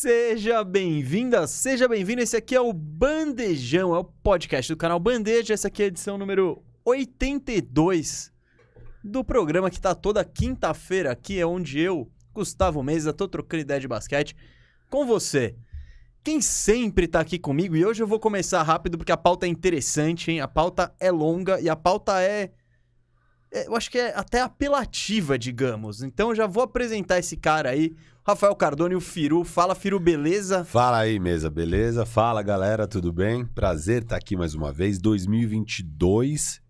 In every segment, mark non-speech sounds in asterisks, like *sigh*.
Seja bem-vinda, seja bem-vindo. Esse aqui é o Bandejão, é o podcast do canal Bandeja. Essa aqui é a edição número 82 do programa que tá toda quinta-feira aqui, é onde eu, Gustavo Mesa, tô trocando ideia de basquete com você. Quem sempre tá aqui comigo, e hoje eu vou começar rápido porque a pauta é interessante, hein? A pauta é longa e a pauta é é, eu acho que é até apelativa, digamos. Então já vou apresentar esse cara aí, Rafael Cardone, o Firu. Fala, Firu, beleza? Fala aí, mesa, beleza? Fala, galera, tudo bem? Prazer estar aqui mais uma vez, 2022.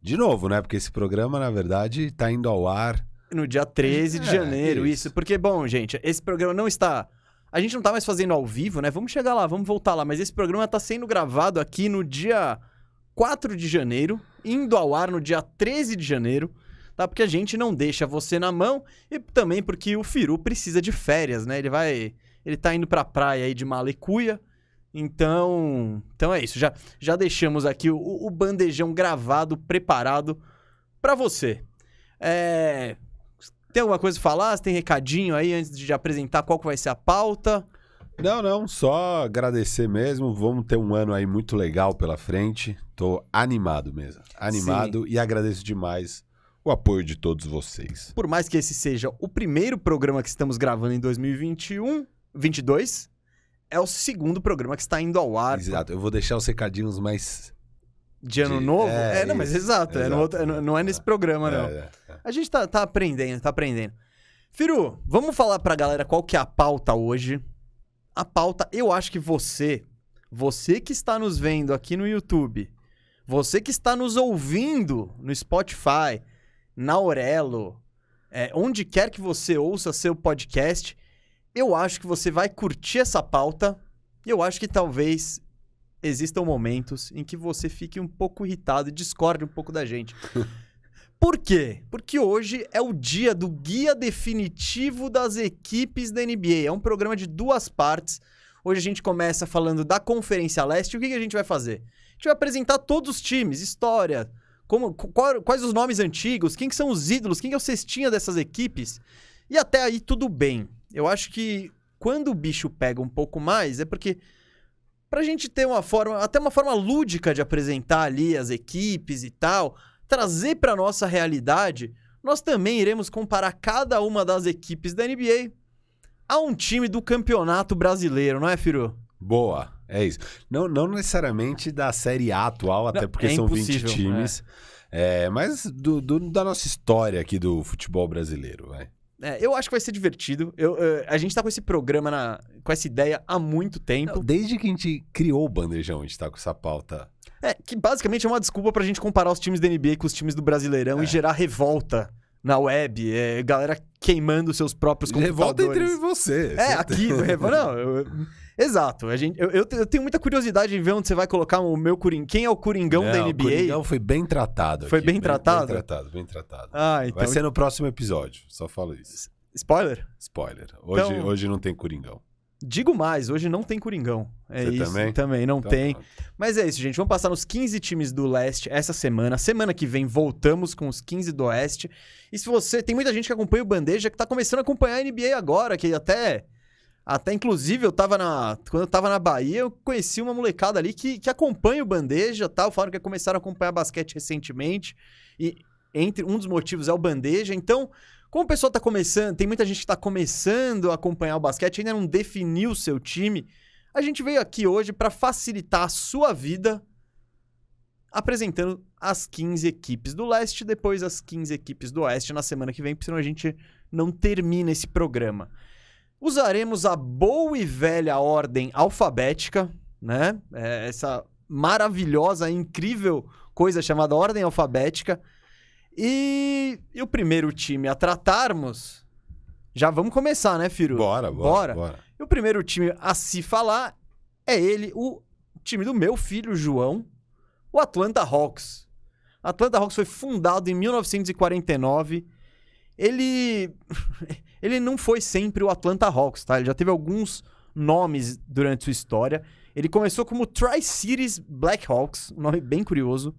De novo, né? Porque esse programa, na verdade, tá indo ao ar. No dia 13 de É, janeiro, isso. isso. Porque, bom, gente, esse programa não está. A gente não tá mais fazendo ao vivo, né? Vamos chegar lá, vamos voltar lá. Mas esse programa tá sendo gravado aqui no dia 4 de janeiro, indo ao ar no dia 13 de janeiro, tá? Porque a gente não deixa você na mão e também porque o Firu precisa de férias, né? Ele vai. Ele tá indo pra praia aí de Malecuia. Então. Então é isso. Já, já deixamos aqui o, o bandejão gravado, preparado pra você. É. Tem alguma coisa pra falar? Você tem recadinho aí antes de apresentar qual que vai ser a pauta? Não, não, só agradecer mesmo. Vamos ter um ano aí muito legal pela frente. Tô animado mesmo. Animado e agradeço demais o apoio de todos vocês. Por mais que esse seja o primeiro programa que estamos gravando em 2021, 22, é o segundo programa que está indo ao ar Exato. Eu vou deixar os recadinhos mais. de ano De- novo. é, É, não, mas isso, exato, é exato. outro- é no- não é nesse programa, não. É, é. A gente tá, tá aprendendo, tá aprendendo. Firu, vamos falar pra galera qual que é a pauta hoje. A pauta, eu acho que você, você que está nos vendo aqui no YouTube, você que está nos ouvindo no Spotify, na Aurelo, é, onde quer que você ouça seu podcast, eu acho que você vai curtir essa pauta. E eu acho que talvez existam momentos em que você fique um pouco irritado e discorde um pouco da gente. *laughs* Por quê? Porque hoje é o dia do guia definitivo das equipes da NBA. É um programa de duas partes. Hoje a gente começa falando da Conferência Leste. O que, que a gente vai fazer? A gente vai apresentar todos os times, história, como, qual- quais os nomes antigos, quem que são os ídolos, quem que é o cestinha dessas equipes. E até aí tudo bem. Eu acho que quando o bicho pega um pouco mais, é porque pra gente ter uma forma, até uma forma lúdica de apresentar ali as equipes e tal, trazer pra nossa realidade, nós também iremos comparar cada uma das equipes da NBA a um time do Campeonato Brasileiro, não é, Firu? Boa, é isso. Não, não necessariamente da Série A atual, até Não, porque é são impossível, 20 times. É, mas do, do- da nossa história aqui do futebol brasileiro, vai. É, eu acho que vai ser divertido. Eu, a gente tá com esse programa, na- com essa ideia há muito tempo. Desde que a gente criou o bandejão, a gente tá com essa pauta. É, que basicamente é uma desculpa pra gente comparar os times da NBA com os times do Brasileirão É. e gerar revolta na web. É, galera queimando seus próprios Revolta computadores. entre você. É, Você aqui, revo- não, eu- *laughs* exato. A gente, eu, eu eu tenho muita curiosidade em ver onde você vai colocar o meu Coringão. Quem é o Coringão da Não, NBA? O Coringão foi bem tratado. Foi aqui, bem tratado? Bem tratado, bem tratado. Ah, então. Vai ser no próximo episódio, só falo isso. Spoiler? Spoiler. Hoje, Então- hoje não tem Coringão. Digo mais, hoje não tem Coringão. É Você isso. também? não Então, tem. pronto. Mas é isso, gente. Vamos passar nos 15 times do leste essa semana. Semana que vem voltamos com os 15 do oeste. E se você. Tem muita gente que acompanha o Bandeja que tá começando a acompanhar a NBA agora, que até. Até, inclusive, eu tava na. Quando eu tava na Bahia, eu conheci uma molecada ali que, que acompanha o Bandeja tal. Falaram que começaram a acompanhar basquete recentemente. E entre um dos motivos é o Bandeja. Então, como o pessoal tá começando, tem muita gente que tá começando a acompanhar o basquete, ainda não definiu o seu time. A gente veio aqui hoje para facilitar a sua vida apresentando as 15 equipes do leste, depois as 15 equipes do oeste na semana que vem, porque senão a gente não termina esse programa. Usaremos a boa e velha ordem alfabética, né? É, essa maravilhosa, incrível coisa chamada ordem alfabética. E, e o primeiro time a tratarmos. Já vamos começar, né, Firu? Bora, bora, bora. E o primeiro time a se falar é ele, o time do meu filho, João, o Atlanta Hawks. Atlanta Hawks foi fundado em 1949. Ele *laughs* ele não foi sempre o Atlanta Hawks, tá? Ele já teve alguns nomes durante sua história. Ele começou como Tri-Cities Blackhawks, um nome bem curioso.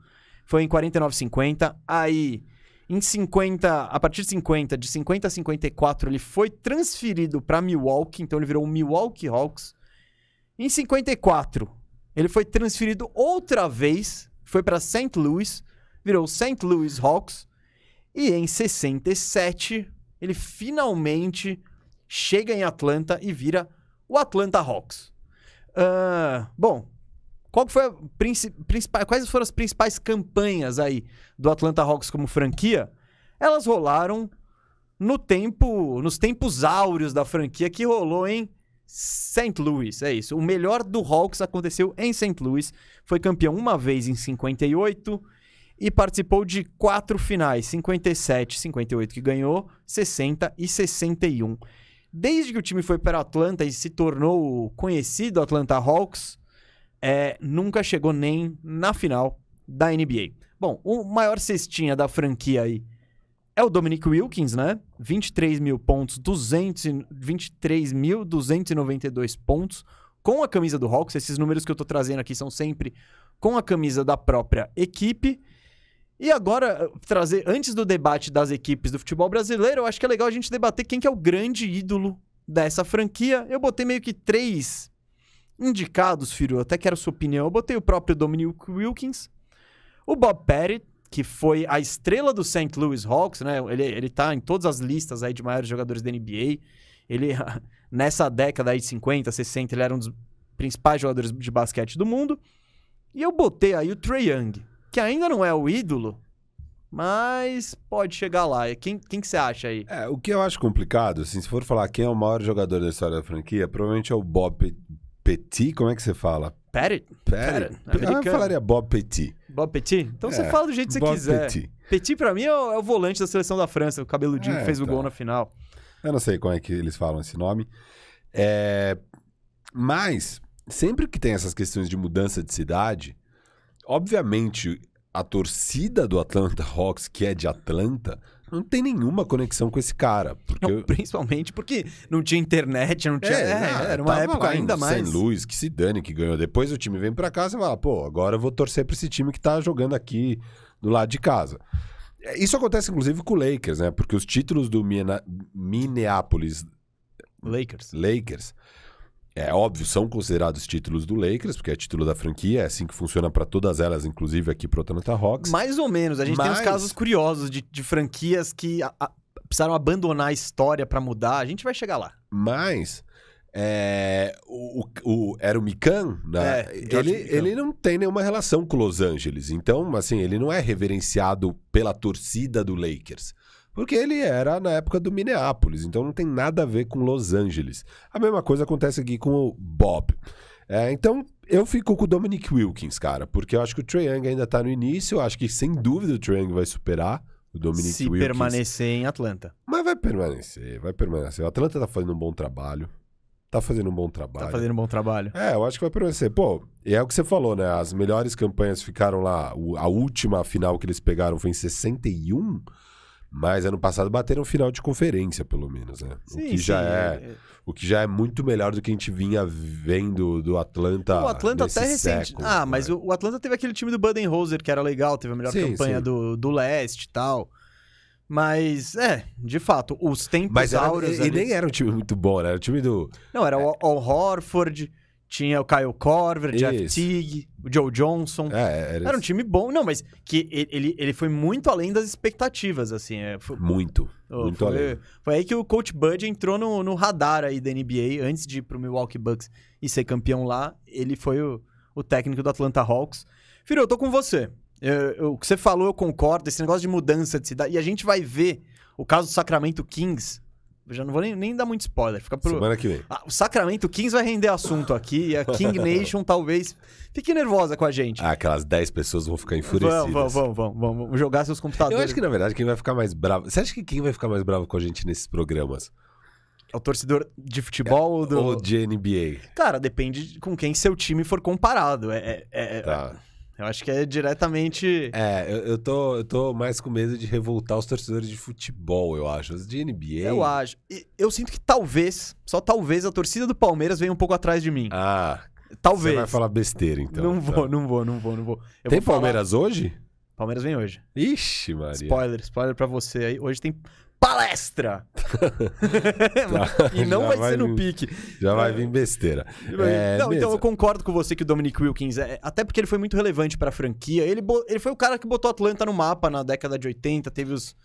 Foi em 49-50. Aí, Em 50, a partir de 50, de 50 a 54, ele foi transferido para Milwaukee, então ele virou o Milwaukee Hawks. Em 54, ele foi transferido outra vez, foi para St. Louis, virou St. Louis Hawks. E em 67, ele finalmente chega em Atlanta e vira o Atlanta Hawks. Uh, bom, qual foi a quais foram as principais campanhas aí do Atlanta Hawks como franquia? Elas rolaram no tempo, nos tempos áureos da franquia que rolou em St. Louis, é isso. O melhor do Hawks aconteceu em St. Louis. Foi campeão uma vez em 58 e participou de quatro finais: 57, 58 que ganhou, 60 e 61. Desde que o time foi para Atlanta e se tornou conhecido Atlanta Hawks, é, nunca chegou nem na final da NBA. Bom, o maior cestinha da franquia aí é o Dominic Wilkins, né? 23 mil pontos, 23.292 pontos com a camisa do Hawks. Esses números que eu tô trazendo aqui são sempre com a camisa da própria equipe. E agora, trazer, antes do debate das equipes do futebol brasileiro, eu acho que é legal a gente debater quem que é o grande ídolo dessa franquia. Eu botei meio que três indicados. Eu até quero sua opinião. Eu botei o próprio Dominic Wilkins, o Bob Pettit, que foi a estrela do St. Louis Hawks, né? Ele, ele tá em todas as listas aí de maiores jogadores da NBA. Ele, *laughs* nessa década aí de 50, 60, ele era um dos principais jogadores de basquete do mundo. E eu botei aí o Trey Young que ainda não é o ídolo, mas pode chegar lá. Quem, quem que você acha aí? É, o que eu acho complicado, assim, se for falar quem é o maior jogador da história da franquia, provavelmente é o Bob Petit, como é que você fala? Pettit? Pettit. Eu falaria Bob Petit. Bob Petit? Então é, você fala do jeito que você Bob quiser. Petit. Petit pra mim é o, é o, volante da seleção da França, o cabeludinho é, que fez o gol tá. na final. Eu não sei como é que eles falam esse nome. É... Mas, sempre que tem essas questões de mudança de cidade, Obviamente, a torcida do Atlanta Hawks, que é de Atlanta, não tem nenhuma conexão com esse cara. Porque não, eu... Principalmente porque não tinha internet, não tinha. É, é, era uma época ainda mais. Sem luz, que se dane que ganhou. Depois o time vem para casa e fala, pô, agora eu vou torcer pra esse time que tá jogando aqui do lado de casa. Isso acontece, inclusive, com o Lakers, né? Porque os títulos do Minneapolis Lakers. Lakers é óbvio, são considerados títulos do Lakers, porque é título da franquia, é assim que funciona para todas elas, inclusive aqui pro Atlanta Hawks. Mais ou menos, a gente Mas... tem uns casos curiosos de, de franquias que a, a, precisaram abandonar a história para mudar, a gente vai chegar lá. Mas é, o, o, era o Mikan, né? É, ele, ele não tem nenhuma relação com Los Angeles, então, assim, ele não é reverenciado pela torcida do Lakers. Porque ele era na época do Minneapolis, então não tem nada a ver com Los Angeles. A mesma coisa acontece aqui com o Bob. É, então, eu fico com o Dominic Wilkins, cara, porque eu acho que o Trae Young ainda tá no início, eu acho que sem dúvida o Trae Young vai superar o Dominic Se Wilkins. Se permanecer em Atlanta. Mas vai permanecer, vai permanecer. O Atlanta tá fazendo um bom trabalho. Tá fazendo um bom trabalho. Tá fazendo um bom trabalho. É, eu acho que vai permanecer. Pô, e é o que você falou, né? As melhores campanhas ficaram lá. A última final que eles pegaram foi em 61. Mas ano passado bateram final de conferência, pelo menos, né? Sim, o que sim, já é, é, o que já é muito melhor do que a gente vinha vendo do Atlanta. O Atlanta até recente. Século, ah, mas né? o Atlanta teve aquele time do Budenholzer que era legal, teve a melhor sim, campanha Do, do leste e tal. Mas, é, de fato, os tempos Mas era, áureos. E, ali... nem era um time muito bom, né? Era o time do. Não, era é. o Al Horford. Tinha o Kyle Korver, Jeff Teague, o Joe Johnson. É, era, era um time bom. Não, mas que ele, ele foi muito além das expectativas, assim. É, foi, muito, muito foi, além. Foi aí que o Coach Bud entrou no, no radar aí da NBA, antes de ir pro Milwaukee Bucks e ser campeão lá. Ele foi o, o técnico do Atlanta Hawks. Filho, eu tô com você. Eu, eu, o que você falou, eu concordo. Esse negócio de mudança de cidade. E a gente vai ver o caso do Sacramento Kings eu já não vou nem, nem dar muito spoiler. Fica pro... Semana que vem. Ah, o Sacramento Kings vai render assunto aqui e a King *laughs* Nation talvez fique nervosa com a gente. Ah, aquelas 10 pessoas vão ficar enfurecidas. Vamos, vamos, vamos, vamos, vamos jogar seus computadores. Eu acho que, na verdade, quem vai ficar mais bravo... Você acha que quem vai ficar mais bravo com a gente nesses programas? É o torcedor de futebol é, ou do... Ou de NBA? Cara, depende com quem seu time for comparado. É... é, é tá. Eu acho que é diretamente. É, eu, eu, tô, eu tô mais com medo de revoltar os torcedores de futebol, eu acho. Os de NBA. Eu acho. E eu sinto que talvez, só talvez, a torcida do Palmeiras venha um pouco atrás de mim. Ah. Talvez. Você vai falar besteira, então. Não vou, tá. não vou, não vou, não vou. Eu Tem vou Palmeiras falar... hoje? Palmeiras vem hoje. Ixi, Maria. Spoiler, spoiler pra você aí. Hoje tem palestra! Tá, *laughs* e não vai, vai ser no vir- pique. Já vai vir besteira. É, não, então eu concordo com você que o Dominic Wilkins, é, até porque ele foi muito relevante pra franquia. Ele, ele foi o cara que botou Atlanta no mapa na década de 80, teve os.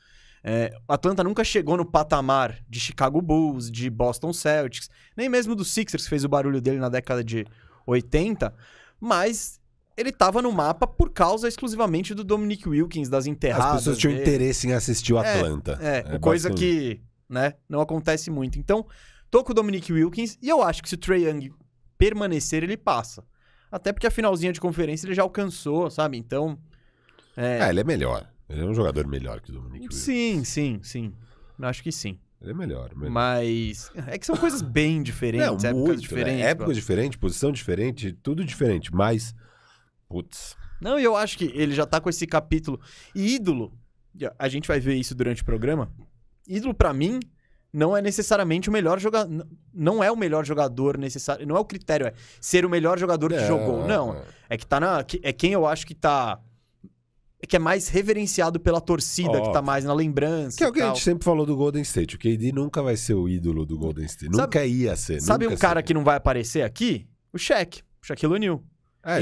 É, Atlanta nunca chegou no patamar de Chicago Bulls, de Boston Celtics, nem mesmo do Sixers, que fez o barulho dele na década de 80, mas ele tava no mapa por causa exclusivamente do Dominic Wilkins, das enterradas. As pessoas tinham dele. interesse em assistir o É, Atlanta. É, coisa basicamente. que, né, não acontece muito. Então, tô com o Dominic Wilkins e eu acho que se o Trae Young permanecer, ele passa. Até porque a finalzinha de conferência ele já alcançou, sabe? Então, é... É, ele é melhor. Ele é um jogador melhor que o Dominic Wilkins. sim, sim, sim. Acho que sim. Ele é melhor. melhor. Mas é que são coisas bem diferentes, épocas muito, diferentes. Né? Épocas diferentes, posição diferente, tudo diferente. Mas, putz, Não, e eu acho que ele já tá com esse capítulo. E ídolo, a- gente vai ver isso durante o programa. Ídolo, pra mim, não é necessariamente o melhor jogador. Não é o melhor jogador necessário. Não é o critério, é ser o melhor jogador que jogou. Não. É que tá na. É quem eu acho que tá. Que é mais reverenciado pela torcida, que tá mais na lembrança. Que é o que a gente sempre falou do Golden State. O KD nunca vai ser o ídolo do Golden State. Sabe- nunca ia ser. Sabe um cara seria. que não vai aparecer aqui? O Shaq. O Shaquille O'Neal.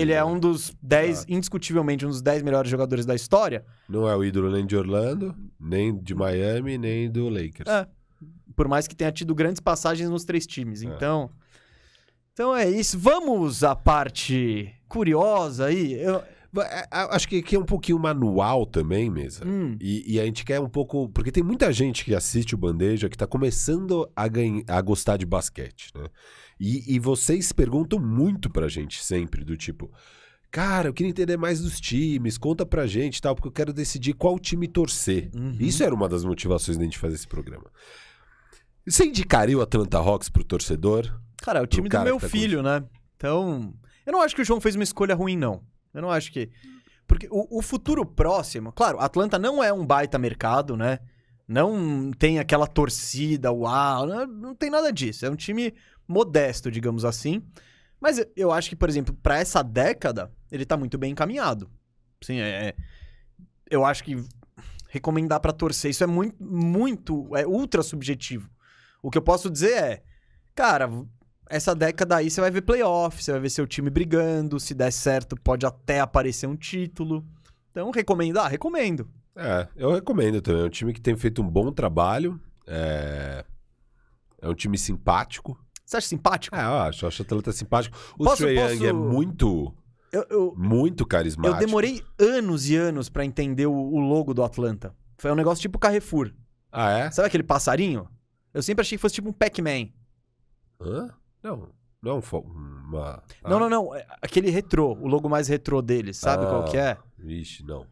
Ele é um dos 10, Exato. indiscutivelmente, um dos 10 melhores jogadores da história. Não é o ídolo nem de Orlando, nem de Miami, nem do Lakers. É. Por mais que tenha tido grandes passagens nos três times. É. Então. Então é isso. Vamos à parte curiosa aí. Eu- É, Acho que aqui é um pouquinho manual também, mesa. hum, E, e a gente quer um pouco. Porque tem muita gente que assiste o Bandeja que tá começando a, ganha, a gostar de basquete, né? E, e vocês perguntam muito pra gente sempre, do tipo. Cara, eu queria entender mais dos times, conta pra gente e tal, porque eu quero decidir qual time torcer. Uhum. Isso era uma das motivações da gente fazer esse programa. Você indicaria o Atlanta Hawks pro torcedor? cara, é o time do meu tá filho, né? Então. Eu não acho que o João fez uma escolha ruim, não. Eu não acho que. Porque o, o futuro próximo, claro, Atlanta não é um baita mercado, né? Não tem aquela torcida, uau, não, não tem nada disso. É um time modesto, digamos assim. Mas eu- acho que, por exemplo, pra essa década, ele tá muito bem encaminhado. Sim, é. é- Eu acho que recomendar pra torcer, isso é muito, muito, é ultra subjetivo. O que eu posso dizer é, cara, essa década aí você vai ver playoff, você vai ver seu time brigando, se der certo pode até aparecer um título. Então, recomendar? Recomendo. É, eu recomendo também. É um time que tem feito um bom trabalho. É, é um time simpático. Você acha simpático? É, eu acho. Eu acho o Atlanta simpático. O Posso- Trae Young posso- é muito, Eu, eu, muito eu carismático. demorei anos e anos pra entender o, o logo do Atlanta. Foi um negócio tipo Carrefour. Ah, é? Sabe aquele passarinho? Eu sempre achei que fosse tipo um Pac-Man. Hã? Não. Não é um uma... Não, ah, não, não. é Aquele retrô, o logo mais retrô deles. Sabe Ah. qual que é? Vixe, não.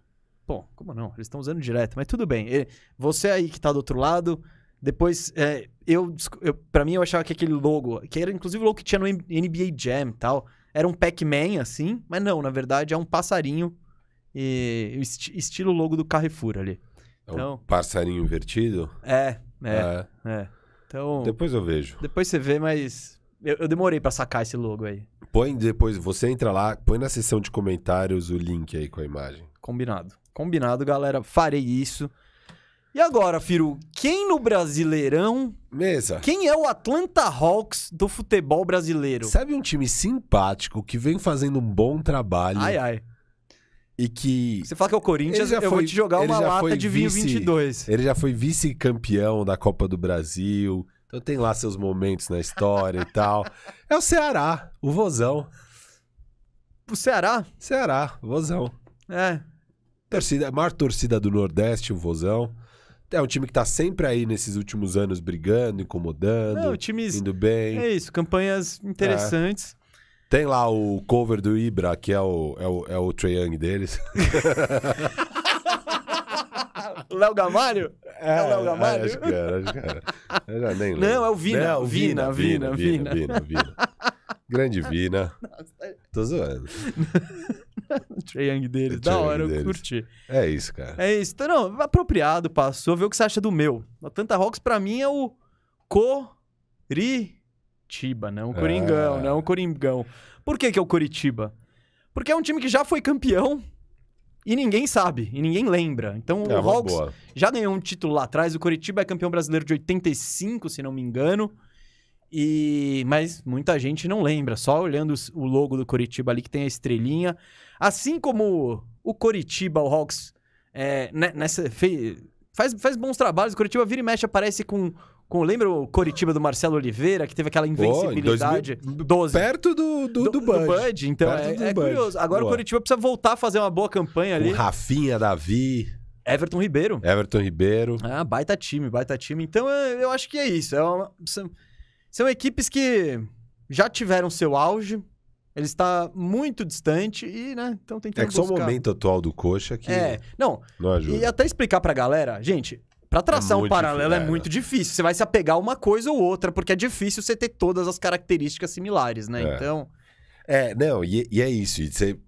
Pô, como não? Eles estão usando direto, mas tudo bem. Ele- você aí que tá do outro lado, depois, é, eu, eu, pra mim eu achava que aquele logo, que era inclusive o logo que tinha no NBA Jam e tal, era um Pac-Man assim, mas não, na verdade é um passarinho e esti- estilo logo do Carrefour ali. É um Então- passarinho invertido? É, é, É. é. Então, Depois eu vejo. depois você vê, mas eu, eu demorei pra sacar esse logo aí. Põe depois, você entra lá, põe na seção de comentários o link aí com a imagem. Combinado. Combinado, galera. Farei isso. E agora, Firu, quem no Brasileirão Mesa. Quem é o Atlanta Hawks do futebol brasileiro? Sabe um time simpático que vem fazendo um bom trabalho Ai, ai. e que Você fala que é o Corinthians, já eu vou foi- te jogar uma lata de vinho vice- 22. ele já foi vice-campeão da Copa do Brasil. Então tem lá seus momentos na história e tal. *laughs* É o Ceará, o Vozão. O Ceará? Ceará, Vozão. É. Torcida, a maior torcida do Nordeste, o Vozão. É um time que tá sempre aí nesses últimos anos brigando, incomodando, Não, times. indo bem. É isso, campanhas interessantes. Tem lá o cover do Ibra, que é o, é o, é o Trae Young deles. *laughs* Léo Gamalho? É o Léo Gamalho? Acho que era, acho que era. Eu já nem lembro. Não, é o Vina. Não, Vina, Vina, Vina, Vina, Vina. Grande Vina. *laughs* Tô zoando. *laughs* *laughs* O Trae Young deles. Da hora, eu deles. curti. É isso, cara. É isso. Então, não, apropriado, passou. Vê o que você acha do meu. O Atlanta Hawks, pra mim, é o Coritiba, não o Coringão, É. não o Coringão. Por que que é o Coritiba? Porque é um time que já foi campeão E ninguém sabe, e ninguém lembra. Então É o Hawks boa. já ganhou um título lá atrás. O Coritiba é campeão brasileiro de 85, se não me engano. E mas muita gente não lembra, só olhando o logo do Coritiba ali que tem a estrelinha. Assim como o Coritiba, o Hawks, é, ne- nessa faz, faz bons trabalhos. O Coritiba vira e mexe aparece com com lembra o Coritiba do Marcelo Oliveira que teve aquela invencibilidade 2000 12 Perto do, do, do, Bud. Então Perto é, do é Bud. curioso. Agora Boa. o Coritiba precisa voltar a fazer uma boa campanha ali. Rafinha, Davi, Everton Ribeiro. Everton Ribeiro. Ah, baita time, baita time. Então é, eu acho que é isso. É uma- são, são equipes que já tiveram seu auge. Ele está muito distante e, né, então tentando É que só o momento atual do Coxa que É, não, não ajuda. e até explicar pra galera, gente, pra traçar um muito paralelo difícil, é é, muito difícil. Você vai se apegar a uma coisa ou outra, porque é difícil você ter todas as características similares, né? É. Então, É, não, e, e é isso. e você-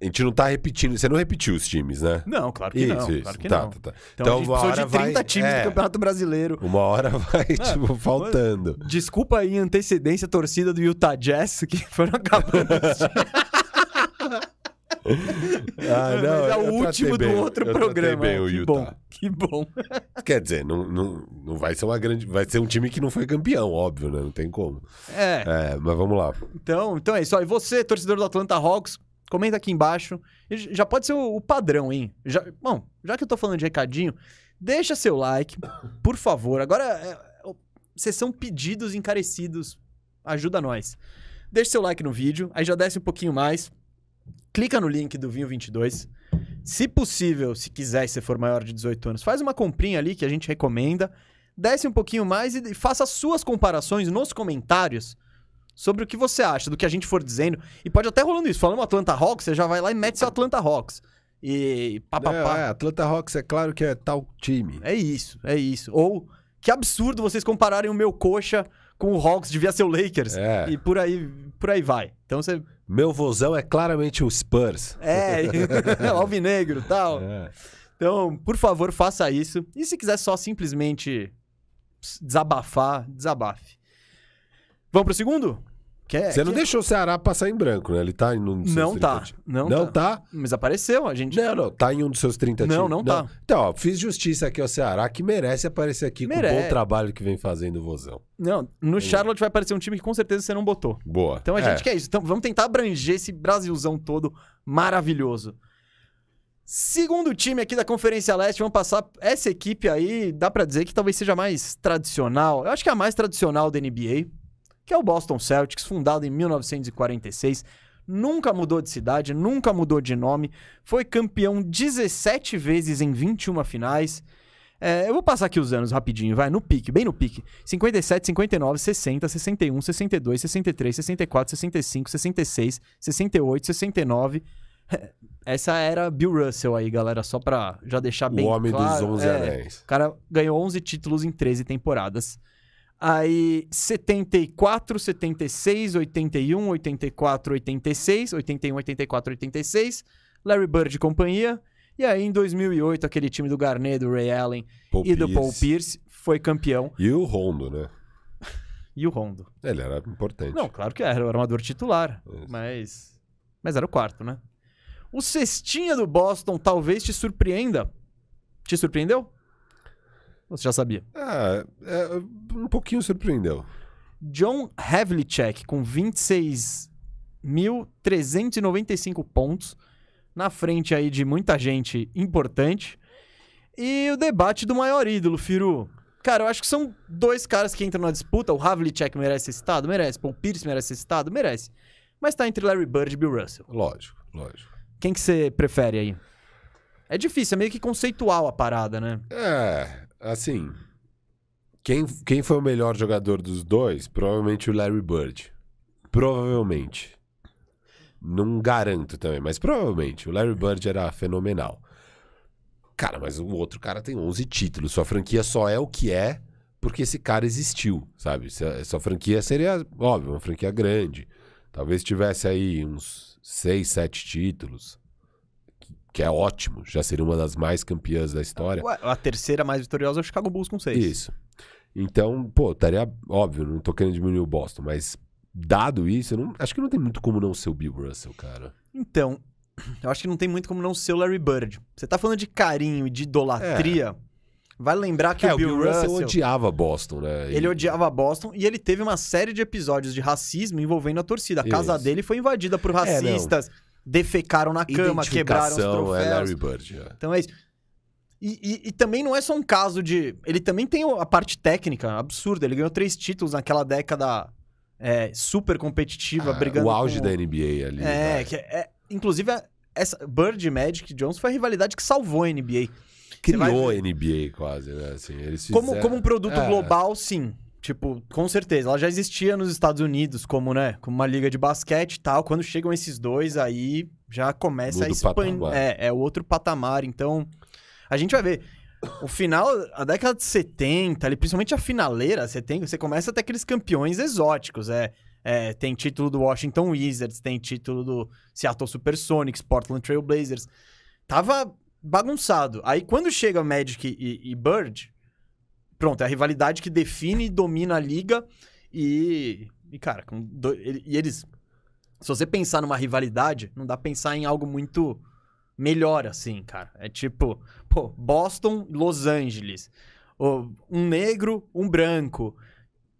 a gente não tá repetindo. Você não repetiu os times, né? não, claro que isso, não, isso. claro que tá, não. tá, tá. Então, Então, a gente uma precisou de hora 30 vai- times é. do Campeonato Brasileiro. Uma hora vai, É, *laughs* tipo, faltando. Desculpa aí antecedência torcida do Utah Jazz, que foram acabando. os times. *laughs* Ah, Mas não, é eu o último bem, do outro eu programa. bem é, o que Utah. bom, que bom. *laughs* Quer dizer, não, não, não vai ser uma grande. Vai ser um time que não foi campeão, óbvio, né? Não tem como. É, É, mas vamos lá. então, então é isso. E você, torcedor do Atlanta Hawks, comenta aqui embaixo. Já pode ser o, padrão, hein? Já, bom, já que eu tô falando de recadinho, deixa seu like, por favor. Agora, é, é, vocês são pedidos encarecidos. Ajuda nós. Deixa seu like no vídeo, aí já desce um pouquinho mais. Clica no link do Vinho 22. Se possível, se quiser, se for maior de 18 anos, faz uma comprinha ali que a gente recomenda. Desce um pouquinho mais e faça as suas comparações nos comentários sobre o que você acha do que a gente for dizendo. E pode até rolando isso. Falando Atlanta Hawks, você já vai lá e mete seu Atlanta Hawks. E pá, pá, pá. É, é, Atlanta Hawks é claro que é tal time. É isso, é isso. Ou que absurdo vocês compararem o meu coxa com o Hawks, devia ser o Lakers. É. E por aí, por aí vai. Então você. Meu vozão é claramente o Spurs. É, *laughs* alvinegro e tal. É. Então, por favor, faça isso. E se quiser só simplesmente desabafar, desabafe. Vamos pro segundo? Quer, Você não quer- deixou o Ceará passar em branco, né? Ele tá em um dos seus Não 30 tá. ti- Não, Não tá. tá? Mas apareceu, a gente. Não, não. Tá em um dos seus 30 Não, times. não tá. Então, ó, fiz justiça aqui ao Ceará, que merece aparecer aqui com o Merece. bom trabalho que vem fazendo o vozão. Não, no Charlotte vai aparecer um time que com certeza você não botou. Boa. Então a É. gente quer isso. Então vamos tentar abranger esse Brasilzão todo maravilhoso. Segundo time aqui da Conferência Leste, vamos passar essa equipe aí, dá pra dizer que talvez seja a mais tradicional. Eu acho que é a mais tradicional da NBA, que é o Boston Celtics, fundado em 1946. Nunca mudou de cidade, nunca mudou de nome. Foi campeão 17 vezes em 21 finais. É, eu vou passar aqui os anos rapidinho, vai, no pique, bem no pique. 57, 59, 60, 61, 62, 63, 64, 65, 66, 68, 69. Essa era Bill Russell aí, galera, só pra já deixar O bem homem claro. dos 11 É, anéis. o cara ganhou 11 títulos em 13 temporadas. Aí, 74, 76, 81, 84, 86, 81, 84, 86, Larry Bird e companhia. E aí, em 2008, aquele time do Garnett, do Ray Allen Paul e do Paul Pierce. Pierce foi campeão. E o Rondo, né? *laughs* E o Rondo. Ele era importante. Não, claro que era o armador titular, Isso. mas... Mas era o quarto, né? O cestinha do Boston talvez te surpreenda. Te surpreendeu? Você já sabia? Ah, é, um pouquinho surpreendeu. John Havlicek com 26.395 pontos, na frente aí de muita gente importante. E o debate do maior ídolo, Firu. Cara, eu acho que são dois caras que entram na disputa. O Havlicek merece ser citado? Merece. Paul Pierce merece ser citado? Merece. Mas tá entre Larry Bird e Bill Russell. Lógico, lógico. Quem que você prefere aí? É difícil, é meio que conceitual a parada, né? É, assim. Quem, quem foi o melhor jogador dos dois? Provavelmente o Larry Bird. Provavelmente. Não garanto também, mas provavelmente. O Larry Bird era fenomenal. Cara, mas o outro cara tem 11 títulos. Sua franquia só é o que é porque esse cara existiu, sabe? Sua franquia seria, óbvio, uma franquia grande. Talvez tivesse aí uns 6, 7 títulos. Que- é ótimo. Já seria uma das mais campeãs da história. A terceira mais vitoriosa é o Chicago Bulls com seis. Isso. Então, pô, estaria. Óbvio, não tô querendo diminuir o Boston, mas dado isso, eu não, acho que não tem muito como não ser o Bill Russell, cara. Então, *clears throat* eu acho que não tem muito como não ser o Larry Bird. Você tá falando de carinho e de idolatria. É. Vai lembrar que é, o Bill, Bill Russell, Russell odiava Boston, né? E... Ele odiava Boston e ele teve uma série de episódios de racismo envolvendo a torcida. A casa Isso. dele foi invadida por é, racistas, é, defecaram na cama, quebraram os troféus. É Larry Bird. É. Então é isso. E, e, e, também não é só um caso de. Ele também tem a parte técnica absurda. Ele ganhou três títulos naquela década é, super competitiva, ah, brigando. O auge com... da NBA ali. É, que é, inclusive, essa Bird e Magic Jones foi a rivalidade que salvou a NBA. Criou a NBA quase, né? Assim, eles fizeram... como, como um produto é. global, sim. Tipo, com certeza. Ela já existia nos Estados Unidos como, né? Como uma liga de basquete e tal. Quando chegam esses dois, aí já começa Muda a expandir. É, é outro patamar. Então, a gente vai ver. O final, a década de 70, ali, principalmente a finaleira, você tem, você começa a ter aqueles campeões exóticos. É, é, tem título do Washington Wizards, tem título do Seattle Supersonics, Portland Trail Blazers. Tava bagunçado. Aí quando chega Magic e, e Bird, pronto, é a rivalidade que define e domina a liga. E, e cara, do, e eles. Se você pensar numa rivalidade, não dá pra pensar em algo muito melhor assim, cara. É tipo, pô, Boston, Los Angeles. Um negro, um branco.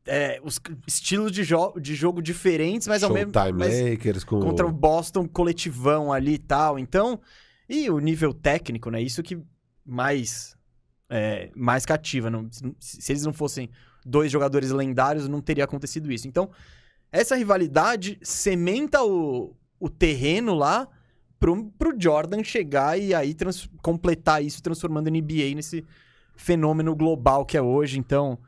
É, os estilos de, jo de jogo diferentes, mas ao mesmo tempo. Lakers com... Contra o Boston coletivão ali e tal. Então, e o nível técnico, né? Isso que mais, é, mais cativa. Não, se eles não fossem dois jogadores lendários, não teria acontecido isso. Então, essa rivalidade cementa o, o terreno lá pro, pro Jordan chegar e aí trans, completar isso, transformando a NBA nesse fenômeno global que é hoje. Então,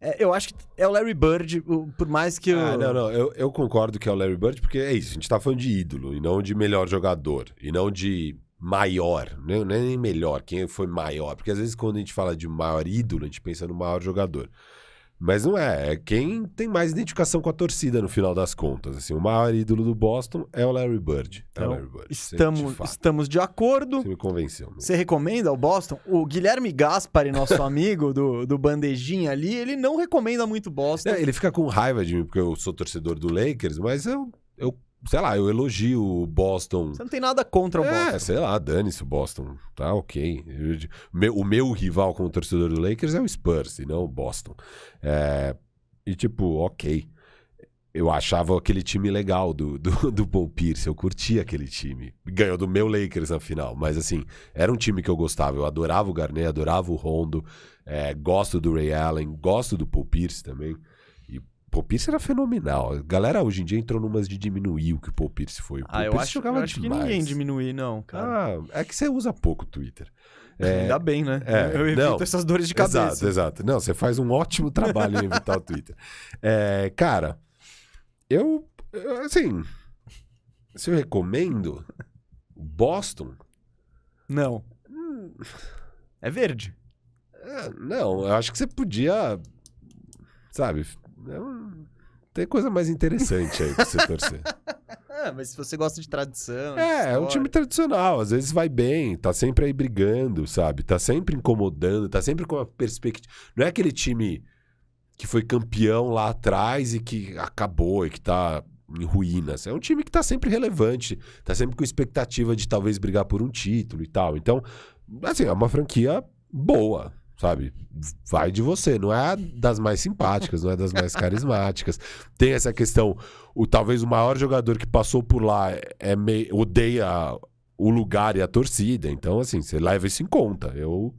é, eu acho que é o Larry Bird, por mais que. Ah, não, não. Eu, eu concordo que é o Larry Bird, porque é isso. A gente tá falando de ídolo e não de melhor jogador. E não de maior, né? não é nem melhor, quem foi maior, porque às vezes quando a gente fala de maior ídolo, a gente pensa no maior jogador. Mas não é, é quem tem mais identificação com a torcida no final das contas. Assim, o maior ídolo do Boston é o Larry Bird. Então, é o então, Larry Bird. Estamos, de estamos de acordo. Você me convenceu. Você recomenda o Boston? O Guilherme Gaspari, nosso *laughs* amigo do, do Bandejinha ali, ele não recomenda muito Boston. É, ele fica com raiva de mim, porque eu sou torcedor do Lakers, mas eu, eu sei lá, eu elogio o Boston. Você não tem nada contra o é, Boston. É, sei lá, dane-se o Boston. Tá ok. Eu, o meu rival como torcedor do Lakers é o Spurs e não o Boston. É, e tipo, ok. Eu achava aquele time legal do, do, do Paul Pierce, eu curtia aquele time. Ganhou do meu Lakers na final, mas assim, era um time que eu gostava. Eu adorava o Garnett, adorava o Rondo, é, gosto do Ray Allen, gosto do Paul Pierce também. Paul Pierce era fenomenal. A galera hoje em dia entrou numas de diminuir o que o Paul Pierce foi. O ah, Paul eu acho, eu acho que ninguém diminuir, não, cara. Ah, é que você usa pouco o Twitter. *laughs* É, Ainda bem, né? É, eu evito não, essas dores de cabeça. Exato, exato. Não, você faz um ótimo trabalho em evitar o Twitter. É, cara, eu, assim, se eu recomendo Boston... Não. Hum, é verde. É, não, eu acho que você podia, sabe, é um... Tem coisa mais interessante aí pra você torcer. É, *laughs* mas se você gosta de tradição. É, é um time tradicional. Às vezes vai bem, tá sempre aí brigando, sabe? Tá sempre incomodando, tá sempre com a perspectiva. Não é aquele time que foi campeão lá atrás e que acabou e que tá em ruínas. É um time que tá sempre relevante, tá sempre com expectativa de talvez brigar por um título e tal. Então, assim, é uma franquia boa, sabe? Vai de você, não é das mais simpáticas, não é das mais carismáticas. *laughs* Tem essa questão, o talvez o maior jogador que passou por lá é me, odeia o lugar e a torcida, então assim, você leva isso em conta. Eu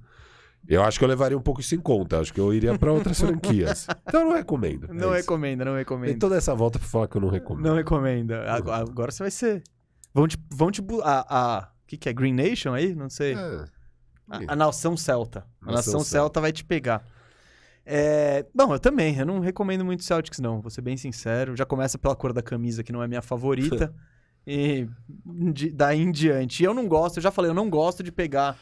eu acho que eu levaria um pouco isso em conta. Acho que eu iria para outras franquias. *laughs* Então eu não recomendo. Não é recomenda, não recomenda. Tem toda essa volta para falar que eu não recomendo. Não recomenda. Agora, agora você vai ser. Vão te. Vão te a, a... O que, que é? Green Nation aí? Não sei. É. A, a nação celta. A nação, nação celta. celta vai te pegar. É... Bom, eu também. Eu não recomendo muito Celtics, não. Vou ser bem sincero. Já começa pela cor da camisa, que não é minha favorita. *laughs* e de, daí em diante. E eu não gosto, eu já falei, eu não gosto de pegar.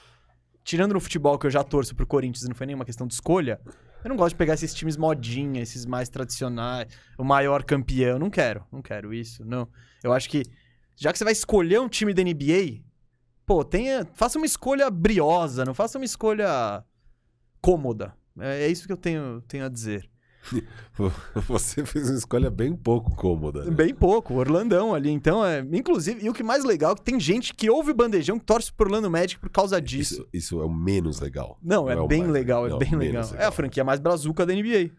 Tirando no futebol que eu já torço pro Corinthians, não foi nenhuma questão de escolha. Eu não gosto de pegar esses times modinha, esses mais tradicionais, o maior campeão. Não quero, não quero isso, não. Eu acho que, já que você vai escolher um time da NBA, Pô, tenha, faça uma escolha briosa, não faça uma escolha cômoda. É, é isso que eu tenho, tenho a dizer. *laughs* Você fez uma escolha bem pouco cômoda. Né? Bem pouco, Orlandão ali. Então, é. Inclusive, e o que mais legal é que tem gente que ouve bandejão que torce pro Orlando Magic por causa disso. Isso, isso é o menos legal. Não, é, é bem legal, é não, bem legal. legal. É a franquia mais brazuca da NBA.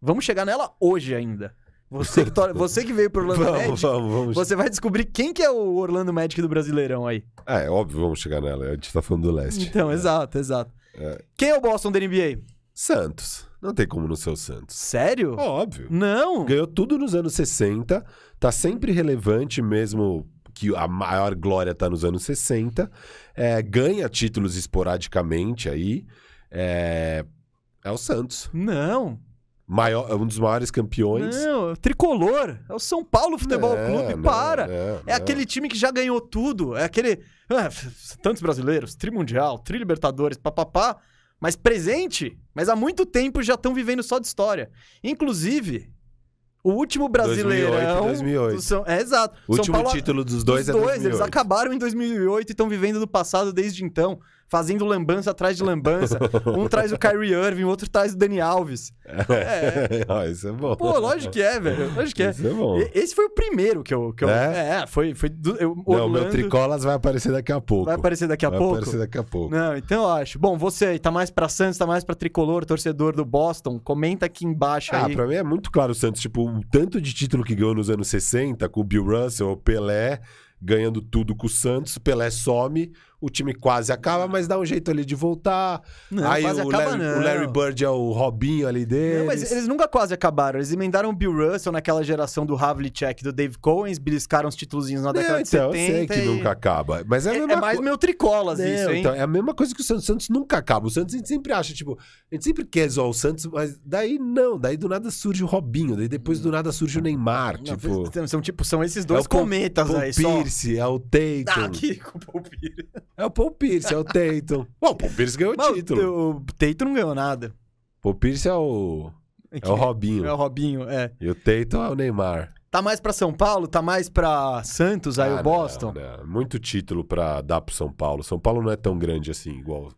Vamos chegar nela hoje ainda. Você que, to... *laughs* você que veio pro Orlando vamos, Magic, vamos, vamos. você vai descobrir quem que é o Orlando Magic do Brasileirão aí. É, é óbvio, vamos chegar nela. A gente tá falando do leste. Então, é. exato, exato. É. Quem é o Boston da NBA? Santos. Não tem como não ser o Santos. Sério? Óbvio. Não. Ganhou tudo nos anos 60, tá sempre relevante mesmo que a maior glória tá nos anos 60. É, ganha títulos esporadicamente aí. É, é o Santos. Não. Maior, é um dos maiores campeões. Não, tricolor. É o São Paulo Futebol é, Clube. Não, para. É, é aquele time que já ganhou tudo. É aquele. Ah, tantos brasileiros, Tri Mundial, Tri Libertadores, papapá. Mas presente. Mas há muito tempo já estão vivendo só de história. Inclusive, o último brasileirão. 2008, 2008. São, é exato. O último Paulo, título dos dois dos é dois, 2008. Eles acabaram em 2008 e estão vivendo do passado desde então fazendo lambança atrás de lambança. *laughs* Um traz o Kyrie Irving, o outro traz o Dani Alves. É. *laughs* ah, isso é bom. Pô, lógico que é, velho. Lógico que é. Isso é bom. Esse foi o primeiro que eu. Que eu é? é, foi. foi do, eu, Não, o meu Tricolas vai aparecer daqui a pouco. Vai aparecer daqui a vai pouco? Vai aparecer daqui a pouco. Não, então eu acho. Bom, você aí, tá mais pra Santos, tá mais pra tricolor, torcedor do Boston. Comenta aqui embaixo ah, aí. Ah, pra mim é muito claro o Santos. Tipo, o tanto de título que ganhou nos anos 60, com o Bill Russell, o Pelé ganhando tudo com o Santos, Pelé some, o time quase acaba, mas dá um jeito ali de voltar. Não, Aí quase o, acaba, Larry, não. o Larry Bird é o Robinho ali deles. Não, mas eles nunca quase acabaram. Eles emendaram o Bill Russell naquela geração do Havlicek do Dave Cohen, beliscaram os títulos na década de então, 70. Eu sei que e... nunca acaba. Mas é, é, é mais co... meu tricolas não, isso, hein? Então, é a mesma coisa que o Santos. Santos nunca acaba. O Santos a gente sempre acha, tipo, a gente sempre quer zoar o Santos, mas daí não. Daí do nada surge o Robinho, daí depois do nada surge o Neymar. Não, tipo... São, tipo, são esses dois é cometas Paul aí. Pierce, só... é o Tatum. Ah, que com o Paul Pierce. É o Paul Pierce, é o Tatum. *laughs* Bom, o Paul Pierce ganhou o título. O Tatum não ganhou nada. Paul Pierce é o. É o Robinho. É o Robinho, é. E o Tatum é o Neymar. Tá mais pra São Paulo? Tá mais pra Santos, aí ah, o Boston? Não, não. Muito título pra dar pro São Paulo. São Paulo não é tão grande assim, igual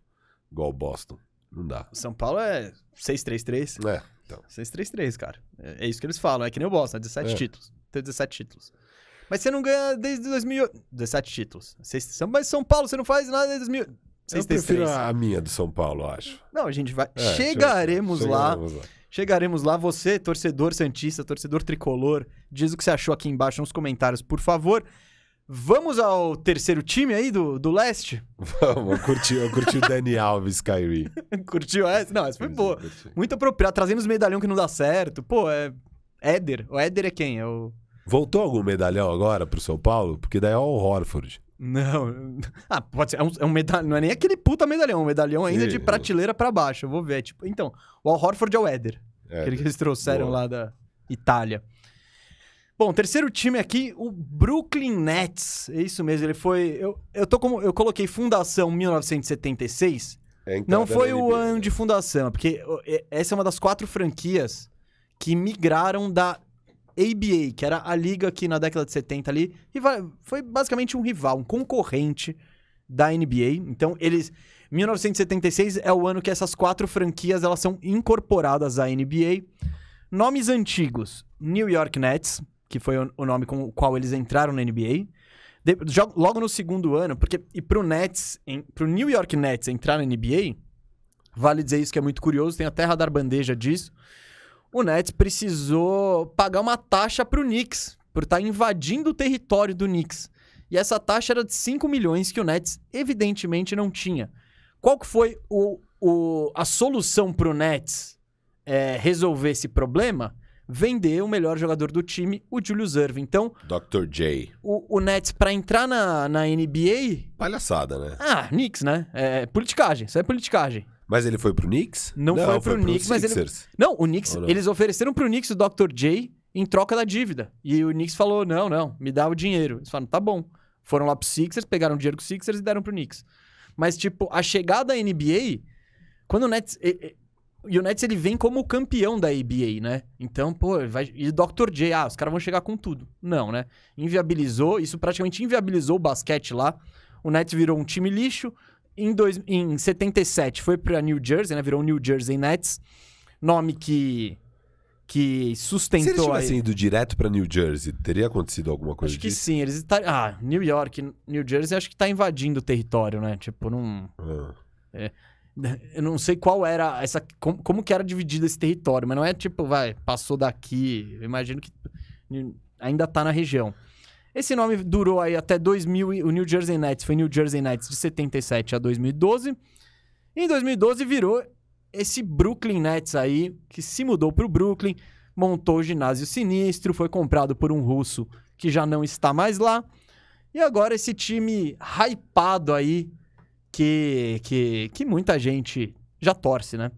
igual Boston. Não dá. São Paulo é 6-3-3. É, então. 6-3-3, cara. É, é, isso que eles falam. É que nem o Boston, é 17 é. títulos. Tem 17 títulos. Mas você não ganha desde 2008. 17 títulos. Mas São Paulo, você não faz nada desde 2000. Eu prefiro a minha do São Paulo, acho. Não, a gente vai. É, chegaremos, lá. chegaremos lá. Chegaremos lá. Você, torcedor Santista, torcedor tricolor, diz o que você achou aqui embaixo nos comentários, por favor. Vamos ao terceiro time aí do, do leste? *laughs* Vamos, eu curti, eu curti o Dani Alves, Kyrie. *laughs* Curtiu essa? Não, essa foi boa. Muito apropriado, trazendo os medalhão que não dá certo. Pô, é. Éder. O Éder é quem? É o. Voltou algum medalhão agora pro São Paulo? Porque daí é o Horford. Não. *laughs* Ah, pode ser. É um, é um medalhão. Não é nem aquele puta medalhão. É um medalhão ainda Sim, de prateleira para baixo. Eu vou ver. Tipo, então, o Al Horford é o Éder. Éder. Aquele que eles trouxeram Boa. lá da Itália. Bom, terceiro time aqui, o Brooklyn Nets. É isso mesmo, ele foi. Eu, eu, tô como, eu coloquei fundação 1976. É não foi o ano né? de fundação, porque essa é uma das quatro franquias que migraram da ABA, que era a liga que na década de 70 ali foi basicamente um rival, um concorrente da NBA. Então, eles 1976 é o ano que essas quatro franquias elas são incorporadas à NBA. Nomes antigos: New York Nets, que foi o nome com o qual eles entraram na NBA. De, logo no segundo ano, porque e pro Nets, em, pro New York Nets entrar na NBA, vale dizer isso que é muito curioso, tem a terra da bandeja disso o Nets precisou pagar uma taxa para o Knicks por estar tá invadindo o território do Knicks. E essa taxa era de 5 milhões que o Nets evidentemente não tinha. Qual que foi o, o, a solução para o Nets é, resolver esse problema? Vender o melhor jogador do time, o Julius Irving. Então, Dr. J. O, o Nets, para entrar na, na NBA... Palhaçada, né? Ah, Knicks, né? É politicagem, isso é politicagem. Mas ele foi pro Knicks? Não, não foi pro foi Knicks, mas ele... Não, o Knicks, não? eles ofereceram pro Knicks o Dr. J em troca da dívida. E o Knicks falou, não, não, me dá o dinheiro. Eles falaram, tá bom. Foram lá pro Sixers, pegaram o dinheiro com o Sixers e deram pro Knicks. Mas, tipo, a chegada da NBA, quando o Nets... E o Nets, ele vem como campeão da ABA, né? Então, pô, vai... E o Dr. J, ah, os caras vão chegar com tudo. Não, né? Inviabilizou, isso praticamente inviabilizou o basquete lá. O Nets virou um time lixo, em, dois, em 77 foi para New Jersey, né? Virou New Jersey Nets. Nome que que sustentou. Se eles tivessem aí... ido direto para New Jersey, teria acontecido alguma coisa Acho que disso? sim, eles estariam. Ah, New York, New Jersey, acho que tá invadindo o território, né? Tipo, não. Ah. É... Eu não sei qual era essa. Como, como que era dividido esse território, mas não é tipo, vai, passou daqui. Eu imagino que ainda tá na região. Esse nome durou aí até 2000. O New Jersey Nets foi New Jersey Nets de 77 a 2012. E em 2012 virou esse Brooklyn Nets aí, que se mudou para o Brooklyn, montou o ginásio sinistro, foi comprado por um russo que já não está mais lá. E agora esse time hypado aí, que, que, que muita gente já torce, né?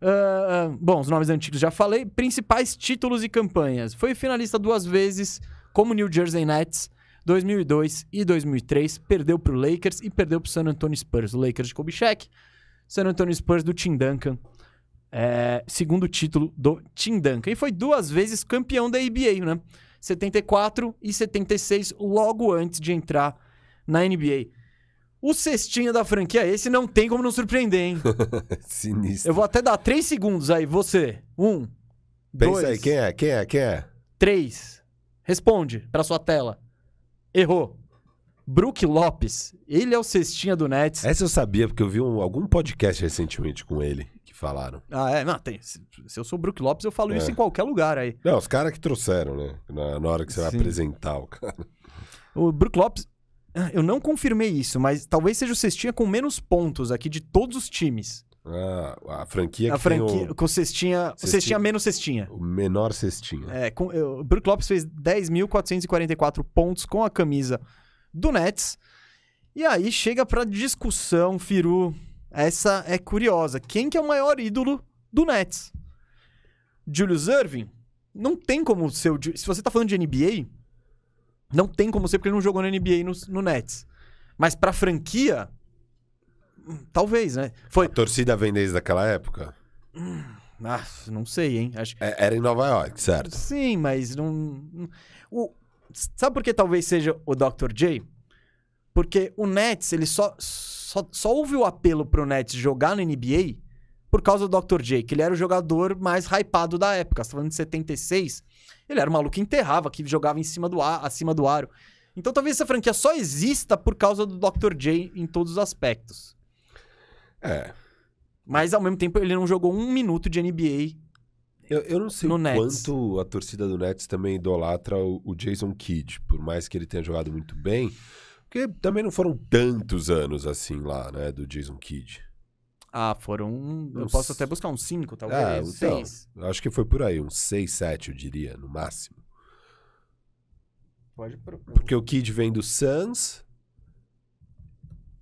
Uh, bom, os nomes antigos já falei. Principais títulos e campanhas. Foi finalista duas vezes como New Jersey Nets, 2002 e 2003. Perdeu para o Lakers e perdeu para o San Antonio Spurs. O Lakers de Kobe Shaq, San Antonio Spurs do Tim Duncan. É, segundo título do Tim Duncan. E foi duas vezes campeão da NBA, né? 74 e 76, logo antes de entrar na NBA. O cestinho da franquia, esse não tem como não surpreender, hein? *laughs* Sinistro. Eu vou até dar três segundos aí. Você. Um. Pensa dois, aí, quem é? Quem é? Quem é? Três. Responde pra sua tela. Errou. Brook Lopes. Ele é o cestinha do Nets. Essa eu sabia, porque eu vi um, algum podcast recentemente com ele que falaram. Ah, é? Não, tem. Se, se eu sou Brook Lopes, eu falo é. isso em qualquer lugar aí. Não, os caras que trouxeram, né? Na, na hora que você Sim. vai apresentar o cara. O Brook Lopes, ah, eu não confirmei isso, mas talvez seja o cestinha com menos pontos aqui de todos os times. Ah, a franquia a franquia o... com cestinha, cestinha, cestinha menos cestinha. O menor cestinha. É, com, eu, o Brook Lopes fez 10.444 pontos com a camisa do Nets. E aí chega pra discussão, Firu. Essa é curiosa. Quem que é o maior ídolo do Nets? Julius Irving? Não tem como ser o... Se você tá falando de NBA, não tem como ser porque ele não jogou na NBA no, no Nets. Mas pra franquia, talvez, né? Foi... A torcida vem desde aquela época? Ah, não sei, hein? Acho... É, era em Nova York, certo? Sim, mas não... O... Sabe por que talvez seja o Dr. J? Porque o Nets, ele só, só, só houve o apelo pro Nets jogar na NBA por causa do Dr. J, que ele era o jogador mais hypado da época. Você tá falando de 76. Ele era um maluco que enterrava, que jogava em cima do ar, acima do aro. Então talvez essa franquia só exista por causa do Dr. J em todos os aspectos. É. Mas ao mesmo tempo ele não jogou um minuto de NBA. Eu, eu não sei o quanto a torcida do Nets também idolatra o, o, Jason Kidd, por mais que ele tenha jogado muito bem. Porque também não foram tantos anos assim lá, né, do Jason Kidd. Ah, foram. Eu posso até buscar uns 5, talvez. Ah, então, seis. Acho que foi por aí, uns 6, 7, eu diria, no máximo. Pode procurar. Porque o Kid vem do Suns.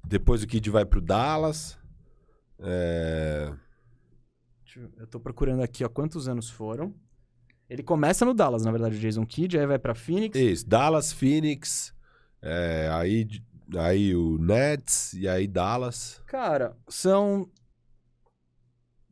Depois o Kid vai pro Dallas. É... Eu tô procurando aqui, ó, quantos anos foram. Ele começa no Dallas, na verdade, o Jason Kidd, aí vai pra Phoenix. Isso, Dallas, Phoenix. É, aí, aí o Nets e aí Dallas. Cara, são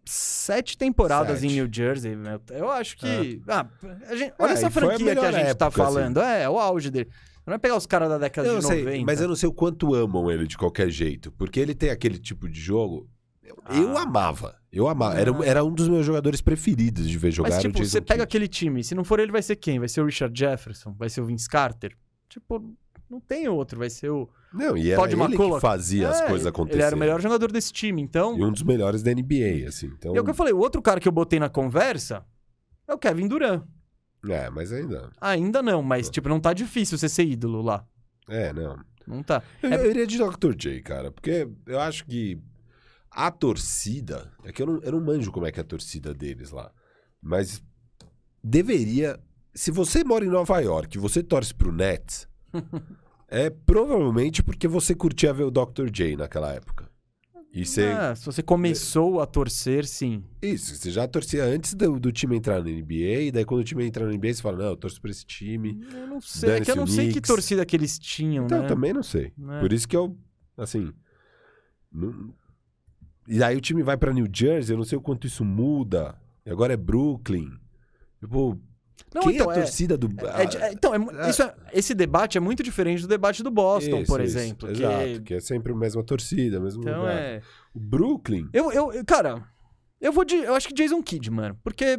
sete temporadas sete. em New Jersey, meu. Eu acho que. É. Ah, gente, olha é, essa franquia que a gente tá época, tá falando. Assim. É, o auge dele. Não é pegar os caras da década de sei, 90. Mas eu não sei o quanto amam ele de qualquer jeito. Porque ele tem aquele tipo de jogo. Eu, ah. eu amava. Eu amava. Ah. Era, era um dos meus jogadores preferidos de ver jogar. Mas, tipo, você pega aquele time. Se não for ele, vai ser quem? Vai ser o Richard Jefferson? Vai ser o Vince Carter? Tipo, não tem outro. Vai ser o. Não, e era Todd ele McCullough. que fazia é, as coisas acontecerem. Ele era o melhor jogador desse time, então... E um dos melhores da NBA, assim. Então... E é o que eu falei, o outro cara que eu botei na conversa é o Kevin Durant. É, mas ainda... Ainda não, mas, tipo, não tá difícil você ser ídolo lá. É, não. Não tá. Eu, é... eu iria de Dr. J, cara, porque eu acho que a torcida... É que eu não, eu não manjo como é que é a torcida deles lá. Mas deveria... Se você mora em Nova York e você torce pro Nets... *laughs* É provavelmente porque você curtia ver o Dr. J naquela época. E você... Ah, se você começou a torcer, sim. Isso, você já torcia antes do, do, time entrar na NBA, e daí quando o time entra na NBA, você fala, não, eu torço pra esse time. Eu não sei, é que eu não sei que torcida que eles tinham, então, né? Eu também não sei. É. Por isso que eu, assim... Não... E aí o time vai pra New Jersey, eu não sei o quanto isso muda. E agora é Brooklyn. Tipo, não, Quem então, é a torcida do. É, é, então, é, isso esse debate é muito diferente do debate do Boston, isso, por isso, exemplo. Que... Exato, que é sempre a mesma torcida, mesmo então, lugar. É... O Brooklyn. Eu, eu, cara, eu vou de. Eu acho que Jason Kidd, mano. Porque.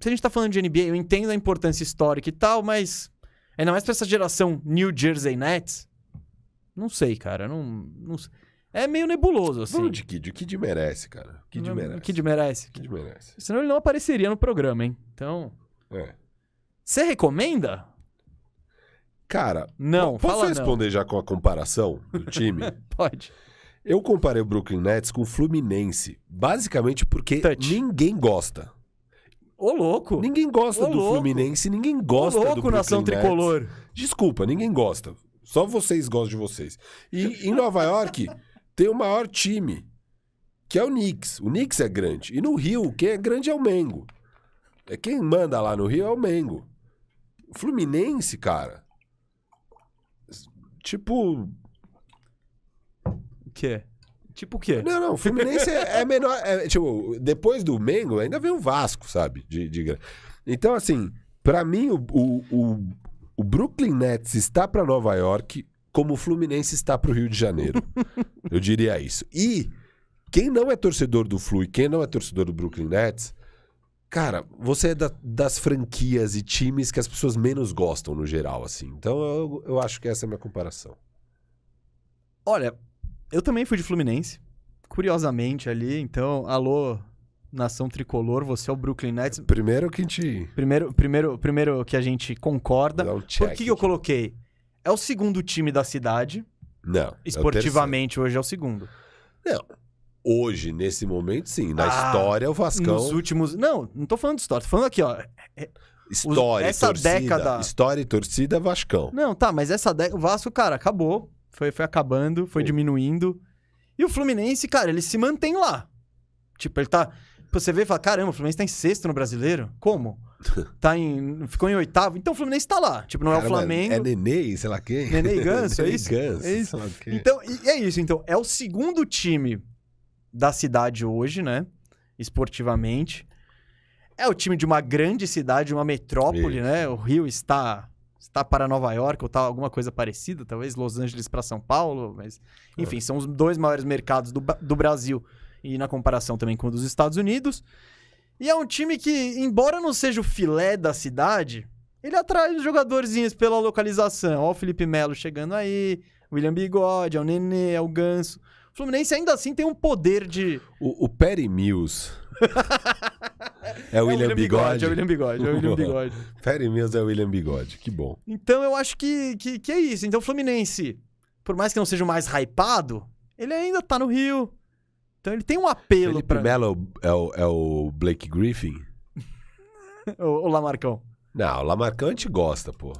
se a gente tá falando de NBA, eu entendo a importância histórica e tal, mas ainda mais pra essa geração New Jersey Nets, não sei, cara, não, não é meio nebuloso, assim. Vamos de Kid, o Kid merece, cara. O Kid Não, merece. O Kid merece. Kid merece. Senão ele não apareceria no programa, hein? Então, É. você recomenda? Cara, Não, posso fala não. responder já com a comparação do time? *laughs* Pode. Eu comparei o Brooklyn Nets com o Fluminense, basicamente porque Touch. ninguém gosta. Ô, louco. Ninguém gosta Ô, do louco. Fluminense, ninguém Ô, gosta do louco, Brooklyn nação Nets. tricolor. Desculpa, ninguém gosta. Só vocês gostam de vocês. E *laughs* em Nova York tem o maior time, que é o Knicks. O Knicks é grande. E no Rio, quem é grande é o Mengo. É quem manda lá no Rio é o Mengo. O Fluminense, cara. Tipo, O quê? Tipo o quê? Não, não, o Fluminense é, é menor. é, tipo, depois do Mengo, ainda vem o Vasco, sabe? De, de Então, assim, pra mim, o, o, o, o Brooklyn Nets está pra Nova York como o Fluminense está pro Rio de Janeiro. Eu diria isso. E quem não é torcedor do Flu e quem não é torcedor do Brooklyn Nets, cara, você é da- das franquias e times que as pessoas menos gostam no geral, assim. Então, eu, eu acho que essa é a minha comparação. Olha, eu também fui de Fluminense. Curiosamente ali, então, alô, nação tricolor, você é o Brooklyn Nets. Primeiro que a gente Primeiro, primeiro, primeiro que a gente concorda. um Por que, que eu coloquei? É o segundo time da cidade. Não. é Esportivamente, hoje é o segundo. Não. Hoje, nesse momento, sim. Na Ah, história, o Vascão. Nos últimos. Não, não tô falando de história. Tô falando aqui, ó. História, essa torcida. década- História e torcida, Vascão. Não, tá, mas essa década. O Vasco, cara, acabou. Foi, foi acabando, foi Pô. diminuindo. E o Fluminense, cara, ele se mantém lá. Tipo, ele tá. Você vê e fala: caramba, o Fluminense tá em sexto no brasileiro? Como? *laughs* Tá em. Ficou em oitavo. Então o Fluminense tá lá. Tipo, não é o Flamengo. É Nenê, sei lá quem. Nenê e *laughs* Ganso, é isso? Ganso, É isso. Então, é isso. Então, é o segundo time da cidade hoje, né? Esportivamente. É o time de uma grande cidade, uma metrópole, Isso. né? O Rio está está para Nova York ou tal, alguma coisa parecida, talvez Los Angeles para São Paulo, mas enfim, são os dois maiores mercados do, do Brasil e na comparação também com o dos Estados Unidos. E é um time que, embora não seja o filé da cidade, ele atrai os jogadorzinhos pela localização. Ó o Felipe Melo chegando aí, William Bigode, é o Nenê, é o Ganso. O Fluminense ainda assim tem um poder de... O, o Perry Mills. *laughs* é o William, Bigode. É o William Bigode, é o William. *laughs* Bigode. Perry Mills é o William Bigode. Que bom. Então eu acho que, que, que é isso. Então o Fluminense, por mais que não seja o mais hypado, ele ainda tá no Rio. Então ele tem um apelo Felipe pra... Melo é o, é o Blake Griffin? *laughs* Ô, ô Lamarcão, Não, o Lamarcão a gente gosta, pô.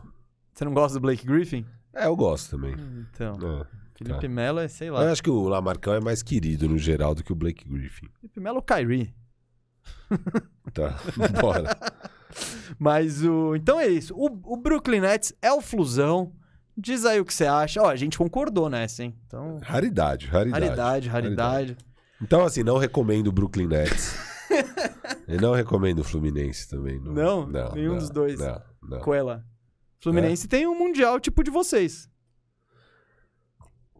você não gosta do Blake Griffin? É, eu gosto também. Então, É. Felipe tá. Melo é, sei lá. Eu acho que o Lamarcão é mais querido no geral do que o Blake Griffin. Felipe Melo ou Kyrie. *laughs* Tá, bora. *laughs* Mas o. Então é isso. O, o Brooklyn Nets é o flusão. Diz aí o que você acha. Ó, a gente concordou nessa, hein? Então. Raridade, raridade. Raridade, raridade. Então, assim, não recomendo o Brooklyn Nets. *laughs* e não recomendo o Fluminense também. Não? Nenhum dos dois. Não, não. Coela. Fluminense tem um mundial tipo de vocês.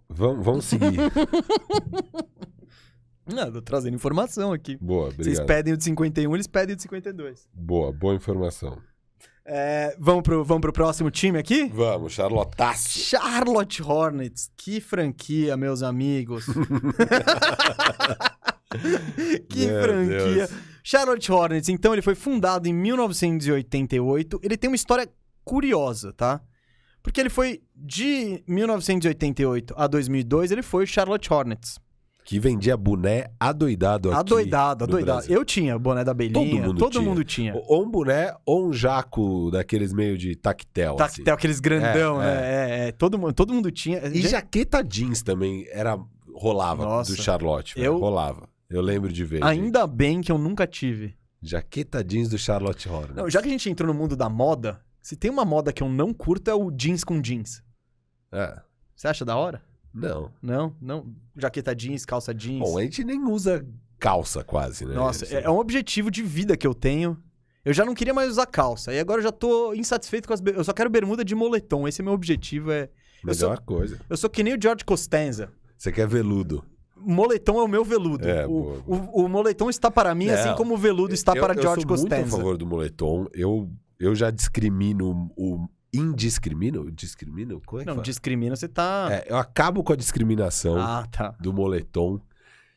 Vamos, vamos seguir. *laughs* Não, tô trazendo informação aqui. Boa, Vocês obrigado. pedem o de 51, eles pedem o de 52. Boa, boa informação. É, vamos, pro, vamos pro próximo time aqui? Vamos, Charlottaço. Charlotte Hornets. Que franquia, meus amigos. *laughs* que Meu franquia. Deus. Charlotte Hornets, então, ele foi fundado em 1988. Ele tem uma história curiosa, tá? Porque ele foi de 1988 a 2002, ele foi o Charlotte Hornets. Que vendia boné adoidado aqui. Adoidado, adoidado. Brasil. Eu tinha boné da Belinha. mundo todo tinha. mundo tinha. Ou um boné ou um jaco daqueles meio de tactel. Assim. tem aqueles grandão, É, né? É, é, todo, mundo, todo mundo tinha. E Gente, jaqueta jeans também era rolava Nossa. do Charlotte. velho. Eu- Rolava. Eu lembro de ver. gente. Ainda bem que eu nunca tive. Jaqueta jeans do Charlotte Hornets. Não, já que a gente entrou no mundo da moda, se tem uma moda que eu não curto é o jeans com jeans. É. Você acha da hora? Não. Não, não. Jaqueta jeans, calça jeans. Bom, a gente nem usa calça quase, né? Nossa, é, é um objetivo de vida que eu tenho. Eu já não queria mais usar calça. E agora eu já tô insatisfeito com as. Eu só quero bermuda de moletom. Esse é meu objetivo. É... Mas eu sou- é coisa. Eu sou que nem o George Costanza. Você quer veludo. moletom é o meu veludo. É, o, boa, boa. O, o, moletom está para mim, assim como o veludo está eu, para eu George Costanza. Eu sou muito a favor do moletom. Eu, eu já discrimino o indiscrimino? Discrimino? Como é que Não, fala? discrimina, você tá. É, eu acabo com a discriminação ah, tá. do moletom.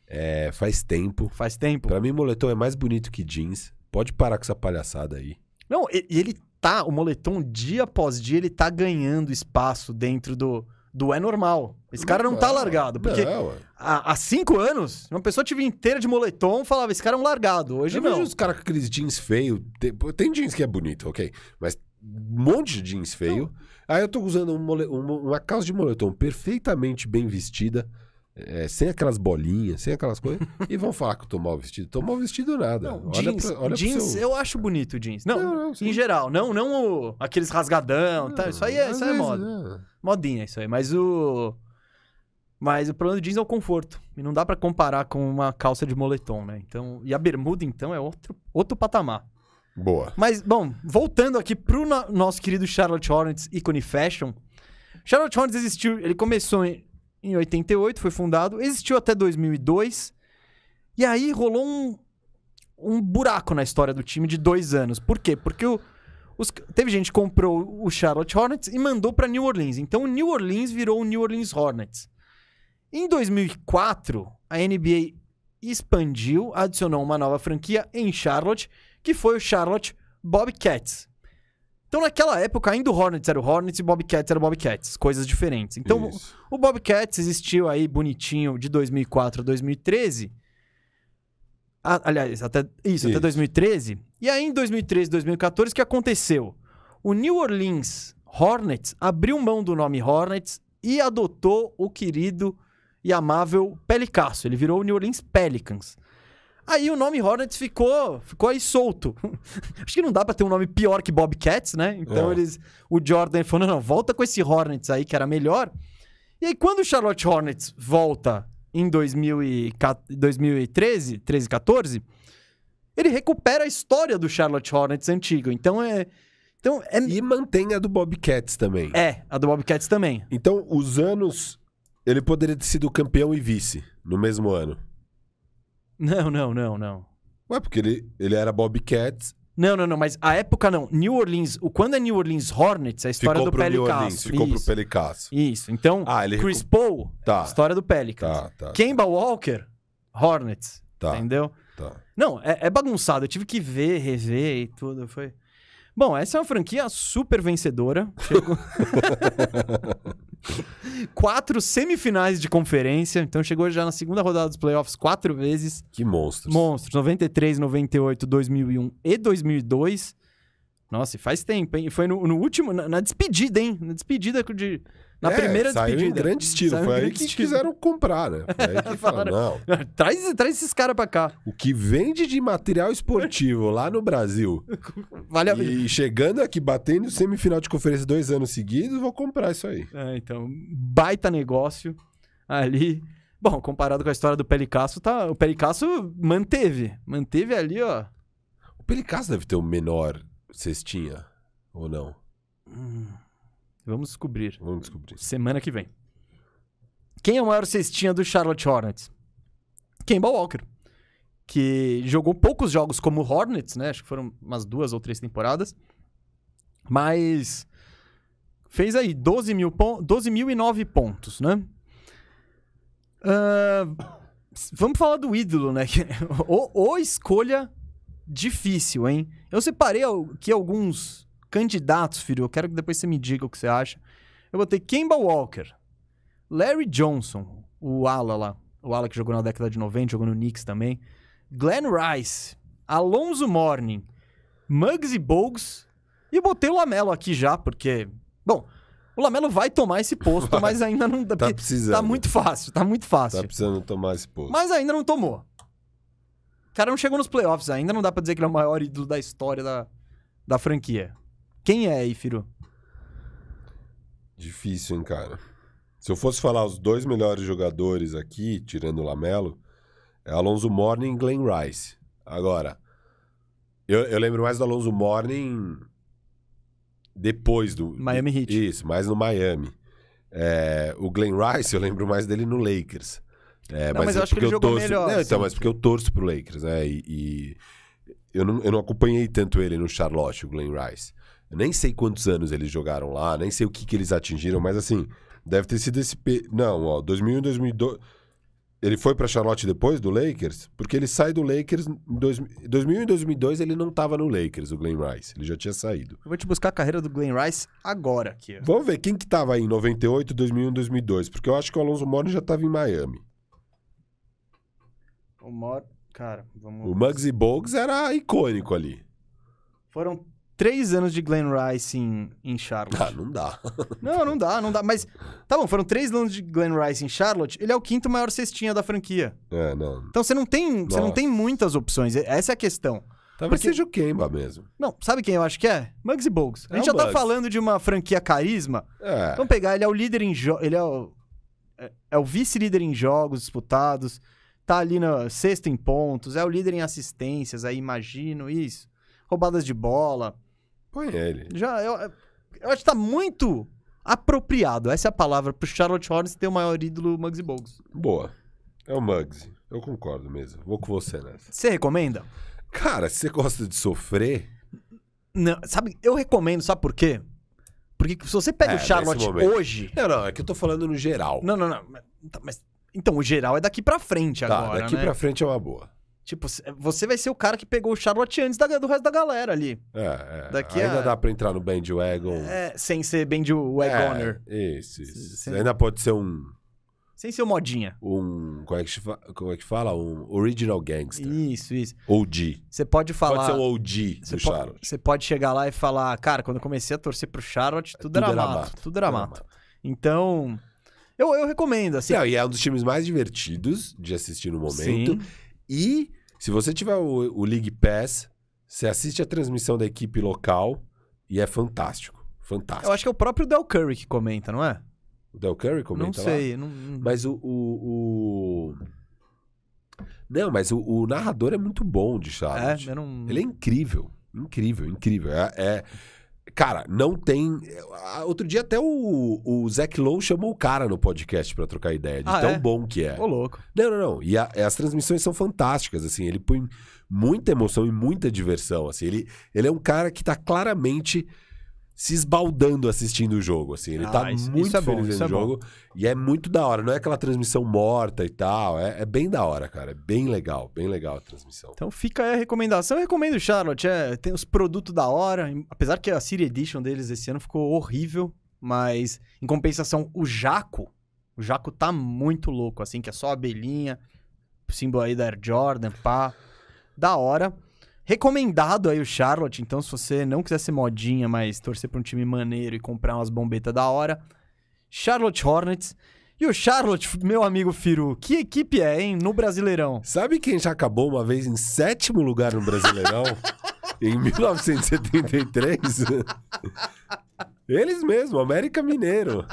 É, faz tempo. Faz tempo. Pra mim, moletom é mais bonito que jeans. Pode parar com essa palhaçada aí. Não, e ele tá, o moletom, dia após dia, ele tá ganhando espaço dentro do, do é normal. Esse cara não tá largado. Porque não, há, há, cinco anos, uma pessoa tive inteira de moletom falava, esse cara é um largado. Hoje eu não. vejo os caras com aqueles jeans feios. Tem, tem, jeans que é bonito, ok. Mas um monte de jeans feio. Não. Aí eu tô usando um mole, uma, uma calça de moletom perfeitamente bem vestida. É, sem aquelas bolinhas, sem aquelas coisas, *laughs* e vão falar que eu tô mal vestido. Tô mal vestido nada. Não, olha jeans, pra, olha jeans seu... eu acho bonito jeans. Não, não, não em geral, não, não o, aqueles rasgadão, tá, isso aí é, isso é moda. É. Modinha isso aí, mas o mas o problema do jeans é o conforto. E não dá para comparar com uma calça de moletom, né? Então, e a bermuda então é outro outro patamar. Boa. Mas bom, voltando aqui pro no nosso querido Charlotte Hornets ícone fashion. Charlotte Hornets existiu, ele começou em em 88, foi fundado, existiu até 2002. E aí rolou um, um buraco na história do time de dois anos. Por quê? Porque o, os, teve gente que comprou o Charlotte Hornets e mandou para New Orleans. Então o New Orleans virou o New Orleans Hornets. Em 2004, a NBA expandiu, adicionou uma nova franquia em Charlotte, que foi o Charlotte Bobcats. Então, naquela época, ainda o Hornets era o Hornets e o Bobcats era o Bobcats. Coisas diferentes. Então, Isso. o Bobcats existiu aí bonitinho de 2004 a 2013. Ah, aliás, até, isso, isso, até 2013. E aí, em 2013 2014, o que aconteceu? O New Orleans Hornets abriu mão do nome Hornets e adotou o querido e amável Pelicasso. Ele virou o New Orleans Pelicans. Aí o nome Hornets ficou, ficou aí solto. *laughs* Acho que não dá para ter um nome pior que Bobcats, né? Então é. eles, o Jordan falou: não, não, volta com esse Hornets aí que era melhor. E aí quando o Charlotte Hornets volta em 2013, 13, 14, ele recupera a história do Charlotte Hornets antigo. Então é então é... E mantém a do Bobcats também. É, a do Bobcats também. Então, os anos. Ele poderia ter sido campeão e vice no mesmo ano. Não, não, não, não. Ué, porque ele, ele era Bobcats. Não, não, não, mas a época não. New Orleans, o, quando é New Orleans Hornets, é a história ficou do Pelicasso. Ficou Isso. pro Pelicasso. Isso. Então, ah, ele Chris recu... Paul, tá. história do Pelicans. Tá, tá. Kemba Walker, Hornets. Tá. Entendeu? Tá. Não, é, é bagunçado. Eu tive que ver, rever e tudo. Foi. Bom, essa é uma franquia super vencedora. Chegou... *laughs* *laughs* *laughs* quatro semifinais de conferência. Então chegou já na segunda rodada dos playoffs quatro vezes. Que monstros. Monstros. 93, 98, 2001 e 2002. Nossa, e faz tempo, hein? Foi no, no último, na, na, despedida, hein? Na despedida de, na é, primeira saiu despedida. em grande estilo. Saiu Foi aí que estilo. quiseram comprar, né? Aí que *laughs* falaram, não. traz, traz esses caras pra cá. O que vende de material esportivo lá no Brasil. *laughs* vale a... E chegando aqui, batendo semifinal de conferência dois anos seguidos, vou comprar isso aí. É, então, baita negócio ali. Bom, comparado com a história do Pelicasso, tá, o Pelicasso manteve. Manteve ali, ó. O Pelicasso deve ter o menor cestinha, ou não? Hum. Vamos descobrir. Vamos descobrir. Semana que vem. Quem é o maior cestinha do Charlotte Hornets? Kemba Walker. Que jogou poucos jogos como Hornets, né? Acho que foram umas duas ou três temporadas. Mas fez aí 12 mil, 12 mil e 9 pontos, né? Uh, vamos falar do ídolo, né? *laughs* ou, escolha difícil, hein? Eu separei aqui alguns candidatos, filho. Eu quero que depois você me diga o que você acha. Eu botei Kemba Walker, Larry Johnson, o ala lá, o ala que jogou na década de 90, jogou no Knicks também, Glenn Rice, Alonso Morning, Muggsy Bogues e botei o Lamelo aqui já, porque, bom, o Lamelo vai tomar esse posto, vai. mas ainda não tá precisando. Tá muito fácil, tá muito fácil. Tá precisando tomar esse posto. Mas ainda não tomou. O cara não chegou nos playoffs ainda, não dá pra dizer que ele é o maior ídolo da história da, da franquia. Quem é aí, Firu? Difícil, hein, cara. Se eu fosse falar os dois melhores jogadores aqui, tirando o Lamelo, é Alonso Morning e Glenn Rice. Agora, eu, eu lembro mais do Alonso Morning depois do. Miami Heat. Isso, mais no Miami. É, o Glenn Rice, eu lembro mais dele no Lakers. É, não, mas, mas eu acho que ele jogou torço... melhor. Não, então, mas porque eu torço pro Lakers, né? E, e, eu, não, eu não acompanhei tanto ele no Charlotte, o Glenn Rice. Eu nem sei quantos anos eles jogaram lá, nem sei o que, que eles atingiram, mas assim, deve ter sido esse. Pe... Não, ó, 2001 2002. Ele foi para Charlotte depois do Lakers? Porque ele sai do Lakers em dois, 2001 e 2002 ele não tava no Lakers, o Glenn Rice. Ele já tinha saído. Eu vou te buscar a carreira do Glenn Rice agora aqui. Vamos ver quem que tava aí em 98, 2001 e 2002, porque eu acho que o Alonso Mourning já tava em Miami. O Mor... Cara, vamos... O Muggsy Bogues era icônico ali. Foram três anos de Glenn Rice em, em Charlotte. Ah, não dá. *laughs* não, não dá, não dá. Mas, tá bom, foram três anos de Glenn Rice em Charlotte. Ele é o quinto maior cestinha da franquia. É, não. Então você não tem, você não tem muitas opções. Essa é a questão. Talvez Porque... seja o Kemba mesmo. Não, sabe quem eu acho que é? Muggsy Bogues. A gente é já tá falando de uma franquia carisma. É. Vamos pegar, ele é o líder em jogos. Ele é o, é, é o vice-líder em jogos disputados. Tá ali no sexto em pontos. É o líder em assistências. Aí imagino isso. Roubadas de bola. Põe ele. Já, eu, eu acho que tá muito apropriado, essa é a palavra, pro Charlotte Hornets ter o maior ídolo Muggsy Bogues. Boa. É o Muggsy. Eu concordo mesmo. Vou com você nessa. Você recomenda? Cara, se você gosta de sofrer... Não, sabe, eu recomendo, sabe por quê? Porque se você pega é, o Charlotte hoje... Não, não, é que eu tô falando no geral. Não, não, não. Mas, então, o geral é daqui pra frente tá, agora, daqui né? pra frente é uma boa. Tipo, você vai ser o cara que pegou o Charlotte antes da, do resto da galera ali. É, é. Daqui Ainda a... dá pra entrar no bandwagon. É, sem ser bandwagoner. É, isso, isso. Sem... Ainda pode ser um... Sem ser o modinha. Um... Como é que, como é que fala? Um original gangster. Isso, isso. OG. Você pode falar... Pode ser um OG do Charlotte. Você pode chegar lá e falar... Cara, quando eu comecei a torcer pro Charlotte, tudo, tudo era, era, mato, mato. Tudo era, mato. mato. Então... Eu, eu recomendo, assim. Não, e é um dos times mais divertidos de assistir no momento. Sim. E se você tiver o, o League Pass, você assiste a transmissão da equipe local e é fantástico. Fantástico. Eu acho que é o próprio Del Curry que comenta, não é? O Del Curry comenta Não sei. Não... Não... Mas o, o, o... Não, mas o, o, narrador é muito bom de Charlotte. É, não... Ele é incrível. Incrível, incrível. É, é, Cara, não tem. Outro dia até o, o Zach Lowe chamou o cara no podcast para trocar ideia, de ah, tão é? bom que é. Ô, louco. Não, não, não. E a, as transmissões são fantásticas, assim. Ele põe muita emoção e muita diversão, assim. Ele, ele é um cara que tá claramente se esbaldando assistindo o jogo, assim. Ele ah, tá isso, muito isso é feliz vendo o é jogo. Bom. E é muito da hora. Não é aquela transmissão morta e tal. É, é, bem da hora, cara. É bem legal. Bem legal a transmissão. Então fica aí a recomendação. Eu recomendo o Charlotte. É, tem os produtos da hora. Apesar que a City Edition deles esse ano ficou horrível. Mas, em compensação, o Jaco... O Jaco tá muito louco, assim. Que é só abelhinha. Símbolo aí da Air Jordan, pá. Da hora. Recomendado aí o Charlotte, então se você não quiser ser modinha, mas torcer pra um time maneiro e comprar umas bombetas da hora, Charlotte Hornets. E o Charlotte, meu amigo Firu, que equipe é, hein, no Brasileirão? Sabe quem já acabou uma vez em sétimo lugar no Brasileirão? *laughs* em 1973? Eles mesmo, América Mineiro.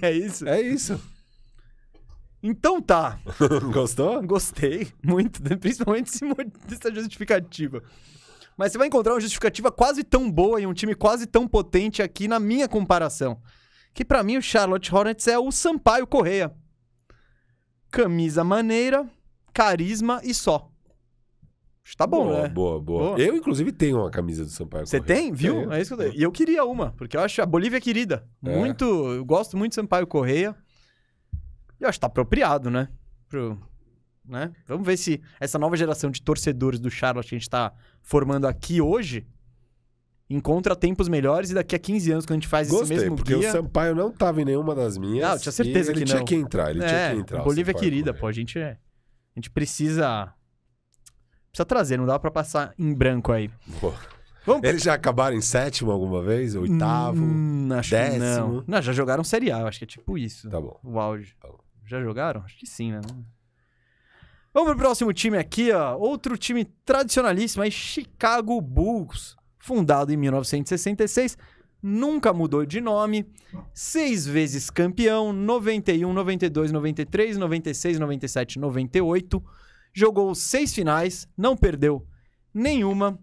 É isso? É isso. Então tá. *laughs* Gostou? Gostei muito, principalmente dessa justificativa. Mas você vai encontrar uma justificativa quase tão boa e um time quase tão potente aqui na minha comparação. Que para mim o Charlotte Hornets é o Sampaio Correia. Camisa maneira, carisma e só. Tá bom, boa, né? Boa, boa, boa. Eu, inclusive, tenho uma camisa do Sampaio Você tem? Viu? Tenho. É isso que eu... E eu queria uma, porque eu acho a Bolívia querida. É. Muito. Eu gosto muito do Sampaio Correia. Eu acho que tá apropriado, né? Pro, né? Vamos ver se essa nova geração de torcedores do Charlotte que a gente tá formando aqui hoje encontra tempos melhores e daqui a 15 anos, quando a gente faz Gostei, esse mesmo porque guia... o Sampaio não tava em nenhuma das minhas. Não, eu tinha certeza que ele não. tinha que entrar, ele é, tinha que entrar. Bolívia é querida, pô, a gente é... A gente precisa... Precisa trazer, não dá pra passar em branco aí. Pô. Vamos... Eles já acabaram em sétimo alguma vez? Oitavo? Hum, acho décimo? Que não. não, já jogaram Série A, acho que é tipo isso. Tá bom. O auge. Tá bom. Já jogaram? Acho que sim, né? Vamos pro próximo time aqui, ó. Outro time tradicionalíssimo aí, Chicago Bulls. Fundado em 1966, nunca mudou de nome. Seis vezes campeão, 91, 92, 93, 96, 97, 98. Jogou seis finais, não perdeu nenhuma.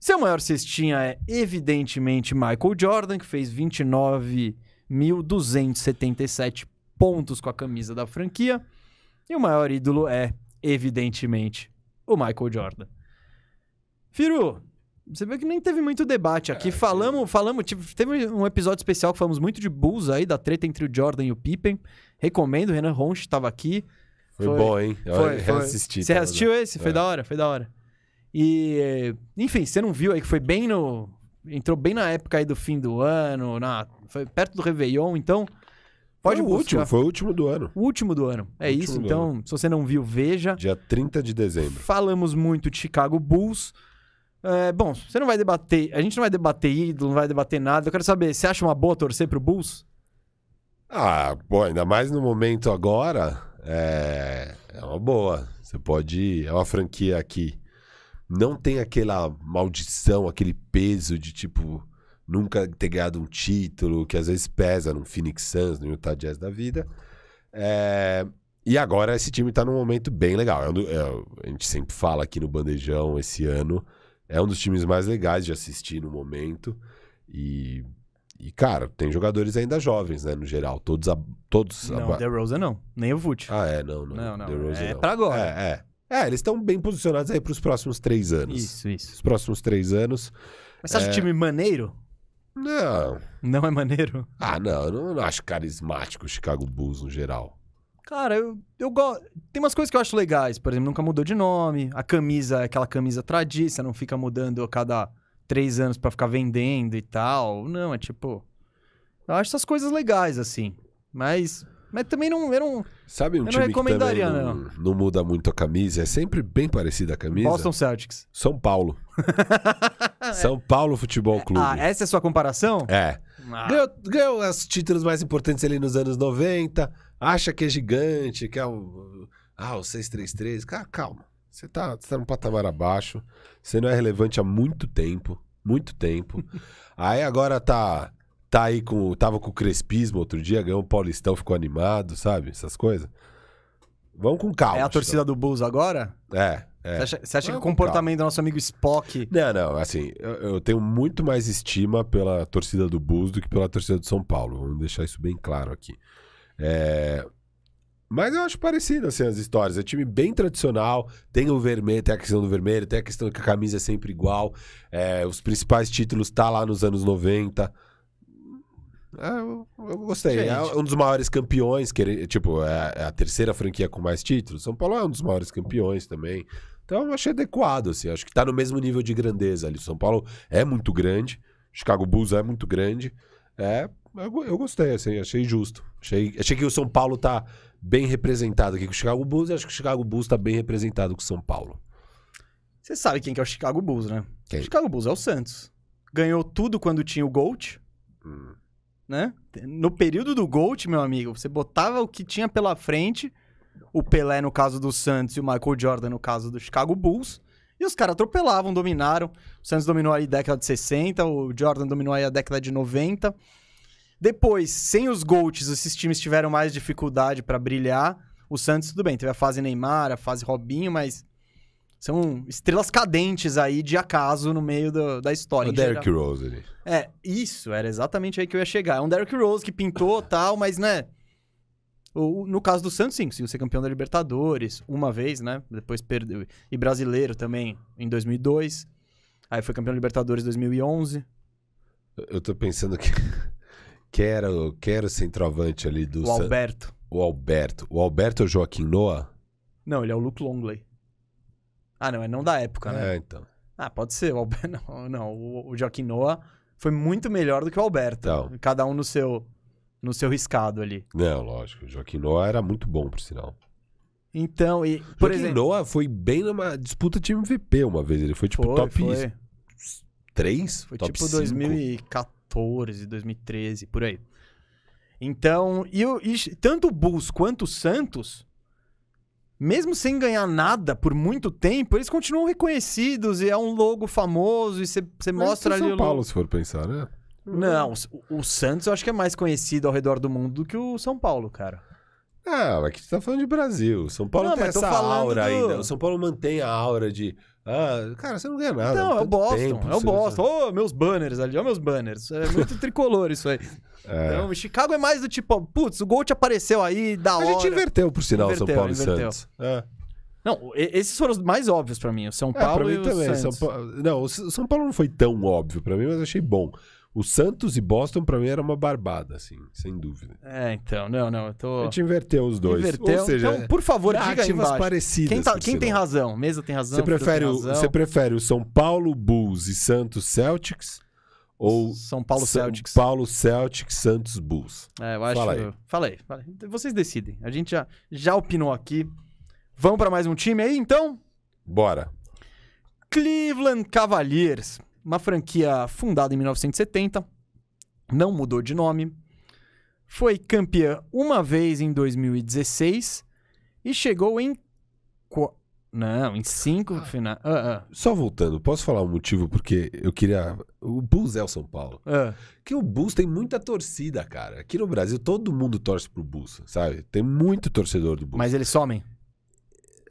Seu maior cestinha é, evidentemente, Michael Jordan, que fez 29.277 pontos com a camisa da franquia. E o maior ídolo é, evidentemente, o Michael Jordan. Firu, você vê que nem teve muito debate aqui. É, falamos, falamos, teve um episódio especial que falamos muito de Bulls aí, da treta entre o Jordan e o Pippen. Recomendo, o Renan Ronch estava aqui. Foi, foi, bom, hein? Eu foi, reassisti. Você assistiu esse? Foi é. da hora, foi da hora. E, enfim, você não viu aí que foi bem no. Entrou bem na época aí do fim do ano, na, foi perto do Réveillon, então. Pode foi o último, foi o último do ano. O último do ano. É isso, então, ano. se você não viu, veja. Dia 30 de dezembro. Falamos muito de Chicago Bulls. É, bom, você não vai debater. A gente não vai debater ídolo, não vai debater nada. Eu quero saber, você acha uma boa torcer pro Bulls? Ah, bom, ainda mais no momento agora, é, é uma boa. Você pode ir. É uma franquia que não tem aquela maldição, aquele peso de tipo nunca ter ganhado um título, que às vezes pesa no Phoenix Suns, no Utah Jazz da vida. É, e agora esse time tá num momento bem legal. É um, é, a gente sempre fala aqui no Bandejão esse ano. É um dos times mais legais de assistir no momento. E, e cara, tem jogadores ainda jovens, né, no geral. Todos. A, todos não, a... The Rosa não. Nem o Vult. Ah, é, não, não. Não, não. Rosa, é não. pra agora. É, é. É, eles estão bem posicionados aí para os próximos três anos. Isso, isso. Os próximos três anos. Mas você acha é... o time maneiro? Não. Não é maneiro? Ah, não. Eu não, não acho carismático o Chicago Bulls no geral. Cara, eu, eu gosto. Tem umas coisas que eu acho legais. Por exemplo, nunca mudou de nome. A camisa é aquela camisa tradiça, não fica mudando a cada três anos para ficar vendendo e tal. Não, é tipo. Eu acho essas coisas legais, assim. Mas. Mas também não. Eu não Sabe um eu time que não, não. não muda muito a camisa? É sempre bem parecida a camisa. Boston Celtics. São Paulo. *laughs* São Paulo Futebol Clube. Ah, essa é a sua comparação? É. Ah. Ganhou, ganhou os títulos mais importantes ali nos anos 90 acha que é gigante, que é um. Ah, o 633. Cara, calma. Você tá, você tá num patamar abaixo. Você não é relevante há muito tempo. Muito tempo. *laughs* aí agora tá. Tá aí com. Tava com o Crespismo outro dia, ganhou o Paulistão, ficou animado, sabe? Essas coisas. Vamos com calma. É a torcida do Bulls agora? É. É. Você acha, você acha que o comportamento do nosso amigo Spock. Não, não, assim, eu, eu, tenho muito mais estima pela torcida do Bulls do que pela torcida do São Paulo. Vamos deixar isso bem claro aqui. É... Mas eu acho parecido, assim, as histórias. É time bem tradicional, tem o vermelho, tem a questão do vermelho, tem a questão que a camisa é sempre igual. É, os principais títulos tá lá nos anos 90. É, eu, eu, gostei. É Gente. É um dos maiores campeões, que, tipo, é, é a terceira franquia com mais títulos. São Paulo é um dos maiores campeões também. Então eu achei adequado, assim. Acho que tá no mesmo nível de grandeza ali. São Paulo é muito grande, Chicago Bulls é muito grande. É, eu, eu gostei, assim, achei justo. Achei, achei que o São Paulo tá bem representado aqui com o Chicago Bulls e acho que o Chicago Bulls tá bem representado com o São Paulo. Você sabe quem que é o Chicago Bulls, né? Quem? O Chicago Bulls é o Santos. Ganhou tudo quando tinha o Gold. Hum. Né? No período do Gold, meu amigo, você botava o que tinha pela frente, o Pelé no caso do Santos e o Michael Jordan no caso do Chicago Bulls, e os caras atropelavam, dominaram. O Santos dominou aí a década de 60, o Jordan dominou aí a década de 90. Depois, sem os Golds, esses times tiveram mais dificuldade para brilhar. O Santos, tudo bem, teve a fase Neymar, a fase Robinho, mas são estrelas cadentes aí de acaso no meio do, da história. O Derrick geral. Rose ali. É, isso, era exatamente aí que eu ia chegar. É um Derrick Rose que pintou *laughs* tal, mas né. O, no caso do Santos, sim, conseguiu ser campeão da Libertadores uma vez, né? Depois perdeu. E brasileiro também em 2002. Aí foi campeão da Libertadores em 2011. Eu tô pensando que *laughs* Quero, quero centroavante ali do... O Alberto. O Alberto. O Alberto é o Joaquim Noah? Não, ele é o Luke Longley. Ah, não, é não da época, né? É, então. Ah, pode ser. O *laughs* não, não o, Joaquim Noah foi muito melhor do que o Alberto. Então. Cada um no seu, no seu riscado ali. Não, lógico. O Joaquim Noah era muito bom, por sinal. Então, e. Por Joaquim exemplo, Noah foi bem numa disputa de MVP uma vez. Ele foi tipo foi, top foi. 3? Foi top tipo 5. 2014. 2014, 2013, por aí. Então, e, e tanto o Bulls quanto o Santos, mesmo sem ganhar nada por muito tempo, eles continuam reconhecidos e é um logo famoso e você mostra ali São o Paulo, logo. se for pensar, né? Não, o, o, Santos eu acho que é mais conhecido ao redor do mundo do que o São Paulo, cara. Ah, mas aqui você tá falando de Brasil. São Paulo Não, tem essa aura do... ainda. O São Paulo mantém a aura de Ah, cara, você não ganha nada. Não, é o Boston. tempo, é o Boston. Ô, meus banners ali, ó, meus banners. É muito tricolor isso aí. É. Então, o Chicago é mais do tipo, putz, o Gold apareceu aí, da A hora. gente inverteu, por sinal, São Inverteu, Paulo e inverteu. Santos. É. Não, e- esses foram os mais óbvios pra mim. O São É, Paulo e mim o também. Santos. São Paulo... Não, o São Paulo não foi tão óbvio pra mim, mas achei bom. O Santos e Boston, pra mim, era uma barbada, assim, sem dúvida. É, então, não, não, eu A tô... gente inverteu os dois. Inverteu. Ou seja, então, por favor, diga aí embaixo. parecidas. Quem, tá- quem tem razão? Mesa tem razão? Você prefere, o, razão. você prefere o São Paulo Bulls e Santos Celtics? Ou São Paulo São Celtics. Paulo Celtics, Santos Bulls. É, eu acho. Fala aí. Fala aí, fala aí. Vocês decidem. A gente já, já opinou aqui. Vamos pra mais um time aí, então? Bora. Cleveland Cavaliers, uma franquia fundada em 1970, não mudou de nome, foi campeã uma vez em 2016 e chegou em. qu- Não, em cinco finais. Ah, Só voltando, posso falar um motivo porque eu queria. O Bulls é o São Paulo. ah. Que o Bulls tem muita torcida, cara. Aqui no Brasil todo mundo torce pro Bulls, sabe? Tem muito torcedor do Bulls. Mas eles somem.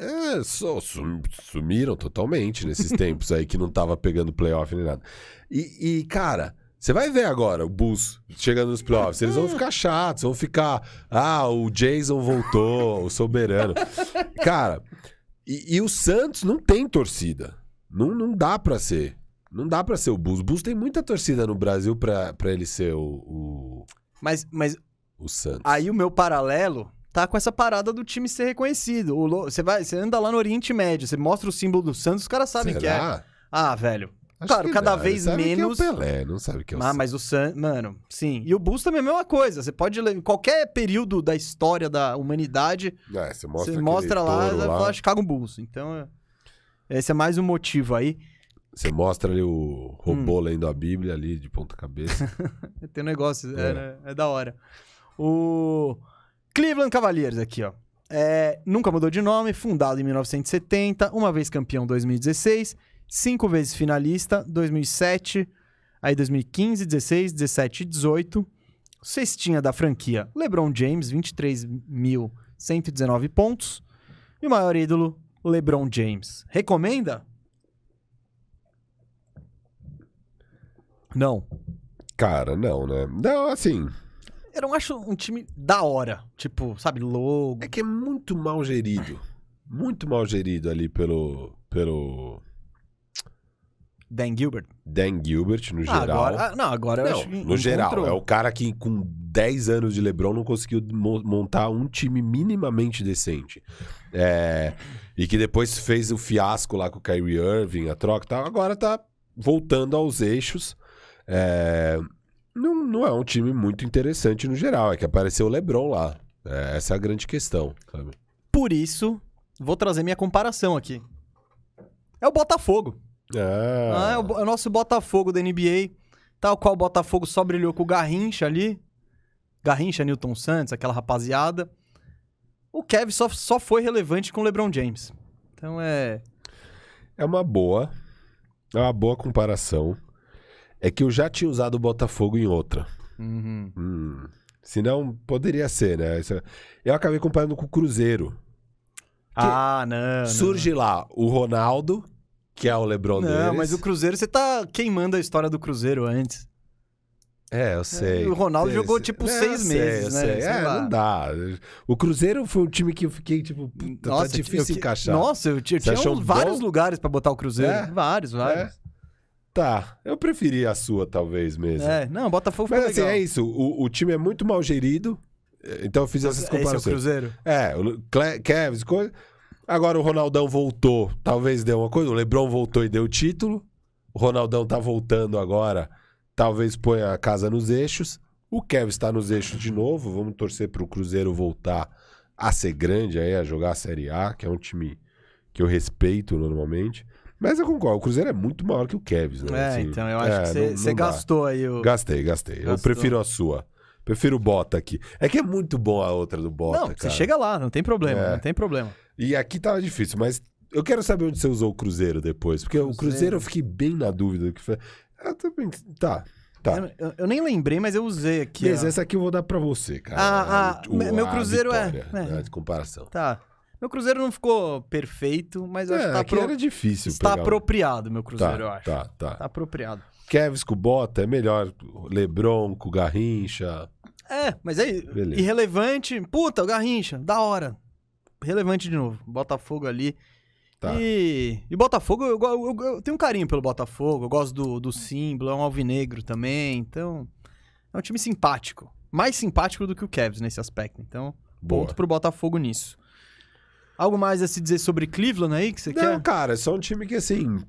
É, só sum- sumiram totalmente nesses *laughs* tempos aí que não tava pegando playoff nem nada. E, e, cara, você vai ver agora o Bulls chegando nos playoffs. Eles vão *laughs* ficar chatos, vão ficar. Ah, o Jason voltou, o soberano. Cara, e, e o Santos não tem torcida. Não, não dá pra ser. Não dá pra ser o Bulls. O Bulls tem muita torcida no Brasil pra, pra ele ser o, o, Mas, mas o Santos. aí o meu paralelo tá com essa parada do time ser reconhecido. Você vai, você anda lá no Oriente Médio, você mostra o símbolo do Santos, os caras sabem que é. Será? Ah, velho. Acho Claro, que cada não. vez menos- Que é o Pelé, não sabe que é o Ah, mas o San... Mano, sim. E o Bulls também é a mesma coisa. Você pode ler em qualquer período da história da humanidade, É, você mostra, você mostra lá, touro vai lá. falar Chicago Bulls. Então, é- esse é mais um motivo aí. Você mostra ali o robô Hum. lendo a Bíblia ali de ponta cabeça. *laughs* Tem um negócio, é, É. né? é da hora. O Cleveland Cavaliers aqui, ó. É, nunca mudou de nome, fundado em 1970, uma vez campeão em 2016, cinco vezes finalista, 2007, aí 2015, 16, 17 e 18. Cestinha da franquia, LeBron James, 23.119 pontos. E o maior ídolo, LeBron James. Recomenda? Não. Cara, não, né? Não, assim. Eu não acho um time da hora. Tipo, sabe, logo. É que é muito mal gerido. Muito mal gerido ali pelo. pelo. Dan Gilbert. Dan Gilbert, no Ah, geral. agora, ah, não, agora eu não, acho que no geral. encontrou. É o cara que com 10 anos de LeBron não conseguiu mo- montar um time minimamente decente. É, e que depois fez o fiasco lá com o Kyrie Irving, a troca e tal. Agora tá voltando aos eixos. É, não, não é um time muito interessante no geral. É que apareceu o LeBron lá. É, essa é a grande questão, sabe? Por isso, vou trazer minha comparação aqui. É o Botafogo. Ah, é, o, é o nosso Botafogo da NBA. Tal qual o Botafogo só brilhou com o Garrincha ali. Garrincha, Newton Santos, aquela rapaziada. O Kevin só, só foi relevante com o LeBron James. Então é. É uma boa. É uma boa comparação. É que eu já tinha usado o Botafogo em outra. Uhum. Hum. Senão, poderia ser, né? Isso- Eu acabei comparando com o Cruzeiro. Ah, não. não. Surge lá o Ronaldo, que é o Lebron Não, deles. mas o Cruzeiro, você tá queimando a história do Cruzeiro antes. É, eu sei. o Ronaldo Sei, jogou, sei. tipo, É, seis sei, meses, né? sei. Sei É, não dá. O Cruzeiro foi um time que eu fiquei, tipo, puta, tá Nossa, difícil eu encaixar. Nossa, eu, tinha- eu tinha vários bom? lugares pra botar o Cruzeiro. É? Vários, vários. Tá, eu preferi a sua, talvez mesmo. É, não, Botafogo foi Mas assim, legal. é isso. O, o time é muito mal gerido. Então eu fiz essas Esse é o comparações. Cruzeiro? É, o Kevs, coisa. Agora o Ronaldão voltou, talvez deu uma coisa. O Lebron voltou e deu o título. O Ronaldão tá voltando agora, talvez ponha a casa nos eixos. O Kevin está nos eixos de novo. Vamos torcer pro Cruzeiro voltar a ser grande aí, a jogar a Série A, que é um time que eu respeito normalmente. Mas eu concordo, o Cruzeiro é muito maior que o Kevs, né? É, Assim, então eu acho é, que você gastou aí o. Gastei, gastei. Eu Gastou. prefiro a sua. Prefiro o Bota aqui. É que é muito bom a outra do Bota, não, cara. você chega lá, não tem problema, É. não tem problema. E aqui tava difícil, mas eu quero saber onde você usou o Cruzeiro depois. Porque o Cruzeiro. Cruzeiro eu fiquei bem na dúvida. do que foi. Eu também. Tá, tá. Eu, eu- eu nem lembrei, mas eu usei aqui. Mas ó. essa aqui eu vou dar pra você, cara. Ah, ah, O- meu Cruzeiro é- vitória, é. né, de comparação. Tá. Meu Cruzeiro não ficou perfeito, mas eu é, acho que tá aqui pro... era difícil. está pegar apropriado, meu Cruzeiro, Tá, eu acho. tá, tá. Tá apropriado. Kevs com Bota é melhor. Lebron com Garrincha. É, mas é Beleza. irrelevante. Puta, o Garrincha, da hora. Relevante de novo. Botafogo ali. Tá. E, e Botafogo, eu, go- eu- eu tenho um carinho pelo Botafogo. Eu gosto do, do símbolo, é um alvinegro também. Então, é um time simpático. Mais simpático do que o Cavs nesse aspecto. Então, Boa. ponto pro Botafogo nisso. Algo mais a se dizer sobre Cleveland aí que você Não, quer? cara, é só um time que assim.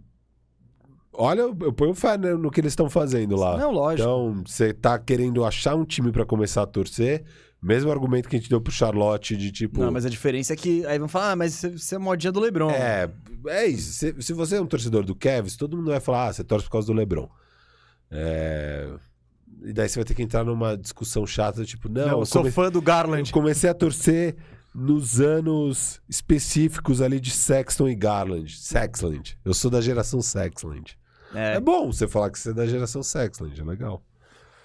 Olha, eu ponho fé né, no que eles estão fazendo lá. Não, lógico. Então, você tá querendo achar um time pra começar a torcer. Mesmo argumento que a gente deu pro Charlotte de tipo. Não, mas a diferença é que aí vão falar, ah, mas você- é modinha do LeBron. É, é isso. Se, se você é um torcedor do Cavs, todo mundo vai falar, ah, você torce por causa do LeBron. É... E daí você vai ter que entrar numa discussão chata, tipo, não, Não, eu eu sou come- fã do Garland. eu comecei a torcer nos anos específicos ali de Sexton e Garland. Sexland. Eu sou da geração Sexland. É, É, bom você falar que você é da geração Sexland, é legal.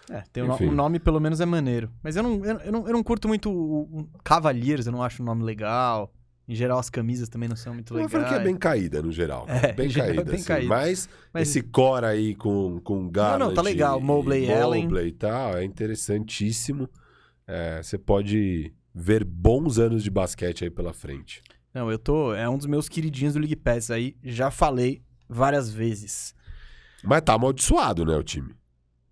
é, tem o, Enfim. o nome pelo menos é maneiro. Mas eu não, eu, eu não, eu não curto muito o, o Cavaliers, eu não acho o nome legal. Em geral, as camisas também não são muito Uma legais. franquia bem caída, no geral. É, bem em geral, caída, bem assim. caída. Mas, Mas- esse core aí com, com Garland não, tá legal. Mobley, e Allen. Mobley e tal, é interessantíssimo. É, você pode ver bons anos de basquete aí pela frente. Não, eu tô. É um dos meus queridinhos do League Pass aí. Já falei várias vezes. Mas tá amaldiçoado, né, o time?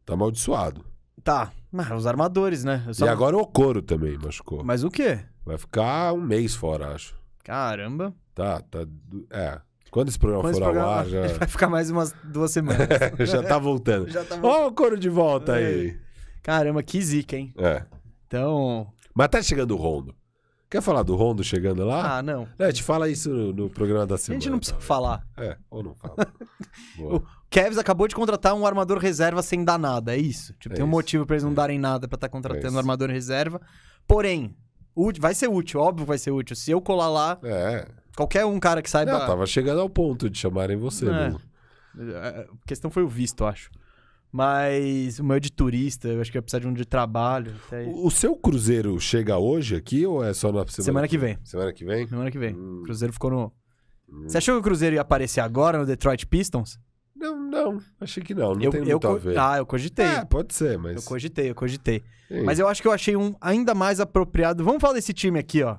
Tá amaldiçoado. Tá, mas os armadores, né? Só- E agora o Okoro também machucou. Mas o quê? Vai ficar um mês fora, acho. Caramba. Tá, tá. É. Quando esse programa esse for ao programa, ar, *laughs* já, vai ficar mais umas duas semanas. *laughs* já tá voltando. *laughs* Já tá Ó, o Okoro de volta aí. Caramba, que zica, hein? É. Então. Mas tá chegando o Rondo. Quer falar do Rondo chegando lá? Ah, não. É, te fala isso no, no programa da A semana. gente não precisa tá? falar. É, ou não fala. *laughs* O Cavs acabou de contratar um armador reserva sem dar nada, é isso. Tipo, É tem um isso. motivo pra eles não É. darem nada pra estar É contratando um armador reserva. Porém, vai ser útil, óbvio que vai ser útil. Se eu colar lá, É. qualquer um cara que saiba. Não, tava chegando ao ponto de chamarem você É. mesmo. A questão foi o visto, acho. Mas o meu de turista, eu acho que vai precisar de um de trabalho. O, o seu Cruzeiro chega hoje aqui ou é só na semana, Semana que vem. Semana que vem? Semana que vem. Hum. O Cruzeiro ficou no. Você achou que o Cruzeiro ia aparecer agora no Detroit Pistons? Não, não. Achei que não. Não eu, tem eu muito a co- ver. Ah, eu cogitei. É, pode ser, mas. Eu cogitei, eu cogitei. Sim. Mas eu acho que eu achei um ainda mais apropriado. Vamos falar desse time aqui, ó.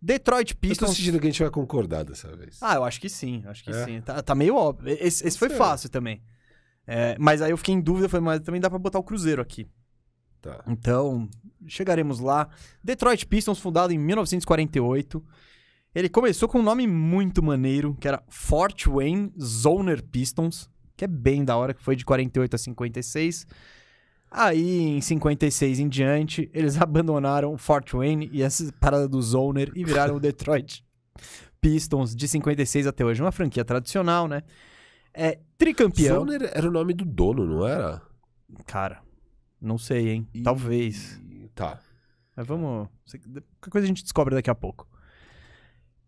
Detroit Eu tô Pistons. sentindo que a gente vai concordar dessa vez. Ah, eu acho que sim, acho que É? sim. Tá, tá meio óbvio. Esse, esse foi fácil também. É, mas aí eu fiquei em dúvida, falei, mas também dá pra botar o Cruzeiro aqui. Tá. Então, chegaremos lá. Detroit Pistons, fundado em 1948. Ele começou com um nome muito maneiro, que era Fort Wayne Zoner Pistons, que é bem da hora, que foi de 48 a 56. Aí, em 56 em diante, eles *laughs* abandonaram Fort Wayne e essa parada do Zoner e viraram o *laughs* Detroit Pistons de 56 até hoje. Uma franquia tradicional, né? É tricampeão. Zoner era o nome do dono, não era? Cara, não sei, hein? E- Talvez. Tá. Mas vamos. Qualquer coisa a gente descobre daqui a pouco.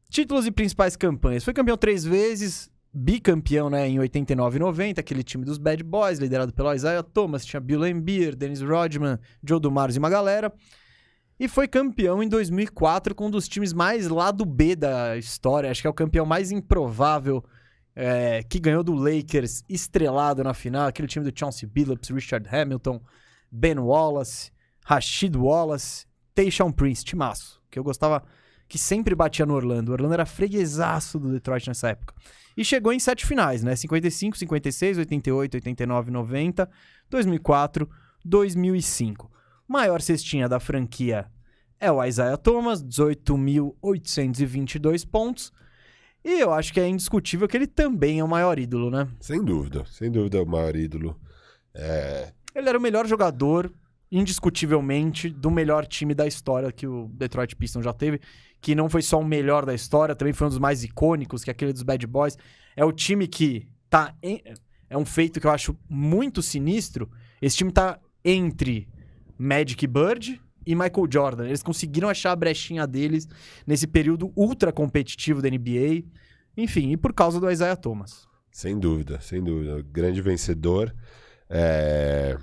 Títulos e principais campanhas. Foi campeão três vezes, bicampeão né, em 89 e 90, aquele time dos Bad Boys, liderado pelo Isaiah Thomas, tinha Bill Embiid, Dennis Rodman, Joe Dumars e uma galera. E foi campeão em 2004 com um dos times mais lá do B da história. Acho que é o campeão mais improvável é, que ganhou do Lakers estrelado na final. Aquele time do Chauncey Billups, Richard Hamilton, Ben Wallace, Rashid Wallace, Tayshaun Prince, timaço. Que eu gostava, que sempre batia no Orlando. O Orlando era freguesaço do Detroit nessa época. E chegou em sete finais, né? 55, 56, 88, 89, 90, 2004, 2005. Maior cestinha da franquia é o Isaiah Thomas, 18.822 pontos. E eu acho que é indiscutível que ele também é o maior ídolo, né? Sem dúvida. Sem dúvida é o maior ídolo. É. Ele era o melhor jogador, indiscutivelmente, do melhor time da história que o Detroit Pistons já teve. Que não foi só o melhor da história, também foi um dos mais icônicos, que é aquele dos Bad Boys. É o time que tá. em- É um feito que eu acho muito sinistro. Esse time tá entre Magic Bird e Michael Jordan. Eles conseguiram achar a brechinha deles nesse período ultra competitivo da NBA. Enfim, e por causa do Isaiah Thomas. Sem dúvida, sem dúvida. Grande vencedor. É,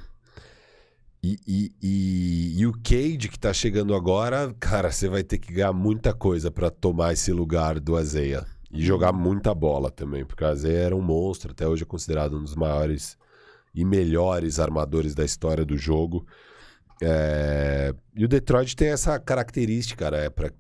E, e, e, e, o Cade que tá chegando agora, cara, você vai ter que ganhar muita coisa para tomar esse lugar do Azeia. E jogar muita bola também, porque o Azeia era um monstro, até hoje é considerado um dos maiores e melhores armadores da história do jogo. É... E o Detroit tem essa característica, cara, é pra...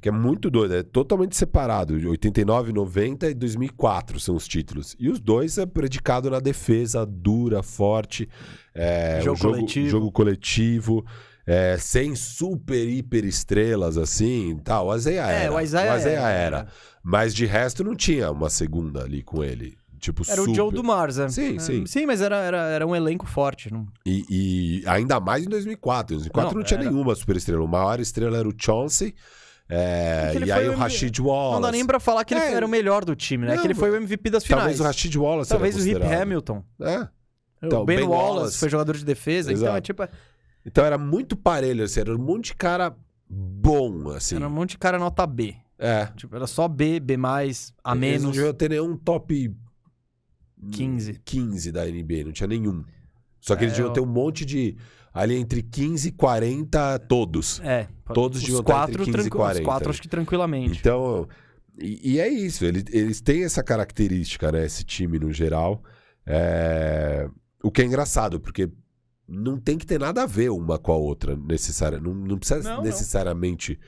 que é muito doido, é totalmente separado. 89, 90 e 2004 são os títulos. E os dois é predicado na defesa dura, forte, é... jogo, jogo, coletivo. jogo coletivo. É, sem super, hiper estrelas assim tal. O Azeia é, era. Azeia, o Azeia era. era. Mas de resto não tinha uma segunda ali com ele. Tipo, era super... o Joe do Marza. Sim, é, sim. Sim, mas era, era, era um elenco forte. Não... E, e ainda mais em 2004. Em 2004 não, não tinha era... nenhuma super estrela. O maior estrela era o Chauncey. É, e aí o, Rashid Wallace. Não dá nem pra falar que ele é, era o melhor do time, né? Não, que ele foi o MVP das finais. Talvez o Rashid Wallace Talvez o Rip Hamilton. É. Então, o Ben, ben Wallace, Wallace, foi jogador de defesa. Exato. Então é tipo... Então era muito parelho, assim. Era um monte de cara bom, assim. Era um monte de cara nota B. É. Tipo, era só B, B+, A menos. Não deviam ter nenhum top 15. 15 da NBA, não tinha nenhum. Só que é, eles deviam eu... ter um monte de. Ali entre 15 e 40, todos. É. Todos os deviam quatro, ter entre 15 e 40. Os quatro, acho que tranquilamente. Então. E, e é isso. Eles, eles têm essa característica, né? Esse time no geral. É... O que é engraçado, porque não tem que ter nada a ver uma com a outra, necessária. Não, não precisa não, necessariamente.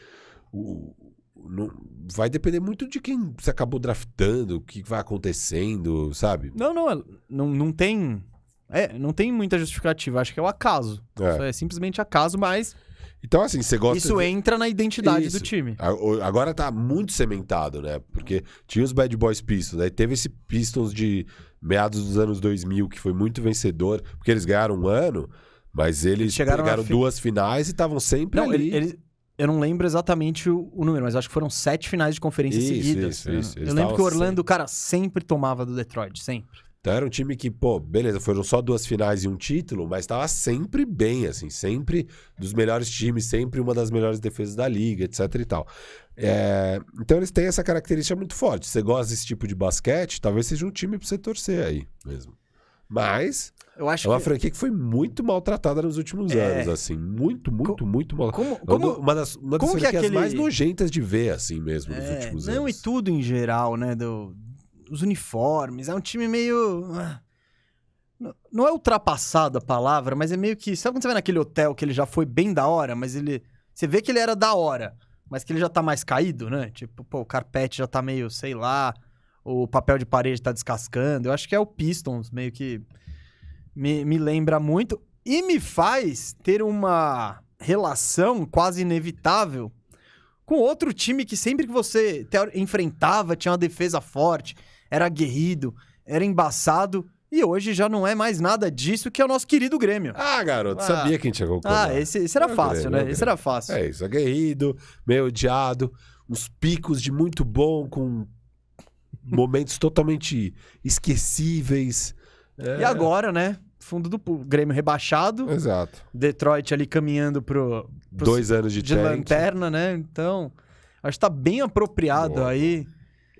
Não. O, não, vai depender muito de quem você acabou draftando, o que vai acontecendo, sabe? Não, não, é, não, não tem. É, não tem muita justificativa. Acho que é o acaso. É, é simplesmente acaso, mas. Então, assim, você gosta. Isso de... entra na identidade Isso. do time. Agora tá muito cementado, né? Porque tinha os Bad Boys Pistons, aí teve esse Pistons de meados dos anos 2000 que foi muito vencedor, porque eles ganharam um ano, mas eles, eles chegaram pegaram fi... duas finais e estavam sempre não, ali. Eles, eu não lembro exatamente o, o, número, mas acho que foram sete finais de conferência isso, seguidas. Isso, isso. Eu lembro que o Orlando, sempre... cara, sempre tomava do Detroit, sempre. Então era um time que, pô, beleza, foram só duas finais e um título, mas estava sempre bem, assim, sempre dos melhores times, sempre uma das melhores defesas da liga, etc e tal. É... então eles têm essa característica muito forte. Você gosta desse tipo de basquete, talvez seja um time pra você torcer aí mesmo. Mas eu acho é uma que... franquia que foi muito maltratada nos últimos é... anos, assim. Muito, muito, Co muito mal. Como, como, uma das, uma das franquias aquele... mais nojentas de ver, assim mesmo, é... nos últimos Não, anos. Não, e tudo em geral, né? Do... Os uniformes. É um time meio. Ah, não é ultrapassado a palavra, mas é meio que. Sabe quando você vai naquele hotel que ele já foi bem da hora, mas ele. Você vê que ele era da hora, mas que ele já tá mais caído, né? Tipo, pô, o carpete já tá meio, sei lá, o papel de parede tá descascando. Eu acho que é o Pistons, meio que me, me lembra muito e me faz ter uma relação quase inevitável com outro time que sempre que você enfrentava tinha uma defesa forte, era aguerrido, era embaçado. E hoje já não é mais nada disso que é o nosso querido Grêmio. Ah, garoto, ah. sabia que a gente ia concordar. Ah, esse, esse era é fácil, Grêmio, né? É esse era fácil. É isso, aguerrido, meio odiado, uns picos de muito bom, com momentos totalmente esquecíveis. É. E agora, né? Fundo do Grêmio rebaixado. Exato. Detroit ali caminhando pro. Dois anos de, de lanterna, né? Então, acho que tá bem apropriado Boa. aí.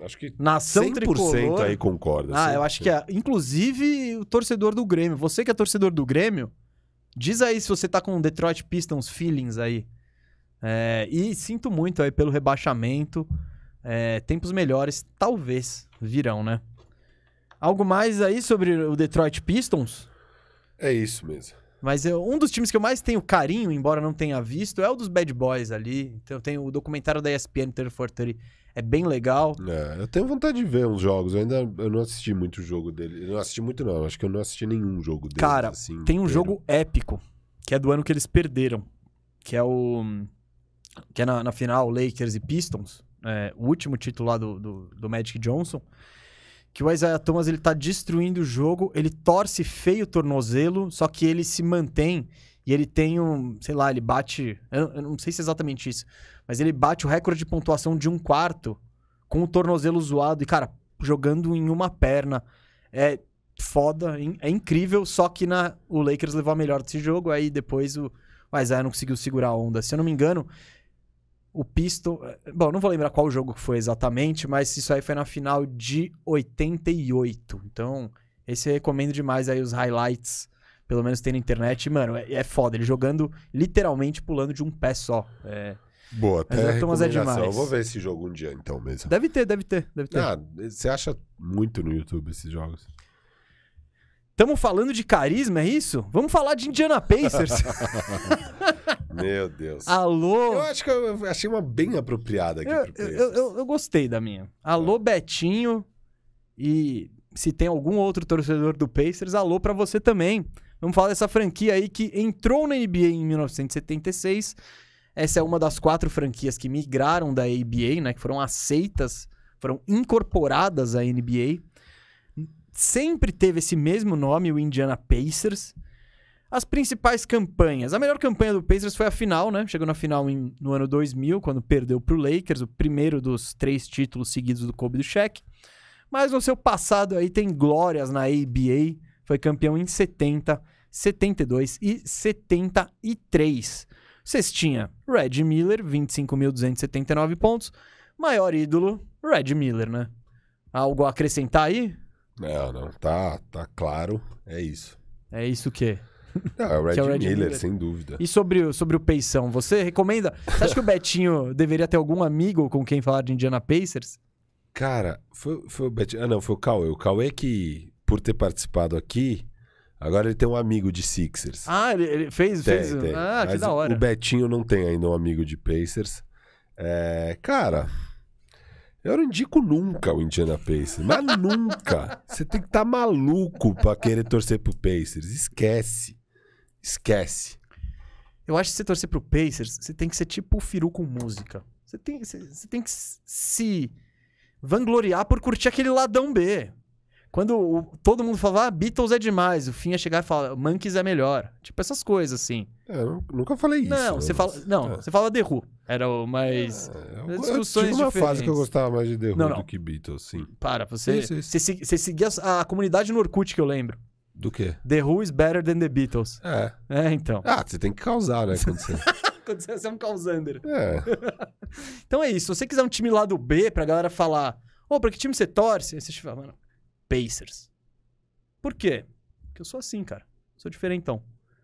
Acho que Nação 100% tricolor. aí concorda. Ah, eu acho que é. Inclusive o torcedor do Grêmio. Você que é torcedor do Grêmio, diz aí se você tá com Detroit Pistons feelings aí. É, e sinto muito aí pelo rebaixamento. É, tempos melhores talvez virão, né? Algo mais aí sobre o Detroit Pistons? É isso mesmo. Mas eu, um dos times que eu mais tenho carinho, embora não tenha visto, é o dos Bad Boys ali. Então tem o documentário da ESPN 3430. É bem legal. É, eu tenho vontade de ver uns jogos. Eu ainda eu não assisti muito o jogo dele. Eu não assisti muito, não. Acho que eu não assisti nenhum jogo dele. Cara, assim, tem um jogo épico, que é do ano que eles perderam. Que é o. Que é na, na final, Lakers e Pistons. É, o último título lá do, do, do Magic Johnson que o Isaiah Thomas ele tá destruindo o jogo, ele torce feio o tornozelo, só que ele se mantém e ele tem um, sei lá, ele bate, eu, eu não sei se é exatamente isso, mas ele bate o recorde de pontuação de um quarto com o tornozelo zoado e, cara, jogando em uma perna. É foda, é incrível, só que na, o Lakers levou a melhor desse jogo, aí depois o, o Isaiah não conseguiu segurar a onda. Se eu não me engano, o Piston. Bom, não vou lembrar qual jogo foi exatamente, mas isso aí foi na final de 88. Então, esse eu recomendo demais aí os highlights pelo menos tem na internet. Mano, é, é foda. Ele jogando, literalmente pulando de um pé só. É. Boa, até Mas é Thomas é demais. Eu vou ver esse jogo um dia então mesmo. Deve ter, deve ter, deve ter. Ah, você acha muito no YouTube esses jogos? Tamo falando de carisma, é isso? Vamos falar de Indiana Pacers. *laughs* Meu Deus. Alô? Eu acho que eu achei uma bem apropriada aqui Eu, pro eu, eu- eu gostei da minha. Alô, Betinho. E se tem algum outro torcedor do Pacers, alô pra você também. Vamos falar dessa franquia aí que entrou na NBA em 1976. Essa é uma das quatro franquias que migraram da ABA, né? Que foram aceitas, foram incorporadas à NBA. Sempre teve esse mesmo nome, o Indiana Pacers. As principais campanhas. A melhor campanha do Pacers foi a final, né? Chegou na final em- no ano 2000, quando perdeu pro Lakers, o primeiro dos três títulos seguidos do Kobe do Shaq. Mas no seu passado aí tem glórias na ABA. Foi campeão em 70, 72 e 73. Cestinha, Red Miller, 25.279 pontos. Maior ídolo, Red Miller, né? Algo a acrescentar aí? Não, não, tá, tá claro. É isso. É isso que. *laughs* Não, é o Red, Que é o Red Miller, Miller. sem dúvida. E sobre, o- sobre o Peição, você recomenda? Você acha que o Betinho deveria ter algum amigo com quem falar de Indiana Pacers? Cara, foi, foi o Bet... Ah, não, foi o Cauê. O Cauê que, por ter participado aqui, agora ele tem um amigo de Sixers. Ah, ele, fez, Tem, fez. tem. Ah, que Mas da hora. O Betinho não tem ainda um amigo de Pacers. É, cara, eu não indico nunca o Indiana Pacers. Mas *laughs* nunca. Você tem que estar maluco pra querer torcer pro Pacers. Esquece. Esquece. Eu acho que você torcer pro Pacers, você tem que ser tipo o Firu com música. Você tem, você, você tem que se vangloriar por curtir aquele ladão B. Quando o- todo mundo falava, ah, Beatles é demais, o fim ia chegar e falar, Monkeys é melhor. Tipo essas coisas, assim. É, eu nunca falei isso. não, você fala. Não, é. você fala The Who. Era o mais. É, eu, eu discussões tive uma fase diferentes. que eu gostava mais de The Who Não, não. do que Beatles, sim. Para, você. Isso, isso. Você, se- você seguia a, a comunidade no Orkut que eu lembro. Do quê? The Who is better than the Beatles. É. É, então. Ah, você tem que causar, né? Quando você... *laughs* Quando você é um causander. É. *laughs* Então é isso. Se você quiser um time lá do B pra galera falar, ô, pra que time você torce? Aí você fala, mano, Pacers. Por quê? Porque eu sou assim, cara. Sou diferentão.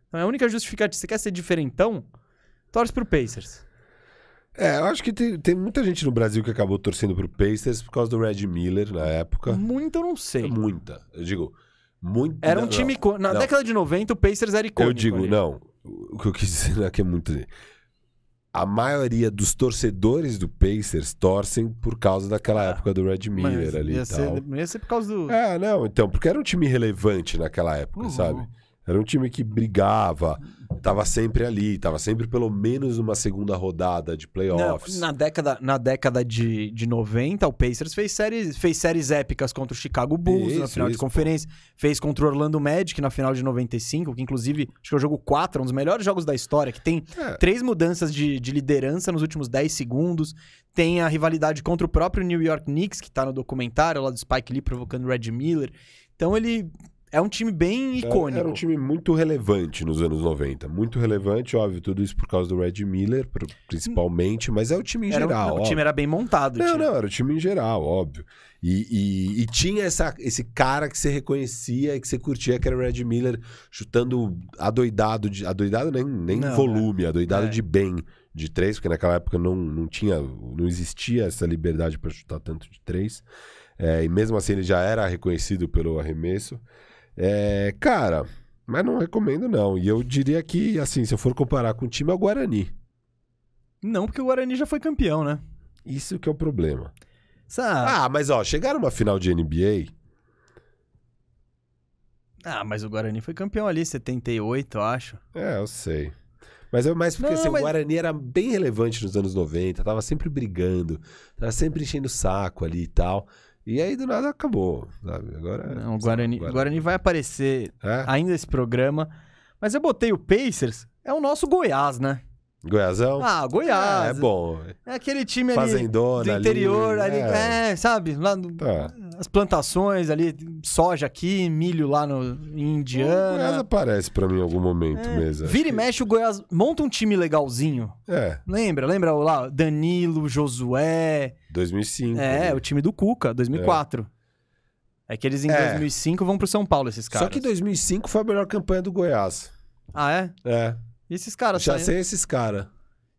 Então é a única justificativa. Você quer ser diferentão, torce pro Pacers. É, eu acho que tem, tem muita gente no Brasil que acabou torcendo pro Pacers por causa do Red Miller na época. Muito eu não sei. Muita. Eu digo, muito. Era um não, time. não. Na não. década de 90, o Pacers era icônico. Eu digo, ali. não. O que eu quis *laughs* dizer aqui é muito. A maioria dos torcedores do Pacers torcem por causa daquela Ah, época do Red Miller ali ia e ser, tal. ia ser por causa do. É, não, então, porque era um time relevante naquela época, Uhum. sabe? Era um time que brigava, tava sempre ali, tava sempre pelo menos uma segunda rodada de Não, playoffs. na década, na década de, de 90, o Pacers fez séries, fez séries épicas contra o Chicago Bulls na Isso, final de isso, conferência. Fez contra o Orlando Magic na final de 95, que inclusive acho que é o jogo 4, um dos melhores jogos da história, que tem É. três mudanças de, de liderança nos últimos 10 segundos. Tem a rivalidade contra o próprio New York Knicks, que tá no documentário lá do Spike Lee provocando o Red Miller. Então ele é um time bem icônico. Era um time muito relevante nos anos 90. Muito relevante, óbvio, tudo isso por causa do Red Miller, pr- principalmente, mas é o time em Era um- geral. o óbvio. time era bem montado. Não, não, era o time em geral, óbvio. E, e- e tinha essa, esse cara que você reconhecia e que você curtia, que era o Red Miller, chutando adoidado, de, adoidado nem, nem Não, volume, adoidado É. de bem de três, porque naquela época não, não tinha, não existia essa liberdade para chutar tanto de três. É, e mesmo assim ele já era reconhecido pelo arremesso. É, cara, mas não recomendo não. E eu diria que, assim, se eu for comparar com o time, é o Guarani. Não, porque o Guarani já foi campeão, né? Isso que é o problema. Ah, mas ó, chegar numa final de NBA, Ah, mas o Guarani foi campeão ali, 78, eu acho. é, eu sei. Mas é mais porque Não, assim, mas- o Guarani era bem relevante nos anos 90, tava sempre brigando, tava sempre enchendo o saco ali e tal. E aí do nada acabou, sabe? Agora. Não, o Guarani, Guarani vai aparecer É? ainda esse programa. Mas eu botei o Pacers, é o nosso Goiás, né? Goiazão? Ah, Goiás. Ah, é bom. É aquele time ali Fazendona do interior, ali, é. é, sabe? Lá no- Tá. as plantações ali, soja aqui, milho lá no, em O Goiás Indiana. aparece pra mim em algum momento É, mesmo. Vira e mexe o Goiás, monta um time legalzinho. É, Lembra? Lembra lá? Danilo, Josué. 2005. É, ali. o time do Cuca, 2004. É que eles em é. 2005 vão pro São Paulo, esses caras. Só que 2005 foi a melhor campanha do Goiás. Ah, é? É. E esses caras Já sei esses caras.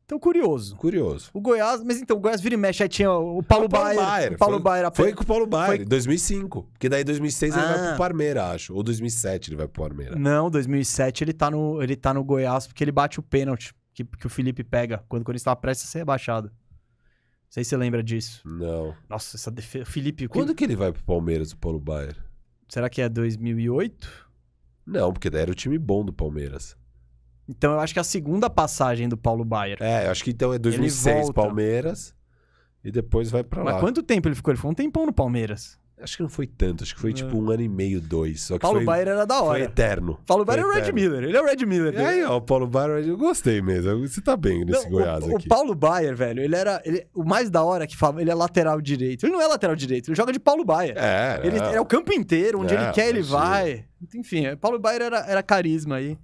Então, curioso. Curioso. O Goiás, mas então, o Goiás vira e mexe, aí tinha o Paulo, o Paulo Baier. Baier. O Paulo foi, Baier. Foi com o Paulo Baier, foi... 2005. Porque daí 2006 ah. ele vai pro ah. Parmeira, acho. Ou 2007 ele vai pro Parmeira. Não, 2007 ele tá no, ele tá no Goiás porque ele bate o pênalti que, que o Felipe pega quando, quando ele estava prestes a ser rebaixado. Não sei se você lembra disso. Não. Nossa, essa defesa. Felipe. Quando que ele vai pro Palmeiras, o Paulo Baier? Será que é 2008? Não, porque daí era o time bom do Palmeiras. Então eu acho que é a segunda passagem do Paulo Baier. É, eu acho que então é 2006 Palmeiras e depois vai para lá. Mas quanto tempo ele ficou? Ele ficou um tempão no Palmeiras. Acho que não foi tanto, acho que foi tipo um ano e meio, dois. Só que Paulo foi, Baier era da hora. Foi eterno. Paulo Baier é o Red Miller, ele é o Red Miller. E aí, ó, o Paulo Baier, eu gostei mesmo. Você tá bem nesse não, Goiás o, aqui. O Paulo Baier, velho, ele era. Ele, o mais da hora que fala, ele é lateral direito. Ele não é lateral direito, ele joga de Paulo Baier. É. Ele é, é o campo inteiro, onde é, ele quer, ele vai. Enfim, Paulo Baier era, era carisma aí.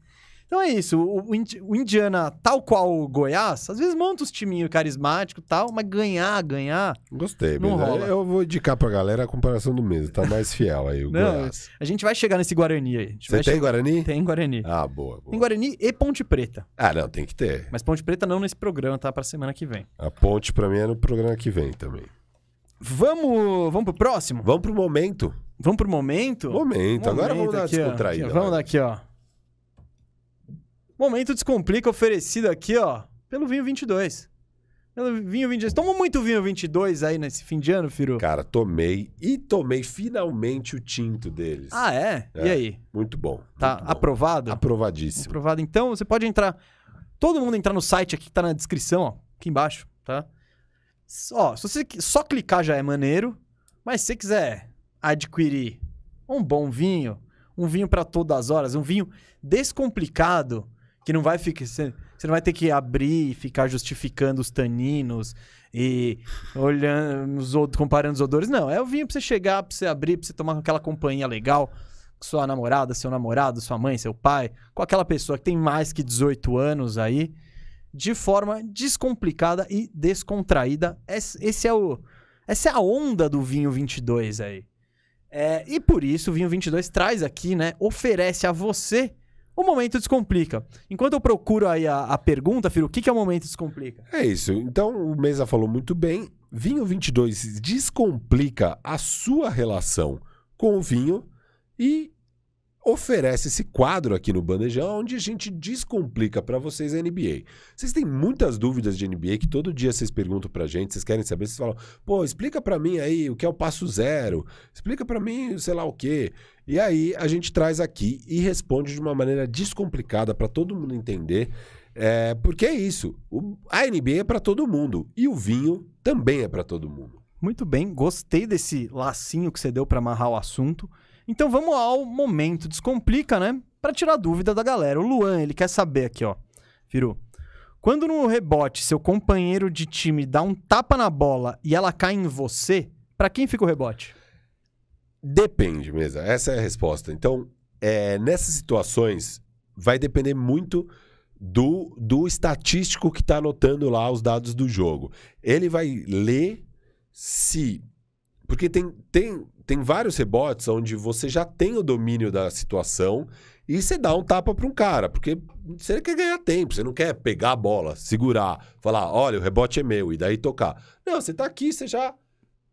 Então é isso. O, o, Indiana, tal qual o Goiás, às vezes monta os timinhos carismáticos e tal, mas ganhar, ganhar. Gostei, não rola. Eu vou indicar pra galera a comparação do mesmo. Tá mais fiel aí, o não, Goiás. A gente vai chegar nesse Guarani aí. Você tem chegar... Guarani? Tem Guarani. Ah, boa, boa. Tem Guarani e Ponte Preta. Ah, não, tem que ter. Mas Ponte Preta não nesse programa, tá? Pra semana que vem. A Ponte pra mim é no programa que vem também. Vamos, vamos pro próximo? Vamos pro momento. Vamos pro momento? Momento. momento Agora vamos dar aqui, descontraída. Vamos daqui, ó. Momento Descomplica oferecido aqui, ó, pelo Vinho 22. Pelo Vinho 22. Tomou muito Vinho 22 aí nesse fim de ano, Firu? Cara, tomei e tomei finalmente o tinto deles. Ah, é? é. E aí? Muito bom. Tá muito bom. aprovado? Aprovadíssimo. Aprovado. Então, você pode entrar... Todo mundo entrar no site aqui que tá na descrição, ó, aqui embaixo, tá? Ó, se você só clicar já é maneiro, mas se você quiser adquirir um bom vinho, um vinho para todas as horas, um vinho descomplicado, que não vai ficar. Você, não vai ter que abrir e ficar justificando os taninos e olhando, os, comparando os odores. Não, é o vinho pra você chegar, pra você abrir, pra você tomar com aquela companhia legal, com sua namorada, seu namorado, sua mãe, seu pai, com aquela pessoa que tem mais que 18 anos aí, de forma descomplicada e descontraída. Esse é o, essa é a onda do vinho 22 aí. É, e por isso o vinho 22 traz aqui, né? Oferece a você o momento descomplica. Enquanto eu procuro aí a, a pergunta, Firo, o que, que é o momento descomplica? É isso. Então, o Mesa falou muito bem. Vinho 22 descomplica a sua relação com o vinho e oferece esse quadro aqui no Bandejão, onde a gente descomplica para vocês a NBA. Vocês têm muitas dúvidas de NBA que todo dia vocês perguntam pra gente, vocês querem saber, vocês falam, pô, explica para mim aí o que é o passo zero, explica para mim sei lá o quê. E aí a gente traz aqui e responde de uma maneira descomplicada para todo mundo entender. É, porque é isso, o, a NBA é para todo mundo e o vinho também é para todo mundo. Muito bem, gostei desse lacinho que você deu para amarrar o assunto. Então vamos ao momento descomplica, né? Para tirar dúvida da galera. O Luan, ele quer saber aqui, ó. Firu. Quando no rebote seu companheiro de time dá um tapa na bola e ela cai em você, para quem fica o rebote? Depende, mesa. Essa é a resposta. Então, é, nessas situações, vai depender muito do, do estatístico que está anotando lá os dados do jogo. Ele vai ler se. Porque tem, tem, tem vários rebotes onde você já tem o domínio da situação e você dá um tapa para um cara, porque você quer ganhar tempo, você não quer pegar a bola, segurar, falar, olha, o rebote é meu, e daí tocar. Não, você está aqui, você já.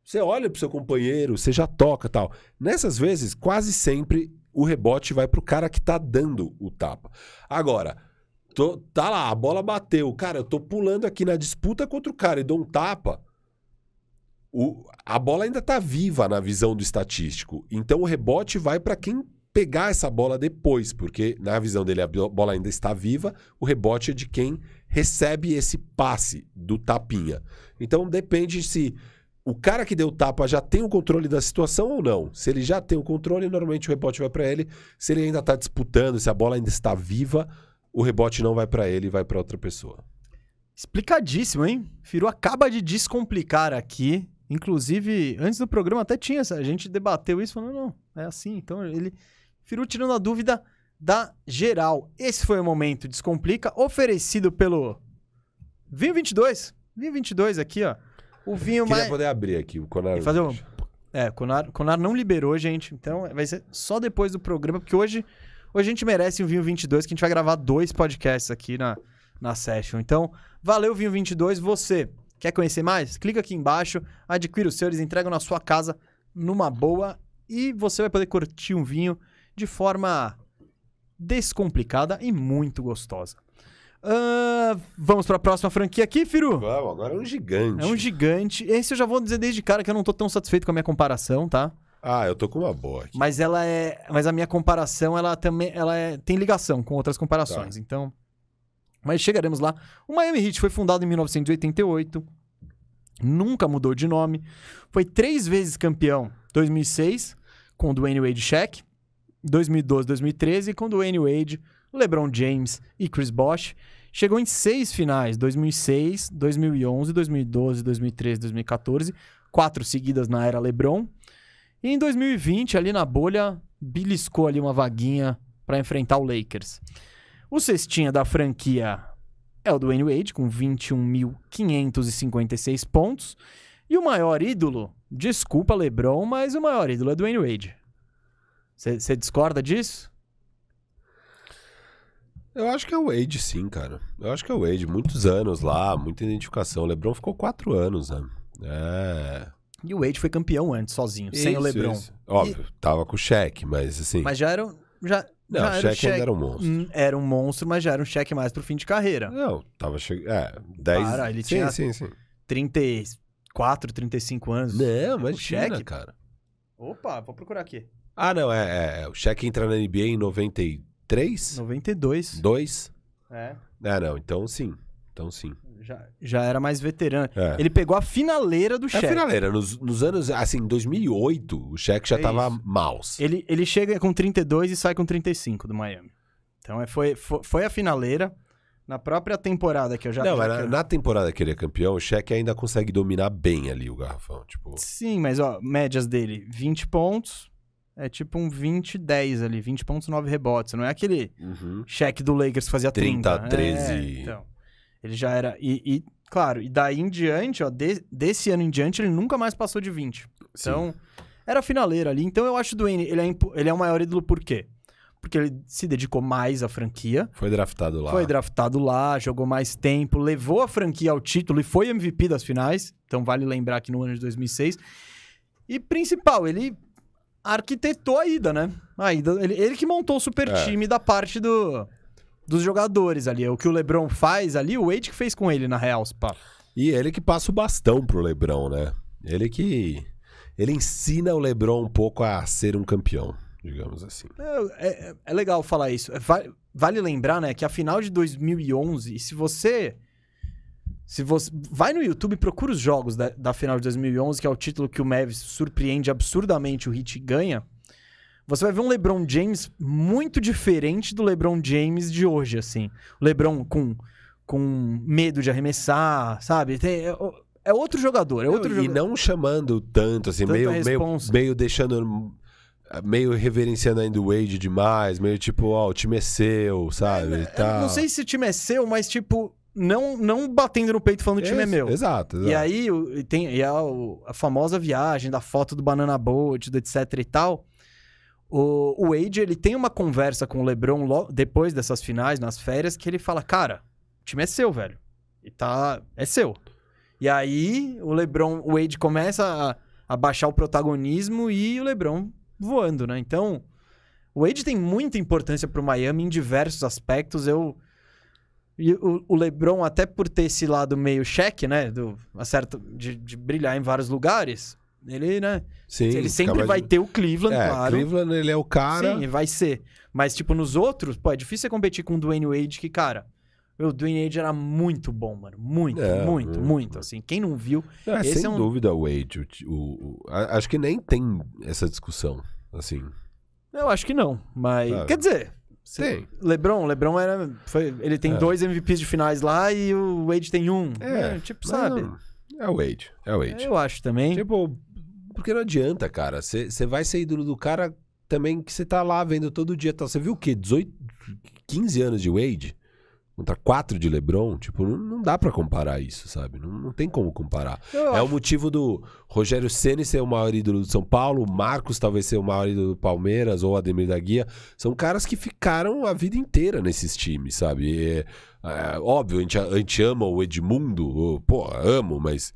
Você olha pro seu companheiro, você já toca tal. Nessas vezes, quase sempre o rebote vai pro cara que tá dando o tapa. Agora, tô, tá lá, a bola bateu. Cara, eu tô pulando aqui na disputa contra o cara e dou um tapa o, a bola ainda está viva na visão do estatístico. Então o rebote vai para quem pegar essa bola depois, porque na visão dele a bola ainda está viva, o rebote é de quem recebe esse passe do tapinha. Então depende se o cara que deu o tapa já tem o controle da situação ou não. Se ele já tem o controle, normalmente o rebote vai para ele. Se ele ainda está disputando, se a bola ainda está viva, o rebote não vai para ele, vai para outra pessoa. Explicadíssimo, hein? Firu acaba de descomplicar aqui Inclusive, antes do programa até tinha, a gente debateu isso, falando, não, é assim. Então ele Firu tirando a dúvida da geral. Esse foi o momento Descomplica, oferecido pelo Vinho 22. Vinho 22 aqui, ó. O vinho Queria mais... poder abrir aqui o Conar. fazer um... É, Conar, Conar não liberou, gente. Então vai ser só depois do programa, porque hoje, hoje a gente merece um Vinho 22, que a gente vai gravar dois podcasts aqui na, na session. Então, valeu, Vinho 22. Você quer conhecer mais? Clica aqui embaixo, adquira os seus, eles entregam na sua casa numa boa e você vai poder curtir um vinho de forma descomplicada e muito gostosa. Uh, vamos para a próxima franquia aqui, Firu? Vamos, agora é um gigante. É um gigante. Esse eu já vou dizer desde cara que eu não tô tão satisfeito com a minha comparação, tá? Ah, eu tô com uma boa aqui. Mas ela é, mas a minha comparação, ela também, ela é, tem ligação com outras comparações. Tá. Então, mas chegaremos lá. O Miami Heat foi fundado em 1988. Nunca mudou de nome. Foi três vezes campeão. 2006 com o Dwayne Wade Shaq, 2012, 2013 com o Dwayne Wade, LeBron James e Chris Bosh. Chegou em seis finais, 2006, 2011, 2012, 2013, 2014, quatro seguidas na era LeBron. E em 2020, ali na bolha, beliscou ali uma vaguinha para enfrentar o Lakers. O cestinha da franquia é o Dwayne Wade, com 21.556 pontos. E o maior ídolo, desculpa LeBron, mas o maior ídolo é Dwayne Wade. Você discorda disso? Eu acho que é o Wade, sim, cara. Eu acho que é o Wade. Muitos anos lá, muita identificação. O LeBron ficou quatro anos, né? É. E o Wade foi campeão antes, sozinho, isso, sem o LeBron. Isso. Óbvio, e... tava com o cheque, mas assim. Mas já era. Já, não, já o cheque ainda era um monstro. Hum, era um monstro, mas já era um cheque mais pro fim de carreira. Não, tava chegando. É, 10. Para, ele sim, tinha sim, sim. 34, 35 anos. Não, mas cheque, cara. Opa, vou procurar aqui. Ah, não, é, é, é. O cheque entra na NBA em 93? 92. 2? É. É, não, então sim. Então sim. Já, já era mais veterano. É. Ele pegou a finaleira do. É a finaleira. Nos, nos anos, assim, em 2008, o cheque já é tava isso. mouse. Ele, ele chega com 32 e sai com 35 do Miami. Então é, foi, foi, foi a finaleira. Na própria temporada que eu já... Não, já... Na, na, temporada que ele é campeão, o cheque ainda consegue dominar bem ali o garrafão. Tipo... Sim, mas ó, médias dele, 20 pontos, é tipo um 20-10 ali, 20 pontos, 9 rebotes. Não é aquele uhum. cheque do Lakers que fazia 30. 30 13. É, então, ele já era. E, e, claro, e daí em diante, ó, de, desse ano em diante, ele nunca mais passou de 20. Então, Sim. era finaleira ali. Então eu acho o Dwayne, ele é, ele é o maior ídolo por quê? Porque ele se dedicou mais à franquia. Foi draftado lá. Foi draftado lá, jogou mais tempo, levou a franquia ao título e foi MVP das finais. Então vale lembrar que no ano de 2006. E principal, ele arquitetou a ida, né? A ida, ele, ele que montou o super é. time da parte do, dos jogadores ali. O que o LeBron faz ali, o Wade que fez com ele, na real, pá. E ele que passa o bastão pro LeBron, né? Ele que. Ele ensina o LeBron um pouco a ser um campeão, digamos assim. É, é, é legal falar isso. É, vale, vale lembrar, né, que a final de 2011, se você se você vai no YouTube e procura os jogos da, da final de 2011, que é o título que o Mavis surpreende absurdamente, o Heat ganha. Você vai ver um LeBron James muito diferente do LeBron James de hoje, assim. O LeBron com, com medo de arremessar, sabe? Tem, é, é outro jogador, é outro não, jogador. E não chamando tanto, assim, meio, meio, meio deixando meio reverenciando ainda o Wade demais, meio tipo, ó, oh, o time é seu, sabe? É, tá. Não sei se o time é seu, mas tipo, não, não batendo no peito falando que o time é meu. Exato, exato. E aí tem e a, a, famosa viagem da foto do Banana Boat, do etc e tal. O, o Wade, ele tem uma conversa com o LeBron depois dessas finais, nas férias, que ele fala, cara, o time é seu, velho. E tá... É seu. E aí o LeBron, o Wade começa a, a baixar o protagonismo e o LeBron voando, né? Então, o Wade tem muita importância pro Miami em diversos aspectos. Eu e o, o, LeBron, até por ter esse lado meio cheque, né? Do, acerta, de, de brilhar em vários lugares, ele, né? Sim, ele sempre vai de... ter o Cleveland, é, claro. Cleveland, ele é o cara. Sim, vai ser. Mas, tipo, nos outros, pô, é difícil você competir com o Dwayne Wade, que, cara, o Dwayne Wade era muito bom, mano. Muito, é, muito, muito. Assim, quem não viu. É, sem é um... dúvida, o Wade. O, o, o, acho que nem tem essa discussão, assim. Eu acho que não, mas. Ah. Quer dizer, tem. LeBron, LeBron era. Foi, ele tem é. dois MVPs de finais lá e o Wade tem um. É, é tipo, sabe? Não, é o Wade. É o Wade. Eu acho também. Tipo, porque não adianta, cara. Você vai ser ídolo do cara também que você tá lá vendo todo dia. Tá. Você viu o quê? 18, 15 anos de Wade? contra quatro de LeBron, tipo, não, não dá para comparar isso, sabe? Não, não tem como comparar. Eu é acho. o motivo do Rogério Ceni ser o maior ídolo do São Paulo, o Marcos talvez ser o maior ídolo do Palmeiras ou Ademir da Guia. São caras que ficaram a vida inteira nesses times, sabe? É, óbvio, a gente, a gente ama o Edmundo, pô, amo, mas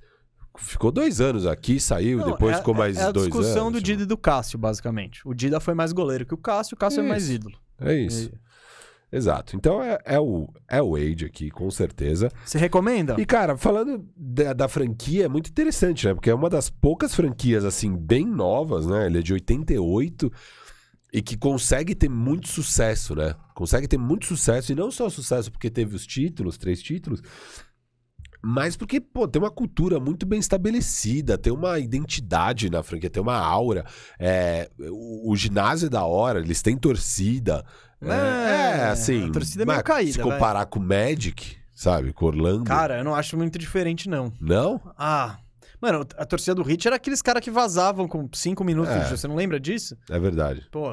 ficou dois anos aqui, saiu, não, depois é, ficou mais é dois anos. É a discussão do Dida e do Cássio, basicamente. O Dida foi mais goleiro que o Cássio, o Cássio é, é mais ídolo. É isso. Exato. Então é, é, o, é o Age aqui, com certeza. Você recomenda? E, cara, falando da, da, franquia, é muito interessante, né? Porque é uma das poucas franquias, assim, bem novas, né? Ele é de 88 e que consegue ter muito sucesso, né? Consegue ter muito sucesso, e não só sucesso porque teve os títulos, três títulos, mas porque, pô, tem uma cultura muito bem estabelecida, tem uma identidade na franquia, tem uma aura. É, o, o ginásio é da hora, eles têm torcida. É, é assim. A torcida é meio caída. Se comparar com o Magic, sabe? Com Orlando. Cara, eu não acho muito diferente, não. Não? Ah. Mano, a torcida do Hit era aqueles caras que vazavam com cinco minutos. É. Você não lembra disso? É verdade. Pô,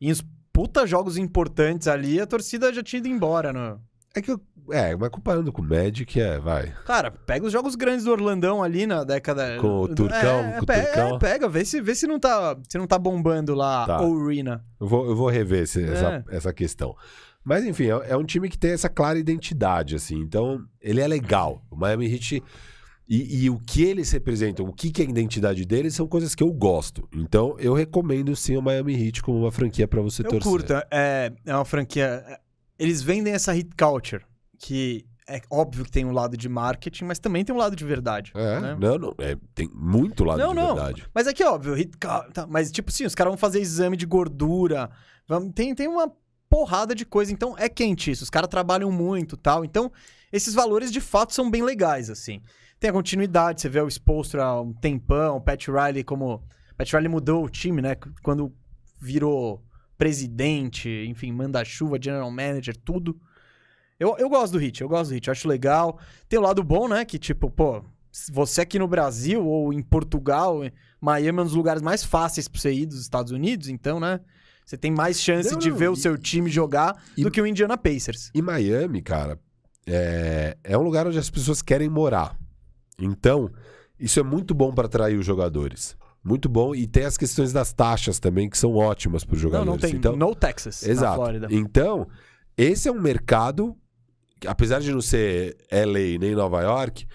em os puta jogos importantes ali, a torcida já tinha ido embora, né? É que eu, é, mas comparando com o Magic, é, vai. Cara, pega os jogos grandes do Orlandão ali na década. Com o Turcão, é, com o Turcão. É, pega, vê se, vê se não tá, se não tá bombando lá tá. o Arena. Eu vou, eu vou rever esse, é. essa, essa questão. Mas enfim, é, é, um time que tem essa clara identidade, assim. Então, ele é legal. O Miami Heat. E, e, o que eles representam, o que, que é a identidade deles, são coisas que eu gosto. Então, eu recomendo sim o Miami Heat como uma franquia para você eu torcer. Curta, é, é uma franquia. Eles vendem essa hit culture que é óbvio que tem um lado de marketing, mas também tem um lado de verdade. É, né? não, não. É, tem muito lado não, de não. verdade. Mas é que óbvio, tá, mas tipo assim, os caras vão fazer exame de gordura. Vão, tem, tem uma porrada de coisa. Então é quente isso. Os caras trabalham muito tal. Então, esses valores de fato são bem legais, assim. Tem a continuidade, você vê o Spolstra há um tempão, o Pat Riley como. Pat Riley mudou o time, né? Quando virou presidente, enfim, manda-chuva, general manager, tudo. Eu, eu gosto do Hit, eu gosto do Hit, eu acho legal. Tem o lado bom, né? Que tipo, pô, você aqui no Brasil ou em Portugal, Miami é um dos lugares mais fáceis pra você ir dos Estados Unidos, então, né? Você tem mais chance não, de ver e, o seu time jogar e, do que o Indiana Pacers. E Miami, cara, é, é um lugar onde as pessoas querem morar. Então, isso é muito bom para atrair os jogadores. Muito bom. E tem as questões das taxas também, que são ótimas para os jogadores. Não, não tem. Então, no Texas, exato. Flórida. Então, esse é um mercado apesar de não ser LA nem Nova York,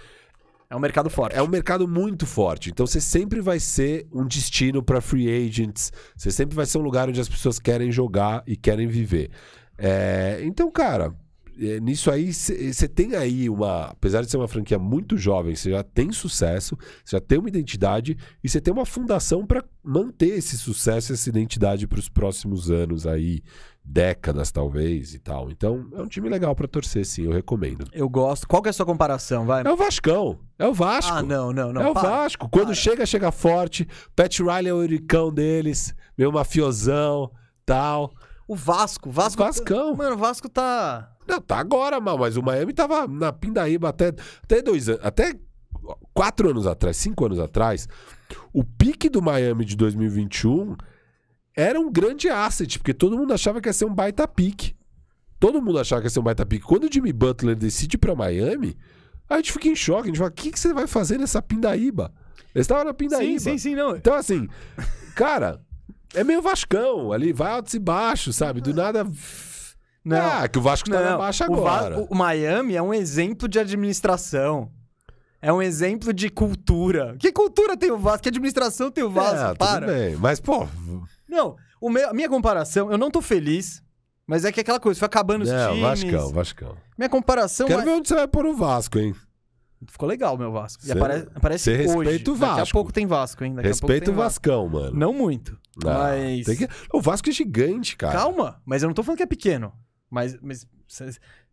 é um mercado forte. É um mercado muito forte. Então você sempre vai ser um destino para free agents. Você sempre vai ser um lugar onde as pessoas querem jogar e querem viver. É... Então, cara, é, nisso aí você tem aí uma. Apesar de ser uma franquia muito jovem, você já tem sucesso, você já tem uma identidade e você tem uma fundação para manter esse sucesso, essa identidade para os próximos anos aí décadas, talvez, e tal. Então, é um time legal para torcer, sim, eu recomendo. Eu gosto. Qual que é a sua comparação, vai? É o Vascão. É o Vasco. Ah, não, não, não. É o para, Vasco. Quando para. chega, chega forte. Pat Riley é o uricão deles, meio mafiosão, tal. O Vasco, Vasco. O Vascão. Mano, o Vasco tá. Não, tá agora, mal, mas o Miami tava na Pindaíba até, até dois anos. Até quatro anos atrás, cinco anos atrás. O pique do Miami de 2021 era um grande asset, porque todo mundo achava que ia ser um baita pique. Todo mundo achava que ia ser um baita pique. Quando o Jimmy Butler decide para Miami, a gente fica em choque. A gente fala: o que, que você vai fazer nessa pindaíba? Eles estavam na pindaíba. Sim, sim, sim, não. Então, assim, cara, é meio Vascão. Ali vai altos e baixos, sabe? Do nada. Não, ah, que o Vasco tá não, na baixa agora. O, o Miami é um exemplo de administração. É um exemplo de cultura. Que cultura tem o Vasco? Que administração tem o Vasco? É, Para. Tudo bem. Mas, pô, não, o meu, a minha comparação, eu não tô feliz, mas é que aquela coisa, foi acabando os não, times. Vascão, Vascão. Minha comparação. Quero ver onde você vai pôr o Vasco, hein? Ficou legal o meu Vasco. Cê, e aparece, aparece cê respeita hoje. o Vasco. Daqui a pouco tem Vasco, hein? Daqui respeita o Vascão, mano. Não muito. Ah, mas. Que... O Vasco é gigante, cara. Calma, mas eu não tô falando que é pequeno. Mas, mas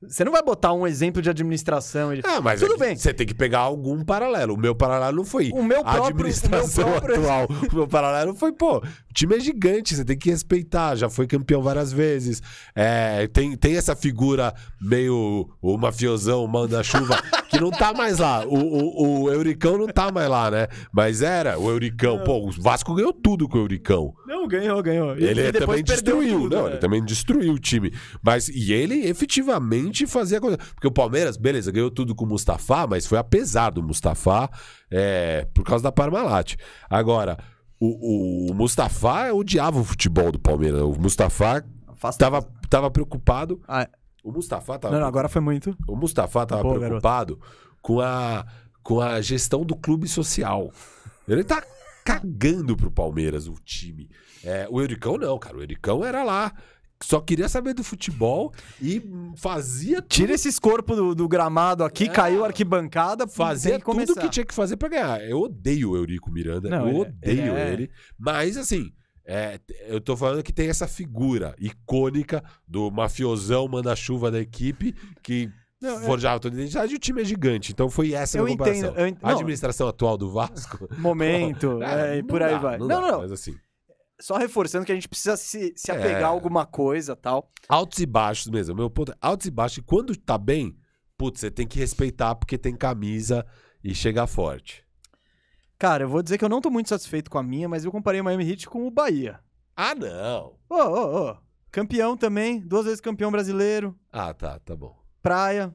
você não vai botar um exemplo de administração. Ah, mas tudo é bem. Você tem que pegar algum paralelo. O meu paralelo não foi o meu próprio, administração o meu próprio... *laughs* atual. o meu paralelo foi, pô, time é gigante, você tem que respeitar. Já foi campeão várias vezes. É, tem, tem essa figura meio o mafiosão, manda-chuva, *laughs* que não tá mais lá. O, o, o Euricão não tá mais lá, né? Mas era o Euricão. Pô, o Vasco ganhou tudo com o Euricão. Não, ganhou, ganhou. E, ele também destruiu. Tudo, não, né? ele também destruiu o time. Mas, e ele efetivamente fazia coisa. Porque o Palmeiras, beleza, ganhou tudo com o Mustafa, mas foi apesar do Mustafa é, por causa da Parmalat. Agora, o, o Mustafa odiava o futebol do Palmeiras. O Mustafa estava tava preocupado. Ah, o Mustafa tava. Não, não, agora foi muito. O Mustafa tava Pô, preocupado com a, com a gestão do clube social. Ele tá cagando pro Palmeiras, o time. É, o Euricão não, cara. O Euricão era lá. Só queria saber do futebol e fazia tudo. Tira esses corpos do, do, gramado aqui, é, caiu a arquibancada. Fazia que tudo que tinha que fazer para ganhar. Eu odeio o Eurico Miranda. Não, eu odeio é... ele. Mas, assim, é, eu tô falando que tem essa figura icônica do mafiosão manda-chuva da equipe que não, forjava toda a identidade e o time é gigante. Então foi essa eu a comparação. Entendo, eu ent... A administração atual do Vasco. Momento, *laughs* é, e por aí dá, vai. Não, não, não, Mas assim. Só reforçando que a gente precisa se, se apegar é... a alguma coisa tal. Altos e baixos mesmo. Meu ponto é altos e baixos. E quando tá bem, putz, você tem que respeitar porque tem camisa e chegar forte. Cara, eu vou dizer que eu não tô muito satisfeito com a minha, mas eu comparei o Miami Heat com o Bahia. Ah, não. Ô, ô, ô. Campeão também, duas vezes campeão brasileiro. Ah, tá, tá bom. Praia,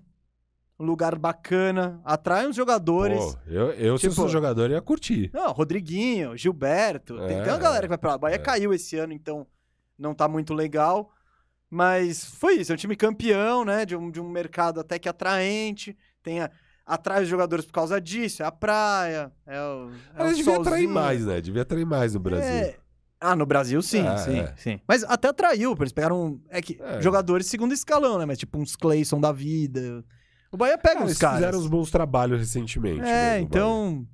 um lugar bacana, atrai uns jogadores. Pô, eu, eu tipo, se fosse jogador, ia curtir. Não, Rodriguinho, Gilberto, é, tem, tem uma galera que vai pra lá. Bahia é. caiu esse ano, então não tá muito legal. Mas foi isso, é um time campeão, né? De um, de um mercado até que atraente. Tem a, atrai os jogadores por causa disso, é a praia, é o. É Mas devia atrair mais, né? Devia atrair mais no Brasil. É... Ah, no Brasil sim, é, sim, é. sim. Mas até atraiu, eles pegaram. É que é. jogadores segundo escalão, né? Mas tipo uns Clayson da vida. O Bahia pega uns caras. Eles fizeram uns bons trabalhos recentemente. É, mesmo, então.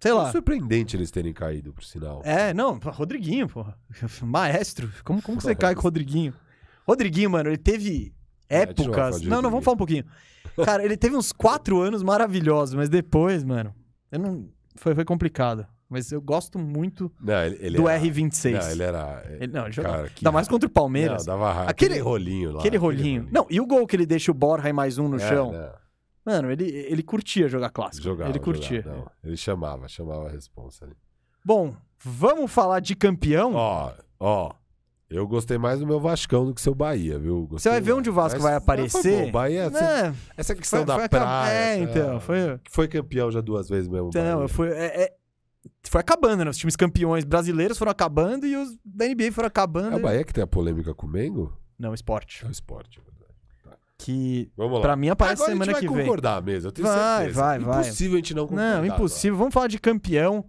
Sei lá. É surpreendente eles terem caído, por sinal. É, não, Rodriguinho, porra. *laughs* Maestro. Como, como você cai com o *laughs* Rodriguinho? Rodriguinho, mano, ele teve é, épocas. não, não, vamos falar um pouquinho. Cara, ele teve uns quatro anos maravilhosos, mas depois, mano, eu não... foi, foi complicado. Mas eu gosto muito não, ele, ele do era... R26. Não, ele era. Ele, não, ele jogava. Cara, Ainda mais contra o Palmeiras. Não, dava. Aquele, aquele rolinho lá. Aquele rolinho. aquele rolinho. Não, e o gol que ele deixa o Borja e mais um no é, chão. Não. Mano, ele, ele curtia jogar clássico. Jogava, ele curtia. Jogava, não, ele chamava, chamava a responsa ali. Bom, vamos falar de campeão? Ó, ó. Eu gostei mais do meu Vascão do que seu Bahia, viu? Gostei você vai ver onde o Vasco Mas, vai aparecer. Bom, Bahia, é, essa questão foi, da foi praia. É, então. Foi... foi campeão já duas vezes mesmo. Então, foi, é, é, foi acabando, né? Os times campeões brasileiros foram acabando e os da NBA foram acabando. É o Bahia que tem a polêmica com o Mengo? Não, esporte. É o esporte, é Tá. Que Vamos lá. pra mim aparece Agora semana que vem. vai concordar mesmo, eu tenho vai, certeza. Vai, vai, Impossível a gente não concordar. Não, impossível. Vamos falar de campeão.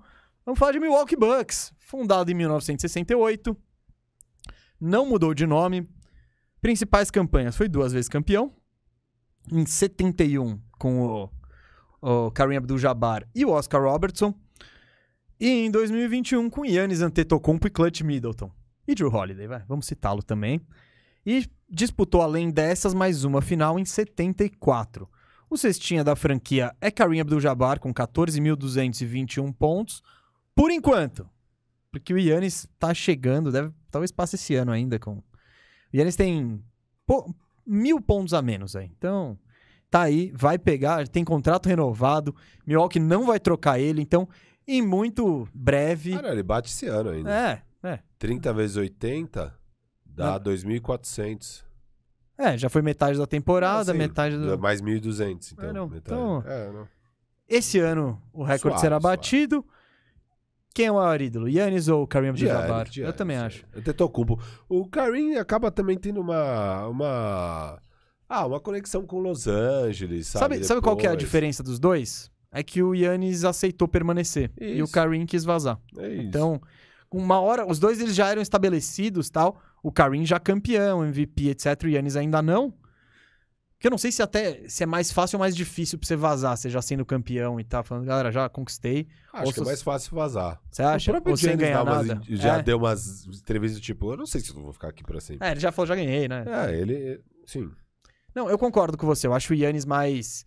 Vamos falar de Milwaukee Bucks, fundado em 1968 não mudou de nome. Principais campanhas: foi duas vezes campeão. Em 71, com o, o Kareem Abdul-Jabbar e o Oscar Robertson. E em 2021, com Yannis Antetokounmpo e Clutch Middleton. E Drew Holiday, vai, vamos citá-lo também. E disputou, além dessas, mais uma final em 74. O cestinha da franquia é Kareem Abdul-Jabbar, com 14.221 pontos. Por enquanto, porque o Yannis tá chegando, deve talvez passe esse ano ainda com. O Yannis tem pô, mil pontos a menos aí. Então, tá aí, vai pegar, tem contrato renovado. Milwaukee não vai trocar ele, então, em muito breve. Cara, ele bate esse ano ainda. É, é. 30 vezes 80 dá 2.400. É, já foi metade da temporada, assim, metade do. Mais 1.200, então. É, não. Metade. então é, não. Esse ano o recorde suave, será batido. Suave. Quem é o maior ídolo? Yannis ou Kareem Abdul-Jabbar? Eu também acho. Antetokounmpo. O Kareem acaba também tendo uma, uma... Ah, uma conexão com Los Angeles, sabe? Sabe, sabe qual que é a diferença dos dois? É que o Yannis aceitou permanecer isso. e o Kareem quis vazar. É isso. Então, uma hora, os dois eles já eram estabelecidos, tal. O Kareem já campeão, MVP, etc. O Yannis ainda não. Que eu não sei se até se é mais fácil ou mais difícil pra você vazar, você já sendo campeão e tá falando, galera, já conquistei. Acho que é mais fácil vazar. Você acha? O próprio ou nada. Umas, já é. deu umas entrevistas tipo, eu não sei se eu vou ficar aqui pra sempre. É, ele já falou, já ganhei, né? É, ele, sim. Não, eu concordo com você. Eu acho o Yannis mais,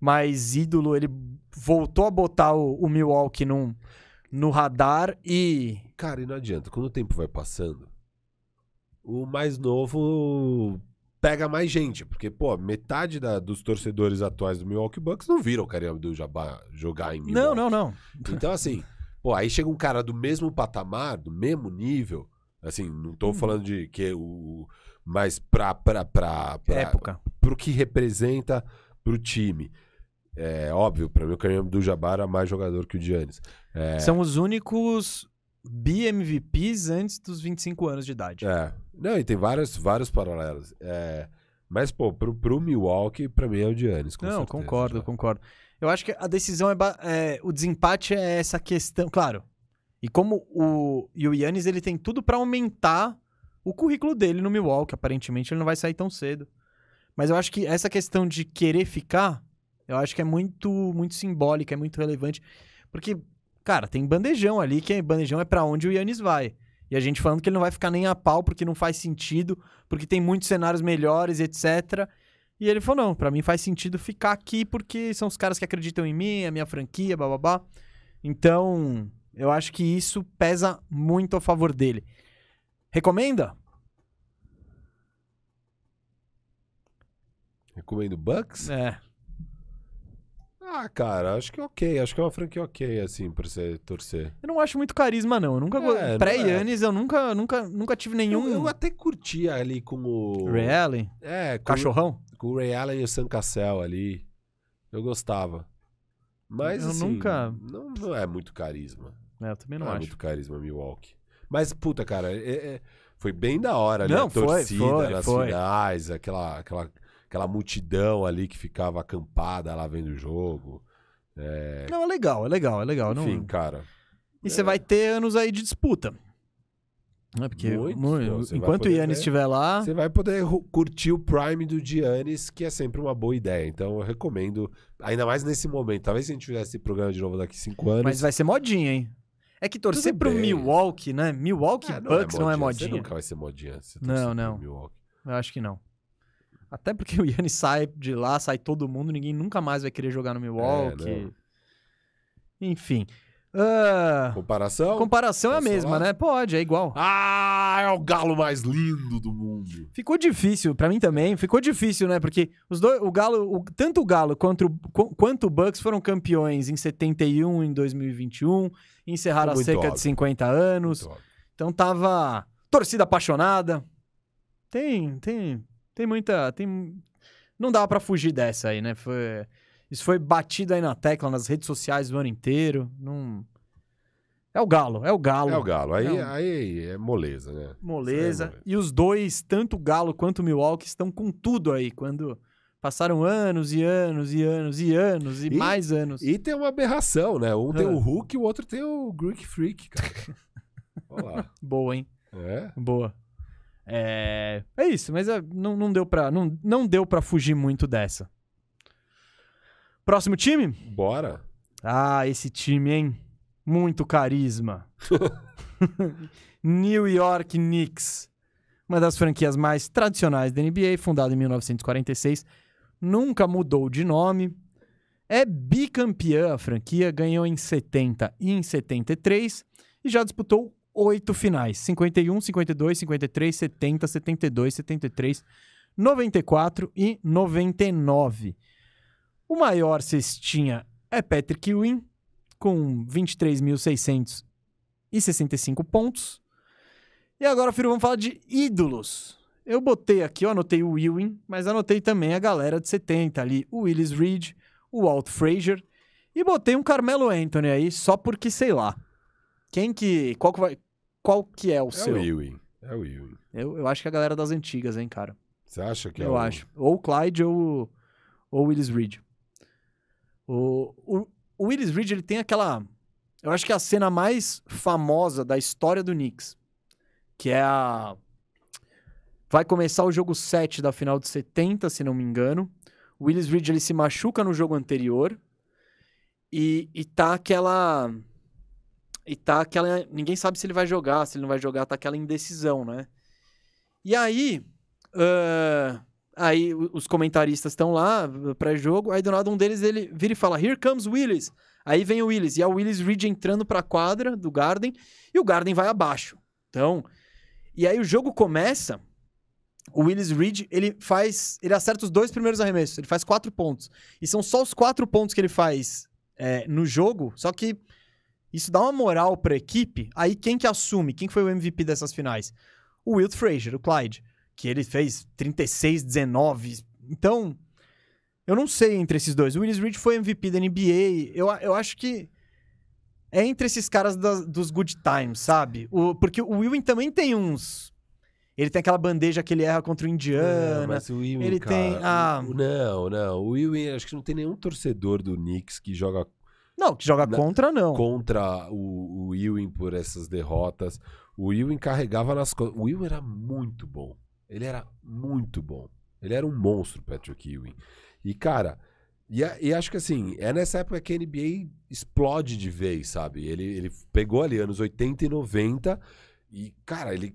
mais ídolo. Ele voltou a botar o, o Milwaukee num, no radar e... Cara, e não adianta. Quando o tempo vai passando, o mais novo pega mais gente. Porque, pô, metade da, dos torcedores atuais do Milwaukee Bucks não viram o Kareem Abdul-Jabbar jogar em Milwaukee. Não, não, não. Então, assim, pô, aí chega um cara do mesmo patamar, do mesmo nível. Assim, não tô hum. falando de que o. Mas pra, pra, pra, pra. Época. Pro que representa pro time. É óbvio, pra mim o Kareem Abdul-Jabbar é mais jogador que o Giannis. É... São os únicos BMVPs antes dos 25 anos de idade. É. Não, e tem vários, vários paralelos. É... Mas, pô, pro, pro Milwaukee, pra mim é o Giannis. Não, certeza, concordo, já. concordo. Eu acho que a decisão é, é, O desempate é essa questão. Claro. E como o. E o Yannis, ele tem tudo para aumentar o currículo dele no Milwaukee. Aparentemente, ele não vai sair tão cedo. Mas eu acho que essa questão de querer ficar, eu acho que é muito, muito simbólica, é muito relevante. Porque, cara, tem bandejão ali, que bandejão é para onde o Yannis vai. E a gente falando que ele não vai ficar nem a pau porque não faz sentido, porque tem muitos cenários melhores, etc. E ele falou: não, para mim faz sentido ficar aqui porque são os caras que acreditam em mim, a minha franquia, babá. Então, eu acho que isso pesa muito a favor dele. Recomenda? Recomendo Bucks? É. Ah, cara, acho que é ok. Acho que é uma franquia ok, assim, pra você torcer. Eu não acho muito carisma, não. Eu nunca. É, Pré-Yannis, é. eu nunca, nunca, nunca tive nenhum. Eu, eu até curtia ali com o. Ray Allen? É, com Cachorrão? O, com o Ray Allen e o Sam Cassell ali. Eu gostava. Mas, eu assim, nunca. Não, não é muito carisma. É, eu também não, não é acho. é muito carisma Milwaukee. Mas, puta, cara, é, é, foi bem da hora ali não, a torcida foi, foi, nas foi. finais, aquela, aquela aquela multidão ali que ficava acampada lá vendo o jogo. É... Não, é legal, é legal, é legal. Enfim, não... cara. E é... você vai ter anos aí de disputa. É porque muito, muito, enquanto o Yannis estiver lá. Você vai poder curtir o Prime do Giannis, que é sempre uma boa ideia. Então eu recomendo, ainda mais nesse momento. Talvez se a gente fizesse esse programa de novo daqui cinco anos. Mas vai ser modinha, hein? É que torcer Tudo pro bem. Milwaukee, né? Milwaukee ah, não é Bucks é não é modinha. Você nunca vai ser modinha. não, não. Eu acho que não. Até porque o Yannis sai de lá, sai todo mundo, ninguém nunca mais vai querer jogar no Milwaukee. É, Enfim. Uh, comparação? Comparação é a mesma, falar? né? Pode, é igual. Ah, é o galo mais lindo do mundo. Ficou difícil, para mim também. Ficou difícil, né? Porque os dois, o Galo, o, tanto o Galo quanto, quanto o Bucks foram campeões em 71 em 2021, encerraram a cerca óbvio. de 50 anos. Então tava torcida apaixonada. Tem, tem, tem muita. Tem... Não dava para fugir dessa aí, né? Foi... Isso foi batido aí na tecla nas redes sociais o ano inteiro. Não. É o Galo, é o Galo. É o Galo. Aí é, aí é moleza, né? Moleza. É moleza. E os dois, tanto o Galo quanto o Milwaukee, estão com tudo aí. Quando passaram anos e anos e anos e anos e, e mais anos. E tem uma aberração, né? Um tem o Hulk e o outro tem o Greek Freak, cara. *laughs* Olá. Boa, hein? É? Boa. É, é isso, mas é, não, não deu pra não, não deu para fugir muito dessa. Próximo time? Bora. Ah, esse time, hein? Muito carisma. *laughs* New York Knicks. Uma das franquias mais tradicionais da NBA, fundada em 1946. Nunca mudou de nome. É bicampeã a franquia, ganhou em 70 e em 73 e já disputou oito finais: 51, 52, 53, 70, 72, 73, 94 e 99. O maior cestinha é Patrick Ewing, com 23.665 pontos. E agora, filho, vamos falar de ídolos. Eu botei aqui, eu anotei o Ewing, mas anotei também a galera de 70 ali, o Willis Reed, o Walt Frazier, e botei um Carmelo Anthony aí, só porque sei lá. Quem que. Qual que vai. Qual que é o é seu? O Ewing. É o Ewing. Eu, eu acho que é a galera das antigas, hein, cara. Você acha que é eu acho. Ou o Clyde ou o Willis Reed. O, o, o Willis Reed, ele tem aquela... Eu acho que é a cena mais famosa da história do Knicks. Que é a... Vai começar o jogo 7 da final de 70, se não me engano. O Willis Reed, ele se machuca no jogo anterior. E, e tá aquela e tá aquela. Ninguém sabe se ele vai jogar, se ele não vai jogar, tá aquela indecisão, né? E aí. Uh, aí os comentaristas estão lá, pré-jogo. Aí do nada um deles ele vira e fala: Here comes Willis. Aí vem o Willis. E é o Willis Reed entrando pra quadra do Garden. E o Garden vai abaixo. Então. E aí o jogo começa. o Willis Reed, ele faz. Ele acerta os dois primeiros arremessos. Ele faz quatro pontos. E são só os quatro pontos que ele faz é, no jogo. Só que isso dá uma moral pra equipe. Aí quem que assume? Quem foi o MVP dessas finais? O Wilt Frazier, o Clyde. Que ele fez 36, 19. Então, eu não sei entre esses dois. O Willis Reed foi MVP da NBA. Eu, eu acho que é entre esses caras da, dos good times, sabe? O, porque o Ewing também tem uns ele tem aquela bandeja que ele erra contra o Indiana. Não, mas o Ewing, ele cara, tem. Ah... Não, não. O Ewing, acho que não tem nenhum torcedor do Knicks que joga. Não, que joga na, contra, não. Contra o, o Ewing por essas derrotas. O Ewing carregava nas costas. O Ewing era muito bom. Ele era muito bom. Ele era um monstro, Patrick Ewing. E, cara, e, e, acho que assim, é nessa época que a NBA explode de vez, sabe? Ele, ele pegou ali anos 80 e 90 e, cara, ele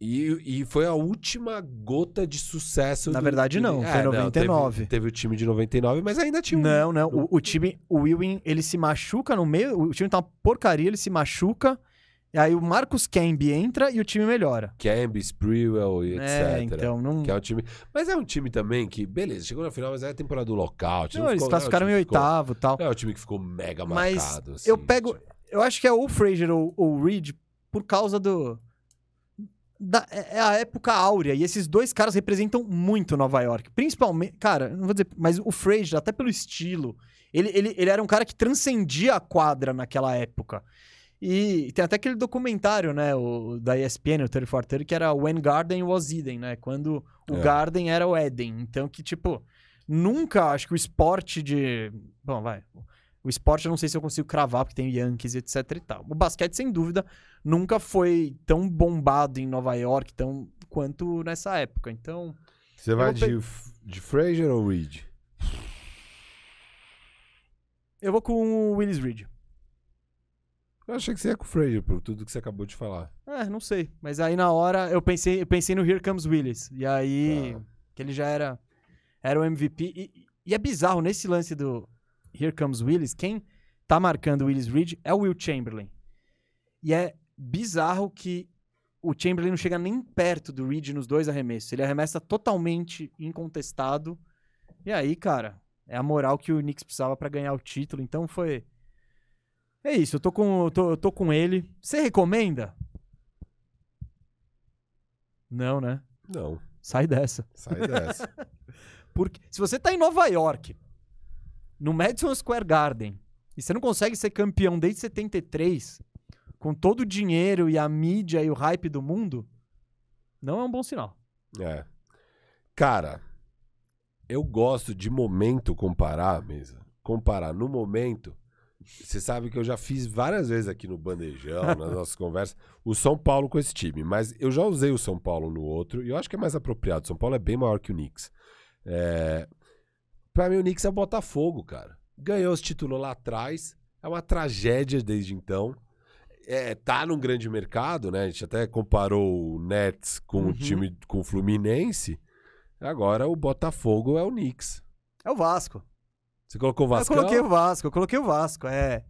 e, e foi a última gota de sucesso. Na do, verdade, não. É, foi 99. Não, teve, teve, o time de 99, mas ainda tinha um. Não, não. O, o time, o Ewing, ele se machuca no meio. O time tá uma porcaria, ele se machuca. E aí o Marcus Camby entra e o time melhora. Camby, Sprewell e é, etc. então não... Que é um time... Mas é um time também que, beleza, chegou na final, mas é a temporada do local. Não, não eles classificaram em oitavo e tal. É o time que ficou mega mas marcado. Assim, eu pego... Tipo... Eu acho que é ou o Frazier ou o Reed por causa do da, é, é a época áurea. E esses dois caras representam muito Nova York. Principalmente, cara, não vou dizer, mas o Frazier, até pelo estilo, ele, ele, ele era um cara que transcendia a quadra naquela época. E tem até aquele documentário, né, o, da ESPN, o 3430, que era When Garden Was Eden, né? Quando o é. Garden era o Eden. Então, que, tipo, nunca acho que o esporte de. Bom, vai. O esporte eu não sei se eu consigo cravar, porque tem Yankees, etc e tal. O basquete, sem dúvida, nunca foi tão bombado em Nova York tão, quanto nessa época. Então. Você vai de, pe... de Frazier ou Reed? Eu vou com o Willis Reed. Eu achei que você ia com o Frazier, por tudo que você acabou de falar. É, não sei. Mas aí na hora eu pensei, eu pensei no Here Comes Willis. E aí. Ah. Que ele já era. Era o MVP. E, e é bizarro nesse lance do Here Comes Willis, quem tá marcando Willis Reed é o Will Chamberlain. E é bizarro que o Chamberlain não chega nem perto do Reed nos dois arremessos. Ele arremessa totalmente incontestado. E aí, cara, é a moral que o Knicks precisava para ganhar o título. Então foi. É isso, eu tô com, eu tô, eu tô com ele. Você recomenda? Não, né? Não. Sai dessa. Sai dessa. *laughs* Porque se você tá em Nova York, no Madison Square Garden e você não consegue ser campeão desde 73, com todo o dinheiro e a mídia e o hype do mundo, não é um bom sinal. É. Cara, eu gosto de momento comparar, mesa. Comparar no momento. Você sabe que eu já fiz várias vezes aqui no Bandejão, *laughs* nas nossas conversas, o São Paulo com esse time. Mas eu já usei o São Paulo no outro e eu acho que é mais apropriado. O São Paulo é bem maior que o Knicks. É, Pra mim, o Knicks é o Botafogo, cara. Ganhou os títulos lá atrás. É uma tragédia desde então. É, tá num grande mercado, né? A gente até comparou o Nets com uhum. o time com o Fluminense. Agora o Botafogo é o Knicks. É o Vasco. Você colocou o Vasco? Eu coloquei o Vasco, eu coloquei o Vasco, é.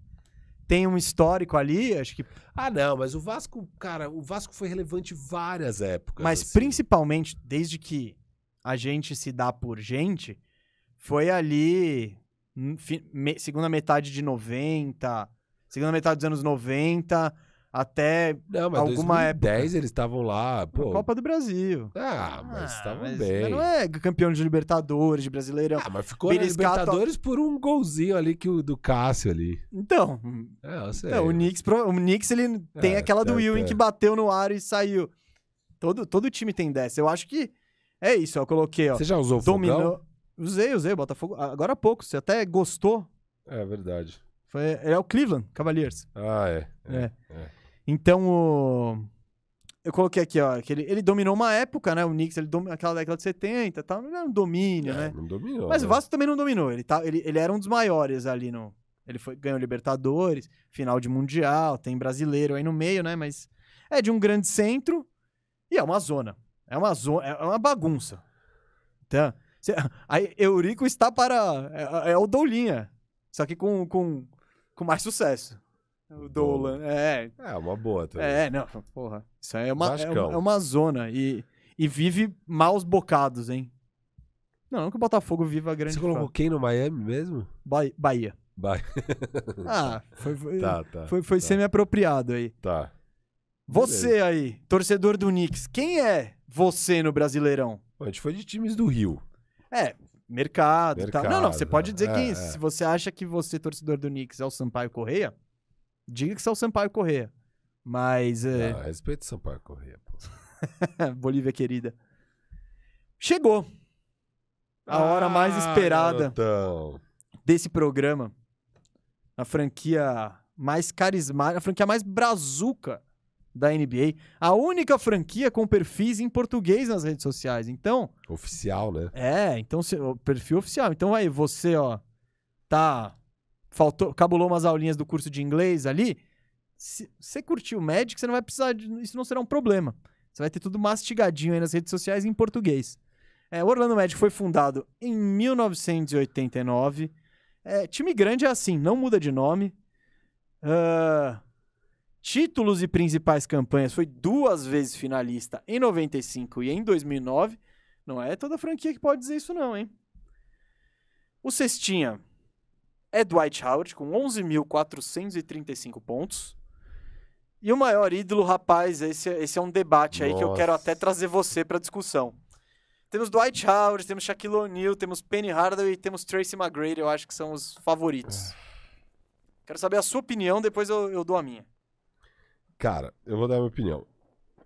Tem um histórico ali, acho que. Ah, não, mas o Vasco, cara, o Vasco foi relevante várias épocas. Mas assim. principalmente desde que a gente se dá por gente, foi ali, segunda metade de 90, segunda metade dos anos 90, até não, mas alguma 2010 época. eles estavam lá, pô. Copa do Brasil. Ah, mas estavam ah, bem. Mas não é campeão de Libertadores, de Brasileirão. Ah, mas ficou na Libertadores por um golzinho ali que o do Cássio ali. Então. É, eu sei. É, o Knicks, o Knicks ele é, tem aquela do é, Ewing é. que bateu no ar e saiu. Todo, todo time tem dessa. Eu acho que é isso, eu coloquei, ó. Você já usou o dominou... fogão? Usei, usei o Botafogo. Agora há pouco, você até gostou. É verdade. Foi, é o Cleveland Cavaliers. Ah, é. É. é. é. Então, o... eu coloquei aqui, ó, que ele, ele dominou uma época, né? O Knicks, ele dominou aquela década de 70 e tal. Não era um domínio, é, né? Não dominou. Mas né? o Vasco também não dominou. Ele, tá, ele, ele era um dos maiores ali no. Ele foi, ganhou Libertadores, final de Mundial, tem brasileiro aí no meio, né? Mas é de um grande centro e é uma zona. É uma zona, é uma bagunça. Então, *laughs* Aí Eurico está para. É, é, o Doulinha. Só que com, com, com mais sucesso. O Dolan. É. É, uma boa também. É, não, porra. Isso aí é uma, é uma, é uma, zona. E, E vive maus bocados, hein? Não, não que o Botafogo viva a grande Você colocou quem no Miami mesmo? Ba Bahia. *laughs* Bahia. ah, foi, foi, tá, tá, foi, foi tá. semi-apropriado aí. Tá. Você Beleza. aí, torcedor do Knicks, quem é você no Brasileirão? a gente foi de times do Rio. É, mercado, mercado e tal. Não, não, você pode dizer é, que é. se você acha que você, torcedor do Knicks, é o Sampaio Correia, diga que você é o Sampaio Correia. Mas. É... Não, respeito o Sampaio Correia, pô. *laughs* Bolívia querida. Chegou. A ah, hora mais esperada desse programa. A franquia mais carismática, a franquia mais brazuca da NBA. A única franquia com perfis em português nas redes sociais. Então. Oficial, né? É, então o perfil oficial. Então aí, você, ó, tá. Faltou, cabulou umas aulinhas do curso de inglês ali. Se você curtiu o Magic, você não vai precisar. De, isso não será um problema. Você vai ter tudo mastigadinho aí nas redes sociais em português. É, o Orlando Magic foi fundado em 1989. É, time grande é assim, não muda de nome. Uh, títulos e principais campanhas, foi duas vezes finalista em 95 e em 2009. Não é toda franquia que pode dizer isso não, hein? O cestinha é Dwight Howard com 11.435 pontos. E o maior ídolo, rapaz, esse, esse é um debate aí Nossa. que eu quero até trazer você para discussão. Temos Dwight Howard, temos Shaquille O'Neal, temos Penny Hardaway e temos Tracy McGrady, eu acho que são os favoritos. Quero saber a sua opinião, depois eu, eu dou a minha. Cara, eu vou dar a minha opinião.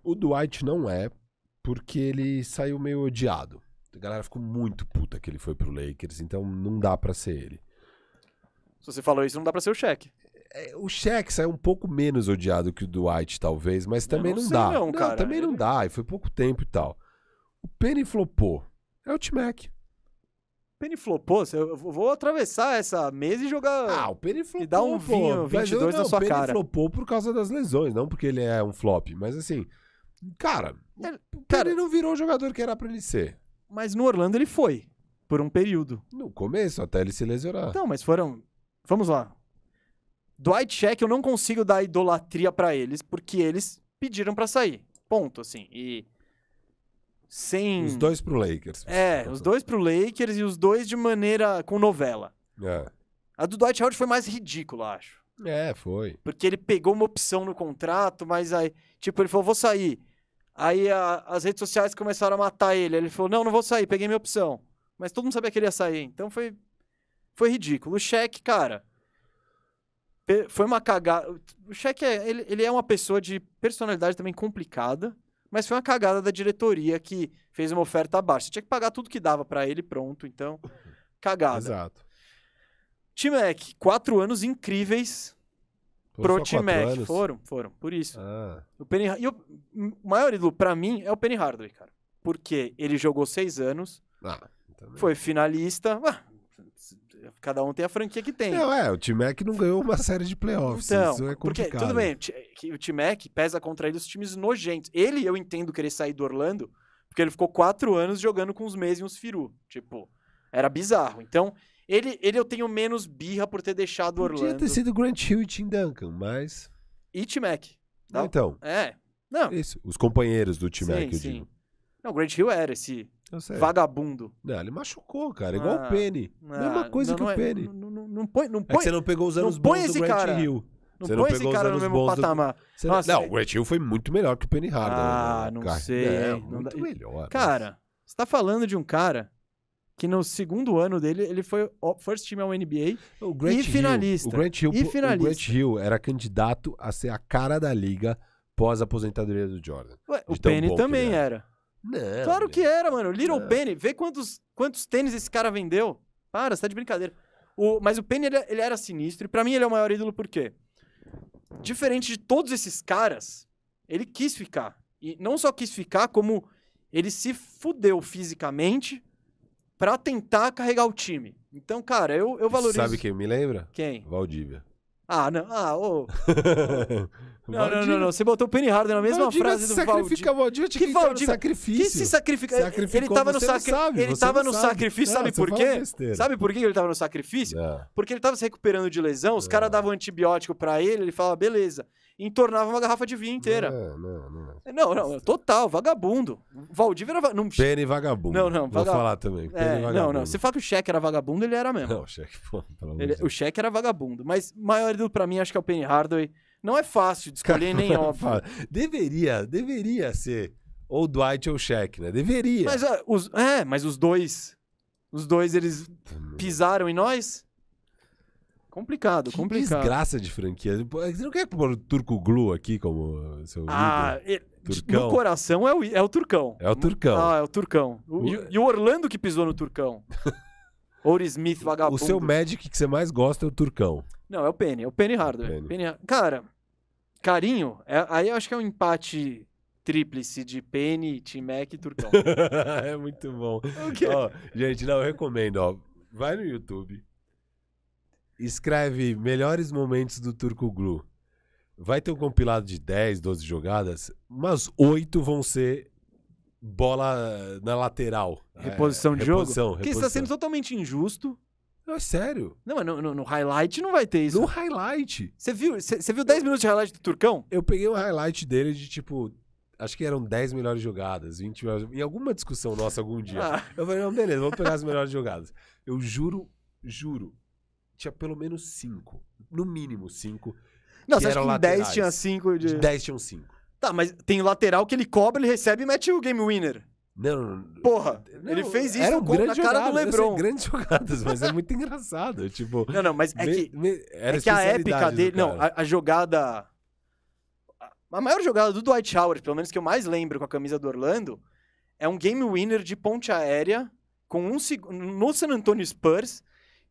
O Dwight não é porque ele saiu meio odiado. A galera ficou muito puta que ele foi pro Lakers, então não dá para ser ele. Se você falou isso, não dá pra ser o Shaq. É, o Shaq saiu um pouco menos odiado que o Dwight, talvez, mas também não, não dá. Não. Não, também não dá, e foi pouco tempo e tal. O Penny flopou. É o T-Mac. Penny flopou? Eu vou atravessar essa mesa e jogar. Ah, o Penny flopou. E dar um vinho 22 não, na sua cara. O Penny flopou por causa das lesões, não porque ele é um flop. Mas assim, cara, é, o cara, não virou o jogador que era pra ele ser. Mas no Orlando ele foi. Por um período. No começo, até ele se lesionar. Não, mas foram. Vamos lá. Dwight Check eu não consigo dar idolatria para eles, porque eles pediram para sair. Ponto, assim. E. Sem. Os dois pro Lakers. É, os dois pro Lakers e os dois de maneira. com novela. É. A do Dwight Howard foi mais ridícula, acho. É, foi. Porque ele pegou uma opção no contrato, mas aí. Tipo, ele falou, vou sair. Aí a, as redes sociais começaram a matar ele. Ele falou, não, não vou sair, peguei minha opção. Mas todo mundo sabia que ele ia sair. Então foi. Foi ridículo. O cheque, cara foi uma cagada. O Shaq é, ele, ele é uma pessoa de personalidade também complicada, mas foi uma cagada da diretoria que fez uma oferta abaixo. Você tinha que pagar tudo que dava para ele pronto, então *laughs* cagada. Exato. T-Mac, quatro anos incríveis pro T-Mac. Foram, foram, por isso. Ah. O, Penny, e o, o maior ídolo para mim é o Penny Hardaway, cara. Porque ele jogou seis anos, ah, foi finalista. Ah, Cada um tem a franquia que tem. Não, é, o T-Mac não ganhou uma série de playoffs. Então, isso é complicado. Porque, tudo bem, o T-Mac pesa contra ele os times nojentos. Ele, eu entendo querer sair do Orlando, porque ele ficou quatro anos jogando com os Mês e os Firu. Tipo, era bizarro. Então, ele, ele eu tenho menos birra por ter deixado o Orlando. Podia ter sido Grant Hill e Tim Duncan, mas... E T-Mac. Tá? Então. É. Não. Isso, os companheiros do T-Mac, eu digo. Não, o Grant Hill era esse vagabundo. Não, ele machucou, cara. Igual ah, o Penny. Ah, Mesma coisa não, que não o é, Penny. Não, não, não, põe, não põe. É você não pegou os anos bons do Grant cara. Hill. Não você põe não esse cara no mesmo patamar. Do... Nossa, não, o Grant Hill foi muito melhor que o Penny Hardaway. Ah, não cara. sei. É, muito melhor. Cara, mas... você tá falando de um cara que no segundo ano dele, ele foi first team ao NBA o Grant e finalista. o Grant Hill, e finalista. O Grant Hill era candidato a ser a cara da liga pós-aposentadoria do Jordan. Ué, o Penny também era. Não. Claro que era, mano. Little não. Penny. Vê quantos, quantos tênis esse cara vendeu. Para, você tá de brincadeira. O, mas o Penny, ele, ele era sinistro. E pra mim, ele é o maior ídolo por quê? Diferente de todos esses caras, ele quis ficar. E não só quis ficar, como ele se fudeu fisicamente para tentar carregar o time. Então, cara, eu, eu valorizo. Sabe quem me lembra? Quem? Valdívia. Ah, não. Ah, ô. *laughs* Não, não, não, não, Você botou o Penny Harden na mesma Valdívia frase do sacrifica Valdívia. Que Valdívia? sacrifício. Que se sacrifica? ele tava no, sacri... sabe, ele tava no sabe. sacrifício, não, sabe por quê? Sabe por que ele tava no sacrifício? Não. Porque ele tava se recuperando de lesão, os caras davam antibiótico para ele, ele falava, beleza. Entornava uma garrafa de vinho inteira. Não, não, não. Não, não, total, vagabundo. Valdívia era. Não, Pene vagabundo. Não, não, Vou vaga- falar também. Pene é, vagabundo. não, não. Se fala que o cheque era vagabundo, ele era mesmo. Não, cheque, pô, pelo amor Ele- o cheque era vagabundo. Mas maior ídolo pra mim, acho que é o Penny Hardaway. Não é fácil de escolher, nem *laughs* óbvio. Deveria, deveria ser ou Dwight ou Shaq, né? Deveria. Mas, ah, os, é, mas os dois. Os dois, eles pisaram em nós? Complicado, que complicado. desgraça de franquia. Você não quer pôr o Turco Glue aqui como seu Ah, e- Turcão. no coração é o, é o Turcão. É o Turcão. Ah, é o Turcão. O- e, e o Orlando que pisou no Turcão. *laughs* Ouro Smith, vagabundo. O seu Magic que você mais gosta é o Turcão. Não, é o Penny. É o Penny Hardaway. Penny. Penny Cara, carinho, é- aí eu acho que é um empate tríplice de Penny, T-Mac e Turcão. *laughs* é muito bom. *laughs* O quê? Ó, gente, não, eu recomendo, ó. Vai no YouTube. Escreve melhores momentos do Turco Glue. Vai ter um compilado de 10, 12 jogadas. Umas 8 vão ser bola na lateral. Reposição É, de jogo? reposição, Porque você tá reposição. sendo totalmente injusto. Não, é sério. Não, mas no, no- no highlight não vai ter isso. No highlight. Você viu, você você viu 10 minutos de highlight do Turcão? Eu peguei o highlight dele de tipo. Acho que eram 10 melhores jogadas, 20 melhores. Em alguma discussão nossa algum dia. Ah, Eu falei, não, beleza, vamos pegar as melhores jogadas. Eu juro, juro, tinha pelo menos 5. No mínimo 5. não, você acha que em 10 laterais. tinha 5 de... De 10 tinham 5. Tá, mas tem o lateral que ele cobra, ele recebe e mete o game winner. Não, não, não. Porra, Não, ele fez isso eram com- na grandes cara do LeBron. grandes *laughs* jogadas, mas é muito engraçado. Tipo, Não, não, mas é me- que, me- era é que a épica dele... Não, a, a jogada... A maior jogada do Dwight Howard, pelo menos que eu mais lembro com a camisa do Orlando, é um game winner de ponte aérea com um no San Antonio Spurs,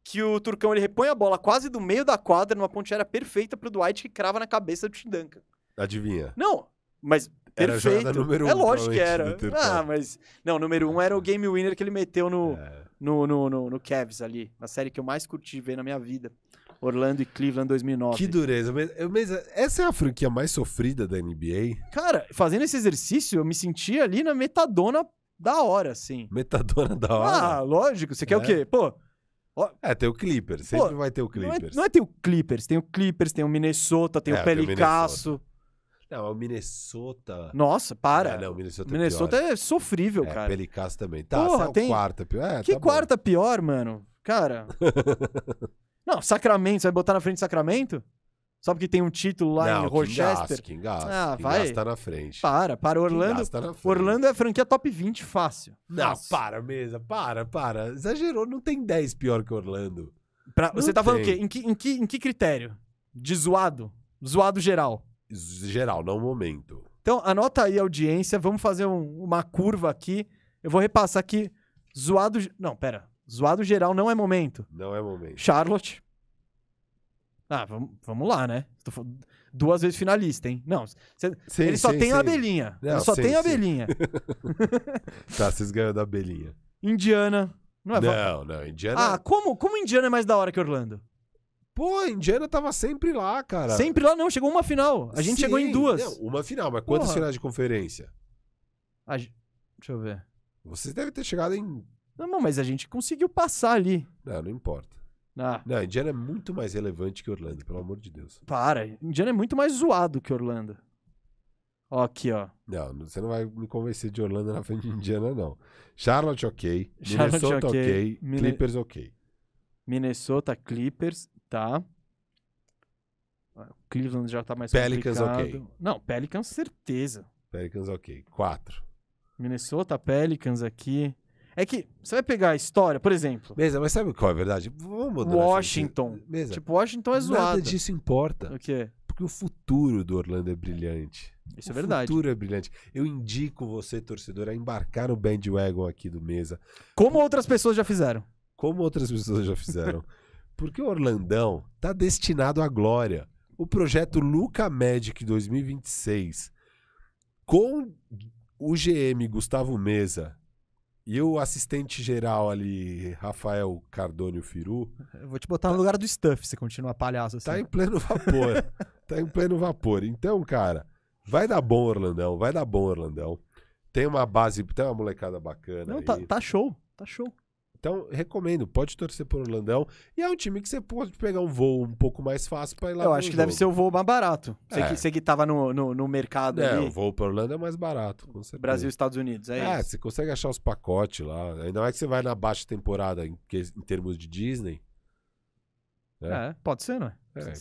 que o Turcão ele repõe a bola quase do meio da quadra numa ponte aérea perfeita pro Dwight que crava na cabeça do Tim Duncan. Adivinha. Não, mas Era perfeito. número um, é lógico que era. Turcão. Ah, mas não, número um era o game winner que ele meteu no É. no, no, no, no Cavs ali, na série que eu mais curti ver na minha vida. Orlando e Cleveland 2009. Que dureza. Mas, mas essa é a franquia mais sofrida da NBA? Cara, fazendo esse exercício, eu me senti ali na metadona da hora, assim. Metadona da hora. Ah, lógico. Você quer o É. quê? Pô, É, tem o Clippers. Sempre Pô, vai ter o não é, Clippers. não é ter o Clippers, tem o Clippers, tem o Minnesota, tem É, o Pelicasso. Não, o Minnesota. Nossa, para. Ah, não, o Minnesota, Minnesota é pior. é sofrível, É, cara. Pelicasso também. Tá, Porra, é tem- quarta pior. É, que tá quarta pior, mano? Cara. *laughs* não, Sacramento, você vai botar na frente Sacramento? Só porque tem um título lá não, em Rochester? Quem gasta, Ah, quem vai. gasta tá na frente. Para, para. Orlando, Quem tá na frente. Orlando é franquia top 20, fácil. Não, Fácil. para, mesa. Para, para. Exagerou. Não tem 10 pior que Orlando. Pra- Não você tá falando o tem. quê? Em que, em, que, em que critério? De zoado? Zoado geral. Geral, não momento. Então, anota aí a audiência. Vamos fazer um- uma curva aqui. Eu vou repassar aqui. Zoado. Não, pera. Zoado geral não é momento. Não é momento. Charlotte. Ah, vamos, vamos lá, né? Duas vezes finalista, hein? Não, cê- Sim, ele só sim, tem sim. a abelhinha. Não, ele só tem a abelhinha. *laughs* Tá, vocês ganham da abelhinha. Indiana. Não é Não, não. Indiana. Ah, como, como Indiana é mais da hora que Orlando? Pô, a Indiana tava sempre lá, cara. Sempre lá não, chegou uma final. A gente chegou em duas. não, uma final, mas quantas Porra. finais de conferência? A Deixa eu ver. Vocês devem ter chegado em. Não, mas a gente conseguiu passar ali. Não, não importa. Ah, Não, Indiana é muito mais relevante que Orlando, pelo amor de Deus. para. Indiana é muito mais zoado que Orlando. Ó, aqui, ó. Não, você não vai me convencer de Orlando na frente de Indiana, não. Charlotte, ok. Charlotte, Minnesota, ok. ok. Mine- Clippers, ok. Minnesota Clippers, tá. Ah, Cleveland já tá mais Pelicans, complicado. ok. Não, Pelicans, certeza. Pelicans, ok. Quatro. Minnesota Pelicans aqui. É que você vai pegar a história, por exemplo. Mesa, mas sabe qual é a verdade? Vamos Washington. Mesa, Tipo, Washington é nada zoado. disso importa. O quê? Porque o futuro do Orlando é brilhante. Isso é o verdade. futuro é brilhante. Eu indico você, torcedor, a embarcar no bandwagon aqui do Mesa, Como outras pessoas já fizeram. como outras pessoas já fizeram. *laughs* Porque o Orlandão tá destinado à glória. O projeto Luca Magic 2026, com o GM Gustavo Mesa e o assistente geral ali, Rafael Cardônio Firu, Eu vou te botar no lugar do Stuff se continuar palhaço assim. tá em pleno vapor. *laughs* tá em pleno vapor. Então, cara, vai dar bom Orlandão, vai dar bom Orlandão. Tem uma base, tem uma molecada bacana Não, tá, tá show. Tá show. Então, recomendo, pode torcer por Orlandão. E é um time que você pode pegar um voo um pouco mais fácil para ir lá Eu acho que jogo. deve ser o voo mais barato. Você, é. que, você que tava no, no, no mercado é, ali. o voo para Orlando é mais barato, com certeza. Brasil e Estados Unidos, é, é isso. você consegue achar os pacotes lá. Ainda mais que você vai na baixa temporada em, em termos de Disney. É, é pode ser, não é?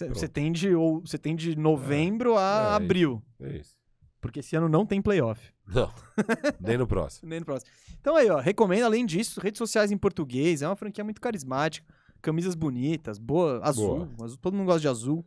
Você é, tem, de, ou, você tem de novembro a é, abril. É isso. Porque esse ano não tem playoff. Não. Nem no próximo. *laughs* Nem no próximo. Então aí, ó, recomendo, além disso, redes sociais em português. É uma franquia muito carismática. Camisas bonitas, boa, azul. Boa. azul todo mundo gosta de azul.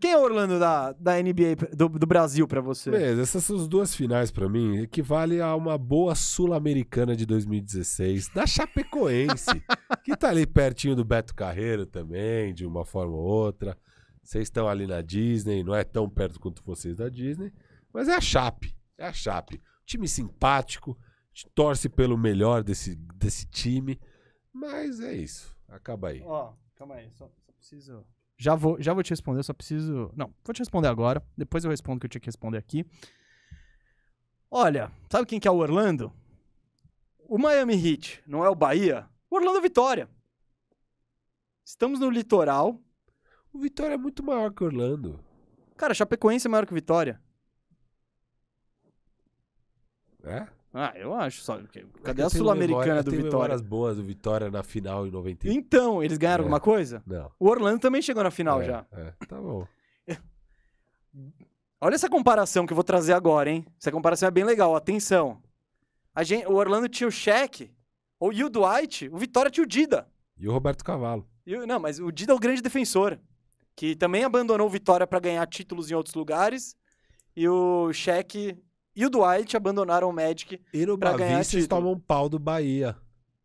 Quem é o Orlando da, da NBA do, do Brasil para você? Beleza, essas são as duas finais para mim. Equivale a uma boa Sul-Americana de 2016, da Chapecoense, *laughs* que tá ali pertinho do Beto Carreiro também, de uma forma ou outra. Vocês estão ali na Disney, não é tão perto quanto vocês da Disney. Mas é a Chape. É a Chape. Time simpático. Torce pelo melhor desse, desse time. Mas é isso. Acaba aí. Ó, calma aí. Só, só preciso. Já vou, já vou te responder, só preciso. Não, vou te responder agora. Depois eu respondo o que eu tinha que responder aqui. Olha, sabe quem que é o Orlando? O Miami Heat, não é o Bahia? O Orlando Vitória. Estamos no litoral. O Vitória é muito maior que o Orlando. Cara, Chapecoense é maior que o Vitória. É? Ah, eu acho. Só, cadê a Sul-Americana do Vitória? memórias boas do Vitória na final em 90. Então, eles ganharam é. alguma coisa? Não. O Orlando também chegou na final é, já. É, tá bom. *laughs* Olha essa comparação que eu vou trazer agora, hein? Essa comparação é bem legal, atenção. A gente, o Orlando tinha o Shaq, ou o Dwight, o Vitória tinha o Dida. E o Roberto Cavalo. E, não, mas o Dida é o grande defensor, que também abandonou o Vitória para ganhar títulos em outros lugares. E o Shaq e o Dwight abandonaram o Magic e no pra ganhar título. tomam um pau do Bahia.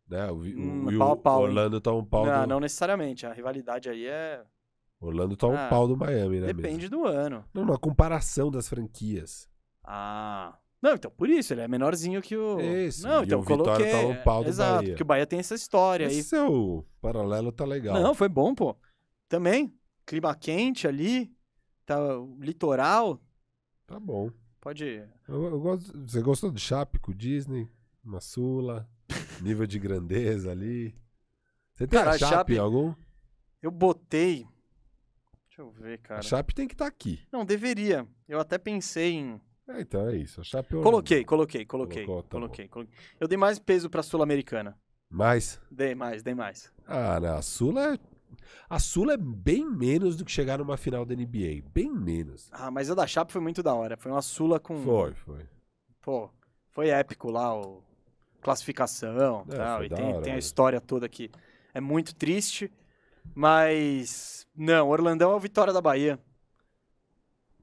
Né? O, hum, o, pau, pau, Orlando toma um pau não, do... Não necessariamente. A rivalidade aí é... Orlando toma ah, um pau do Miami, né? Depende mesmo? do ano. Não, uma comparação das franquias. Ah... Não, então por isso, ele é menorzinho que o. Isso. Não, então o coloquei. Vitória toma um pau do Exato, Bahia. porque o Bahia tem essa história Esse aí. seu paralelo tá legal. Não, foi bom, pô. Também, clima quente ali, tá litoral. Tá bom. Pode. Eu, eu gosto, você gostou do Chape com o Disney? Uma Sula? *laughs* nível de grandeza ali. Você tem cara, a Chape, Chape algum? Eu botei. Deixa eu ver, cara. A Chape tem que estar tá aqui. Não, deveria. Eu até pensei em. É, então é isso. A Chape eu... Coloquei, coloquei, coloquei. Colocou, tá coloquei, coloquei. Eu dei mais peso pra Sul-Americana. Mais? Dei mais, dei mais. Ah, não. A Sula é a Sula é bem menos do que chegar numa final da NBA. Bem menos. Ah, mas a da Chape foi muito da hora. Foi uma Sula com. Foi, foi. Pô, foi épico lá, o classificação é, tal. E tem, hora, tem a história toda aqui. É muito triste, mas. Não, Orlandão é o Vitória da Bahia.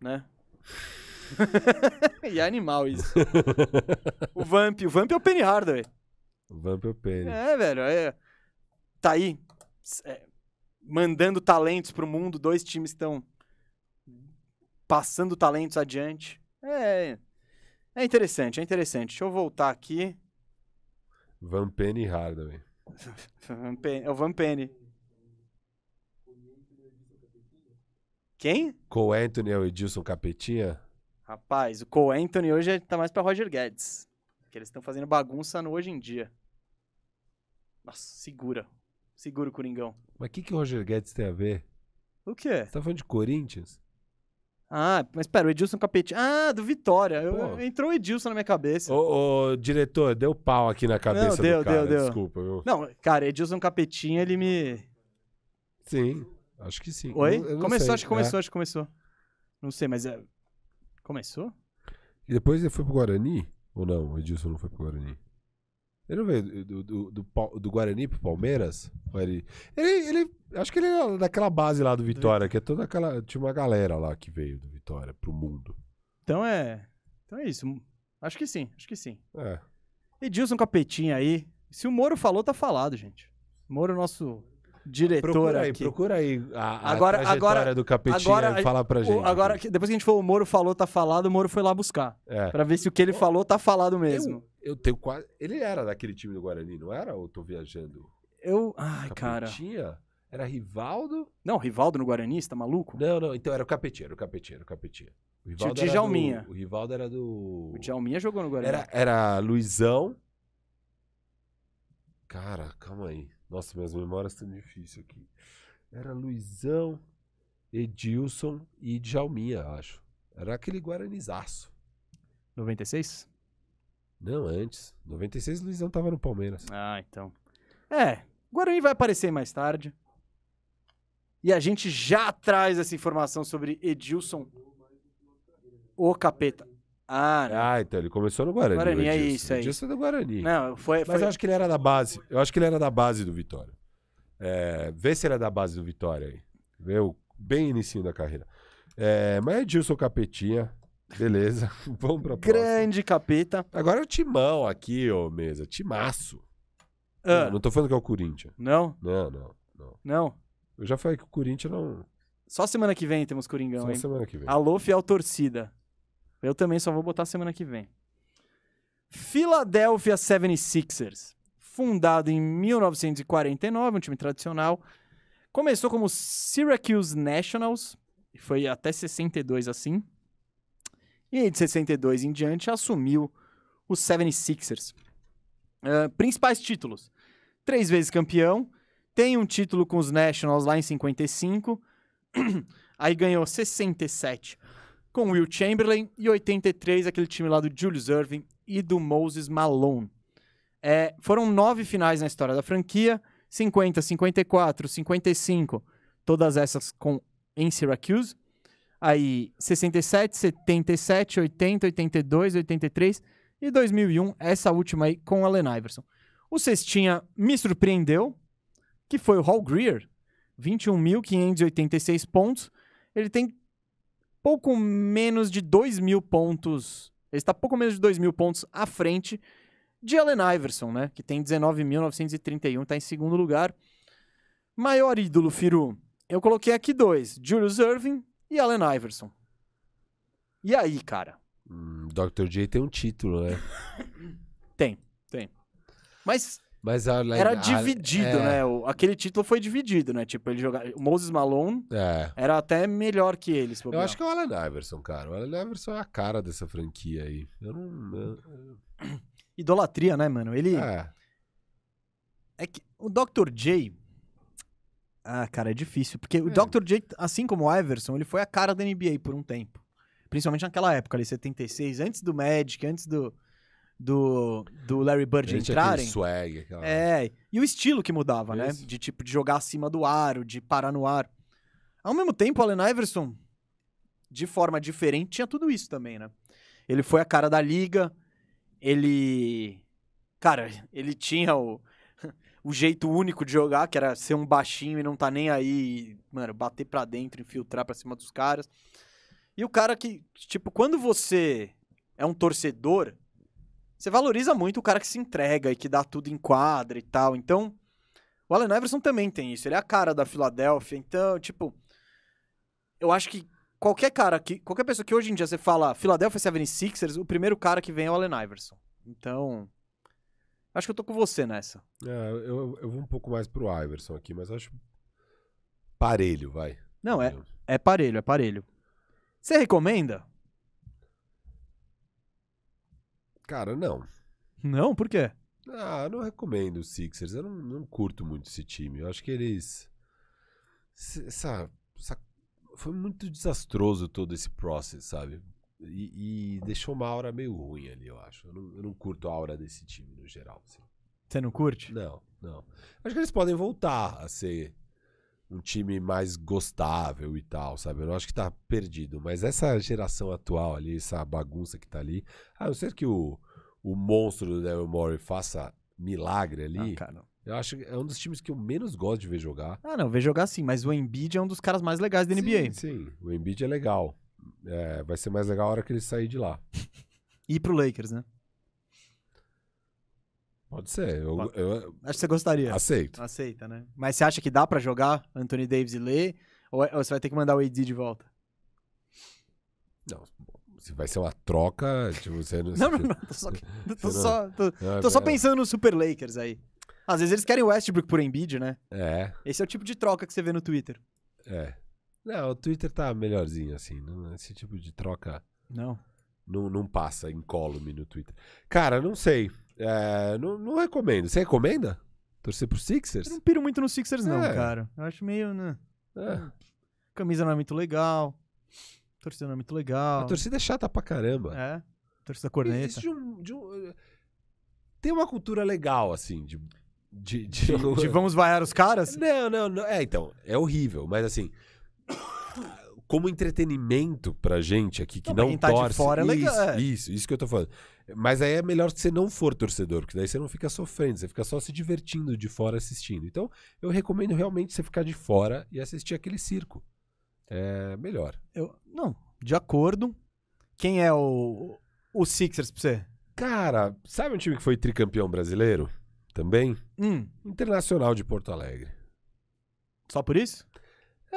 Né? *laughs* e é animal isso. *laughs* o Vamp, o Vamp é o Penny Hardaway. O Vamp é o Penny. É, velho. É... Tá aí. É mandando talentos para o mundo, dois times estão passando talentos adiante. É, é interessante, é interessante. Deixa eu voltar aqui. Van Penny e Hardaway. é o Van Penny. Quem? Cole Anthony é o Edilson Capetinha? Rapaz, o Cole Anthony hoje tá mais para Roger Guedes. Que eles estão fazendo bagunça no hoje em dia. Nossa, segura. Segura o Coringão. Mas o que, que o Roger Guedes tem a ver? O quê? Você tá falando de Corinthians? Ah, mas pera, o Edilson Capetinho. Ah, do Vitória. Eu, entrou o Edilson na minha cabeça. Ô, ô, diretor, deu pau aqui na cabeça Não, deu, do cara. Deu, deu. Desculpa, viu? Não, cara, Edilson Capetinho, ele me... Sim, acho que sim. Oi? Eu, eu começou, sei, acho que começou, é. acho que começou. Não sei, mas é... Começou? E depois ele foi pro Guarani? Ou não? O Edilson não foi pro Guarani? Ele não veio do, do, do, do Guarani pro Palmeiras? Ele, ele, ele, Acho que ele é daquela base lá do Vitória, que é toda aquela. Tinha uma galera lá que veio do Vitória pro mundo. Então é. Então é isso. Acho que sim, acho que sim. É. Edilson Capetinha aí. Se o Moro falou, tá falado, gente. Moro, nosso diretor procura aí, aqui. Procura aí a, a agora, trajetória agora, do Capetinha agora, e fala pra gente. Agora, depois que a gente falou, o Moro falou, tá falado, o Moro foi lá buscar. É. Pra ver se o que ele falou tá falado mesmo. Eu, eu tenho quase... Ele era daquele time do Guarani, não era? Ou tô viajando? Eu... Ai, cara. Capetinha? Era Rivaldo? Não, Rivaldo no Guarani, você tá maluco? Não, não, então era o Capetinha, era o Capetinha, era o Capetinha. O Rivaldo Tinha o Djalminha. Do, o Rivaldo era do... O Djalminha jogou no Guarani. Era, era Luizão, Cara, calma aí. Nossa, minhas memórias estão difíceis aqui. Era Luizão, Edilson e Djalminha, acho. Era aquele Guaranizaço. 96? Não, antes. 96 o Luizão tava no Palmeiras. Ah, então. É, Guarani vai aparecer mais tarde. E a gente já traz essa informação sobre Edilson, o capeta. Ah, não. Ah, então ele começou no Guarani. Guarani, o é isso, é Edilson é do Guarani. Não, foi, Mas foi- eu acho que ele era da base. Eu acho que ele era da base do Vitória. É, vê se ele é da base do Vitória aí. Vê o bem inicinho da carreira. É, mas Edilson Capetinha. Beleza. *laughs* Vamos pra próxima. grande capeta. Agora é o timão aqui, ô mesa. Timaço. Ah, Não tô falando que é o Corinthians. não, Não, não, não. não. Eu já falei que o Corinthians não. Só semana que vem temos Coringão, Só hein? semana que vem. Alô, fiel torcida. Eu também só vou botar semana que vem. Philadelphia 76ers. Fundado em 1949, um time tradicional. Começou como Syracuse Nationals. E foi até 62 assim. E de 62 em diante, assumiu os 76ers. Ah, principais títulos. Três vezes campeão. Tem um título com os Nationals lá em 55. *clears throat* Aí ganhou 67 com Will Chamberlain e 83 aquele time lá do Julius Irving e do Moses Malone. É, foram nove finais na história da franquia, 50, 54, 55, todas essas com em Syracuse. Aí 67, 77, 80, 82, 83 e 2001, essa última aí com Allen Iverson. O cestinha me surpreendeu, que foi o Hall Greer, 21.586 pontos. Ele tem pouco menos de 2 mil pontos. Ele está pouco menos de 2 mil pontos à frente de Allen Iverson, né? Que tem 19.931, está em segundo lugar. Maior ídolo, Firu. Eu coloquei aqui dois: Julius Irving e Allen Iverson. E aí, cara? Hum, Dr. J tem um título, né? *laughs* Tem, tem. Mas Mas a, era a- dividido, é, né? O- aquele título foi dividido, né? Tipo, ele jogava. O Moses Malone É. era até melhor que eles. Eu acho que é o Allen Iverson, cara. O Allen Iverson é a cara dessa franquia aí. Eu não. eu- *coughs* Idolatria, né, mano? Ele. É. É que o Dr. J. Ah, cara, é difícil. Porque o É. Dr. J, assim como o Iverson, ele foi a cara da NBA por um tempo. Principalmente naquela época ali, 76, antes do Magic, antes do, do, do Larry Bird aquele entrarem. swag, aquela... É, e o estilo que mudava, né? Isso. De tipo, de jogar acima do aro, de parar no ar. Ao mesmo tempo, o Allen Iverson, de forma diferente, tinha tudo isso também, né? Ele foi a cara da liga, ele. Cara, ele tinha o, o jeito único de jogar, que era ser um baixinho e não tá nem aí, mano, bater pra dentro, infiltrar pra cima dos caras. E o cara que, tipo, quando você é um torcedor, você valoriza muito o cara que se entrega e que dá tudo em quadra e tal. Então, o Allen Iverson também tem isso. Ele é a cara da Filadélfia. Então, tipo, eu acho que qualquer cara que. Qualquer pessoa que hoje em dia você fala Philadelphia 76ers, o primeiro cara que vem é o Allen Iverson. Então. Acho que eu tô com você nessa. É, eu, eu vou um pouco mais pro Iverson aqui, mas acho parelho, vai. Não, é, é parelho, é parelho. Você recomenda? Cara, não. Não, por quê? Ah, eu não recomendo os Sixers. Eu não, não curto muito esse time. Eu acho que eles. Essa, essa- Foi muito desastroso todo esse process, sabe? E, e deixou uma aura meio ruim ali, eu acho. Eu não, eu não curto a aura desse time no geral. assim. Você não curte? Não, não. Acho que eles podem voltar a ser um time mais gostável e tal, sabe? Eu não acho que tá perdido. Mas essa geração atual ali, essa bagunça que tá ali, a não ser que o, o monstro do Daryl Morey faça milagre ali, Ah, cara, não. eu acho que é um dos times que eu menos gosto de ver jogar. Ah, não, vê jogar sim, mas o Embiid é um dos caras mais legais da NBA. Sim, sim. O Embiid é legal. É, vai ser mais legal a hora que ele sair de lá. *laughs* E pro Lakers, né? Pode ser. Eu, Pode. eu Acho que você gostaria. aceito. Aceita, né? Mas você acha que dá pra jogar Anthony Davis e Lê? Ou, ou você vai ter que mandar o AD de volta? Não, se vai ser uma troca, tipo, você não. *laughs* Não, não, não. Tô só, *laughs* tô Você não- só, tô, tô só é- pensando no Super Lakers aí. Às vezes eles querem o Westbrook por Embiid, né? É, Esse é o tipo de troca que você vê no Twitter. é. Não, o Twitter tá melhorzinho, assim. não- esse tipo de troca Não. não, não passa incólume no Twitter. Cara, não sei. É, não, não recomendo. Você recomenda? Torcer pro Sixers? Eu não piro muito no Sixers, não, É. cara. Eu acho meio, né? É. Camisa não é muito legal. Torcida não é muito legal. A torcida é chata pra caramba. É. Torcida corneta. Existe de um- de um- Tem uma cultura legal, assim, de. De, de- De, de *laughs* vamos vaiar os caras? Não, não, não. É, então, é horrível, mas assim. Como entretenimento pra gente aqui que Não, não, tá de torce. fora é legal, Isso, é. isso, isso que eu tô falando. Mas aí é melhor que você não for torcedor, porque daí você não fica sofrendo, você fica só se divertindo de fora assistindo. Então, eu recomendo realmente você ficar de fora e assistir aquele circo. É melhor. Eu, não, de acordo. Quem é o, o Sixers pra você? Cara, sabe um time que foi tricampeão brasileiro? Também? Hum, Internacional de Porto Alegre. só por isso?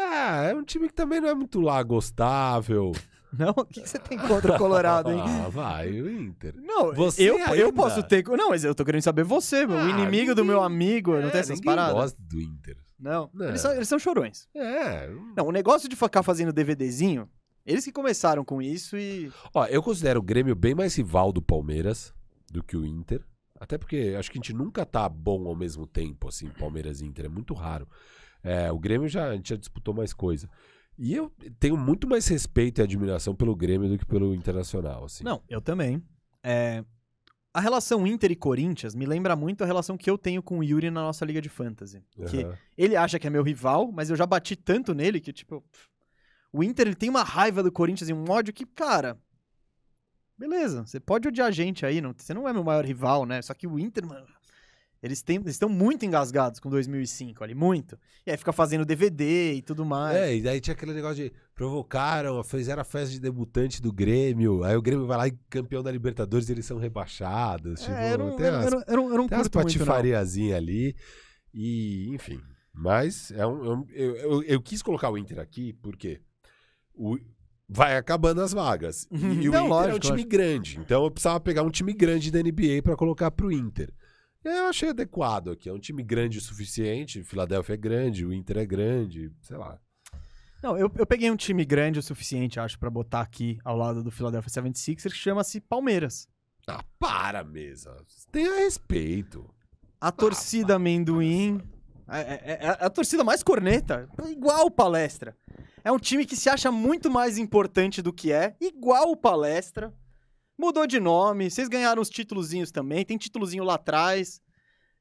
Ah, é um time que também não é muito lá gostável. *laughs* Não? O que que você tem contra o Colorado, hein? Ah, vai, o Inter. Não, Você eu, ainda? eu posso ter. Não, mas eu tô querendo saber você, meu. o Ah, inimigo do ninguém- meu amigo. não tem É, essas paradas? gosta do Inter. Não. Não. Eles, são, eles são chorões. É. Não, o negócio de ficar fazendo DVDzinho, eles que começaram com isso e. Ó, eu considero o Grêmio bem mais rival do Palmeiras do que o Inter. Até porque acho que a gente nunca tá bom ao mesmo tempo, assim, Palmeiras e Inter. É muito raro. É, o Grêmio já, a gente já disputou mais coisa. E eu tenho muito mais respeito e admiração pelo Grêmio do que pelo Internacional, assim. Não, eu também. É, A relação Inter e Corinthians me lembra muito a relação que eu tenho com o Yuri na nossa Liga de Fantasy. Que Aham. ele acha que é meu rival, mas eu já bati tanto nele que, tipo, pff, o Inter ele tem uma raiva do Corinthians e um ódio que, cara. Beleza, você pode odiar a gente aí, não, você não é meu maior rival, né? Só que o Inter, mano, eles estão muito engasgados com 2005 ali, muito. E aí fica fazendo DVD e tudo mais. É, e daí tinha aquele negócio de provocaram, fizeram a festa de debutante do Grêmio, aí o Grêmio vai lá e campeão da Libertadores eles são rebaixados. tipo, É, eu não, tem eu, umas, não. patifariazinhas ali. E, enfim. Mas é um, é um- eu, eu, eu quis colocar o Inter aqui porque o, vai acabando as vagas. E, e o Não, Inter é um lógico, time grande. Então eu precisava pegar um time grande da NBA para colocar pro Inter. Eu achei adequado aqui. É um time grande o suficiente. Filadélfia é grande, o Inter é grande, sei lá. Não, eu, eu peguei um time grande o suficiente, acho, pra botar aqui ao lado do Philadelphia 76ers, que chama-se Palmeiras. Ah, para, mesa. Tenha respeito. A torcida amendoim. É, é- é a torcida mais corneta, igual palestra. É um time que se acha muito mais importante do que é, igual palestra. Mudou de nome, vocês ganharam os títulozinhos também, tem títulozinho lá atrás.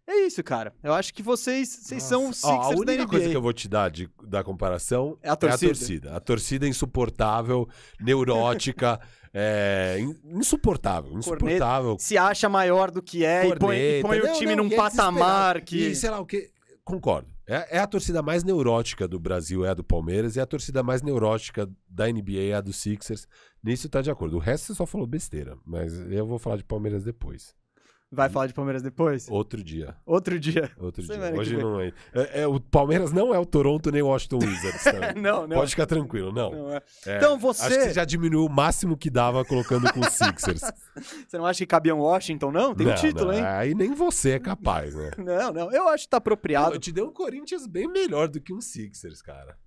É isso, cara. Eu acho que vocês, vocês são os Ó, Sixers a da única coisa que eu vou te dar de, da comparação É a torcida. É a torcida. A torcida é insuportável, neurótica, *laughs* é, in- insuportável, insuportável. Se acha maior do que é e põe, e põe Corneta. o time Não, não, num é patamar que. E sei lá o que. Concordo. É, é a torcida mais neurótica do Brasil, é a do Palmeiras, e a torcida mais neurótica da NBA é a do Sixers. Nisso tá de acordo. O resto você só falou besteira, mas eu vou falar de Palmeiras depois. Vai falar de Palmeiras depois? Outro dia. Outro dia. Outro Semana dia. Hoje não é. É- é, O Palmeiras não é o Toronto nem o Washington Wizards também. *laughs* Não, não. Pode ficar tranquilo, não. não é. É, Então você- Acho que você já diminuiu o máximo que dava colocando com os *laughs* Sixers. Você não acha que cabia um Washington, não? Tem um Não, título, não, hein? Aí nem você é capaz, né? *laughs* Não, não. Eu acho que tá apropriado. eu te dei um Corinthians bem melhor do que um Sixers, cara.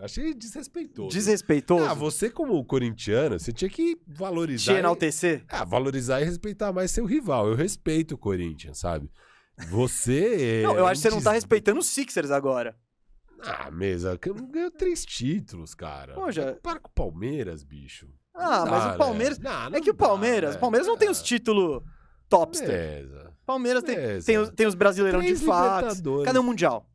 Achei desrespeitoso. Desrespeitoso. Ah, você como corintiano, você tinha que valorizar. e- enaltecer. Ah, valorizar e respeitar mais seu rival. Eu respeito o Corinthians, sabe? Você. *laughs* Não, eu é acho que você não tá respeitando os Sixers agora. Ah, mesa, que ganhou três títulos, cara. Poxa. Para com o Palmeiras, bicho. Ah, mas dá, o Palmeiras. né? Não, É que o dá, Palmeiras. né? O Palmeiras não tem os Ah, títulos topster. Beleza. Palmeiras tem, Beleza. tem, os, tem os brasileirão de Três fax. Libertadores. Cadê o Mundial?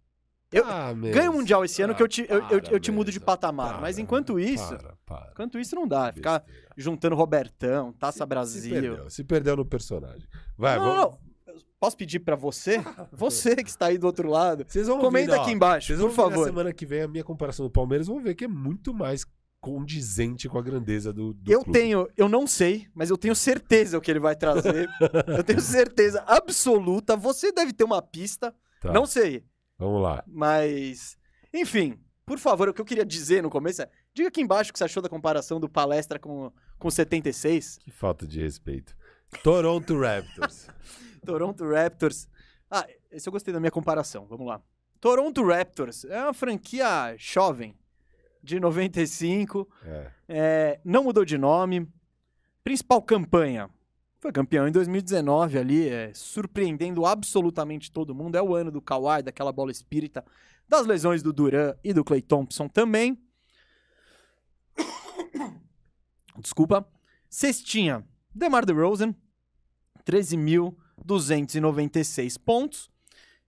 Eu- Ah. Ganha o Mundial esse ano que eu te, eu, eu, para, eu te mudo de patamar. Para, mas enquanto isso, Para, para. enquanto isso não dá. Ficar Besteira. juntando Robertão, Taça Se Brasil. perdeu, se perdeu no personagem. Vai, não, vamos. não. Posso pedir pra você? *laughs* Você que está aí do outro lado. Vocês vão Comenta ouvir, ó, aqui embaixo, Vocês por vão na favor. semana que vem a minha comparação do Palmeiras, vão ver que é muito mais condizente com a grandeza do, do Eu clube. tenho, eu não sei, mas eu tenho certeza o que ele vai trazer. *laughs* eu tenho certeza absoluta. Você deve ter uma pista. Tá, Não sei, Vamos lá. mas. Enfim, por favor, o que eu queria dizer no começo é. Diga aqui embaixo o que você achou da comparação do palestra com, com 76. Que falta de respeito. Toronto Raptors. *laughs* Toronto Raptors. Ah, esse eu gostei da minha comparação. Vamos lá. Toronto Raptors é uma franquia jovem, de 95. É. É, não mudou de nome. Principal campanha Foi campeão em 2019 ali, é, surpreendendo absolutamente todo mundo. É o ano do Kawhi, daquela bola espírita, das lesões do Duran e do Clay Thompson também. *coughs* Desculpa. Cestinha, DeMar DeRozan, 13.296 pontos.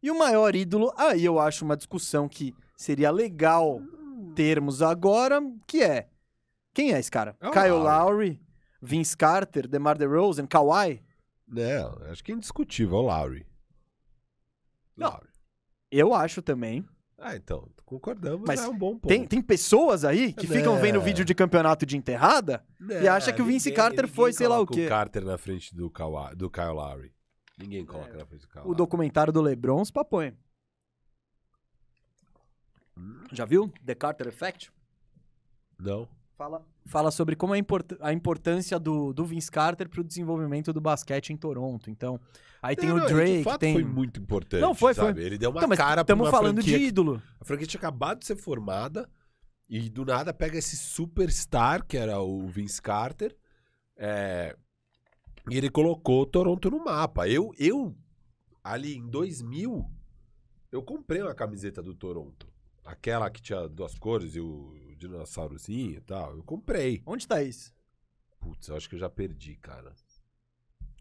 E o maior ídolo, aí eu acho uma discussão que seria legal termos agora, que é... Quem é esse cara? É Kyle Lowry. Lowry, Vince Carter, DeMar DeRozan, Kawhi? Não, acho que é indiscutível, é o Lowry. Não. Lowry. Eu acho também. Ah, então, concordamos, Mas é um bom ponto. Tem, tem pessoas aí que ficam É. vendo vídeo de campeonato de enterrada e acha que o Vince Carter foi sei lá o quê. o Carter na frente do, Kawhi, do Kyle Lowry. Ninguém coloca na frente do Kyle O Lowry. documentário do LeBron os papõe. Já viu? The Carter Effect? Não. Fala, fala sobre como é import- a importância do, do Vince Carter pro desenvolvimento do basquete em Toronto. Então, aí tem Não, o Drake, de fato tem... foi muito importante. Não, foi, sabe? foi. Ele deu uma Então, cara pra estamos falando de franquia que- ídolo. A franquia tinha acabado de ser formada e do nada pega esse superstar, que era o Vince Carter, é, e ele colocou o Toronto no mapa. Eu, eu, ali em 2000, eu comprei uma camiseta do Toronto. Aquela que tinha duas cores e o dinossaurozinho e tal. Eu comprei. Onde tá isso? Putz, eu acho que eu já perdi, cara.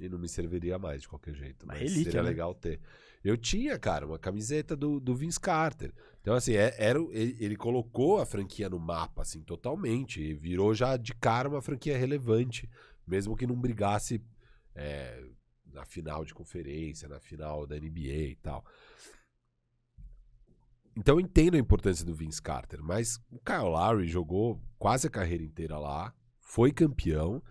E não me serviria mais de qualquer jeito. Mas relíquia, seria né? legal ter. Eu tinha, cara, uma camiseta do, do Vince Carter. Então, assim, é- era, ele, ele colocou a franquia no mapa, assim, totalmente. E virou já de cara uma franquia relevante. Mesmo que não brigasse é, na final de conferência, na final da NBA e tal. Então eu entendo a importância do Vince Carter, mas o Kyle Lowry jogou quase a carreira inteira lá, foi campeão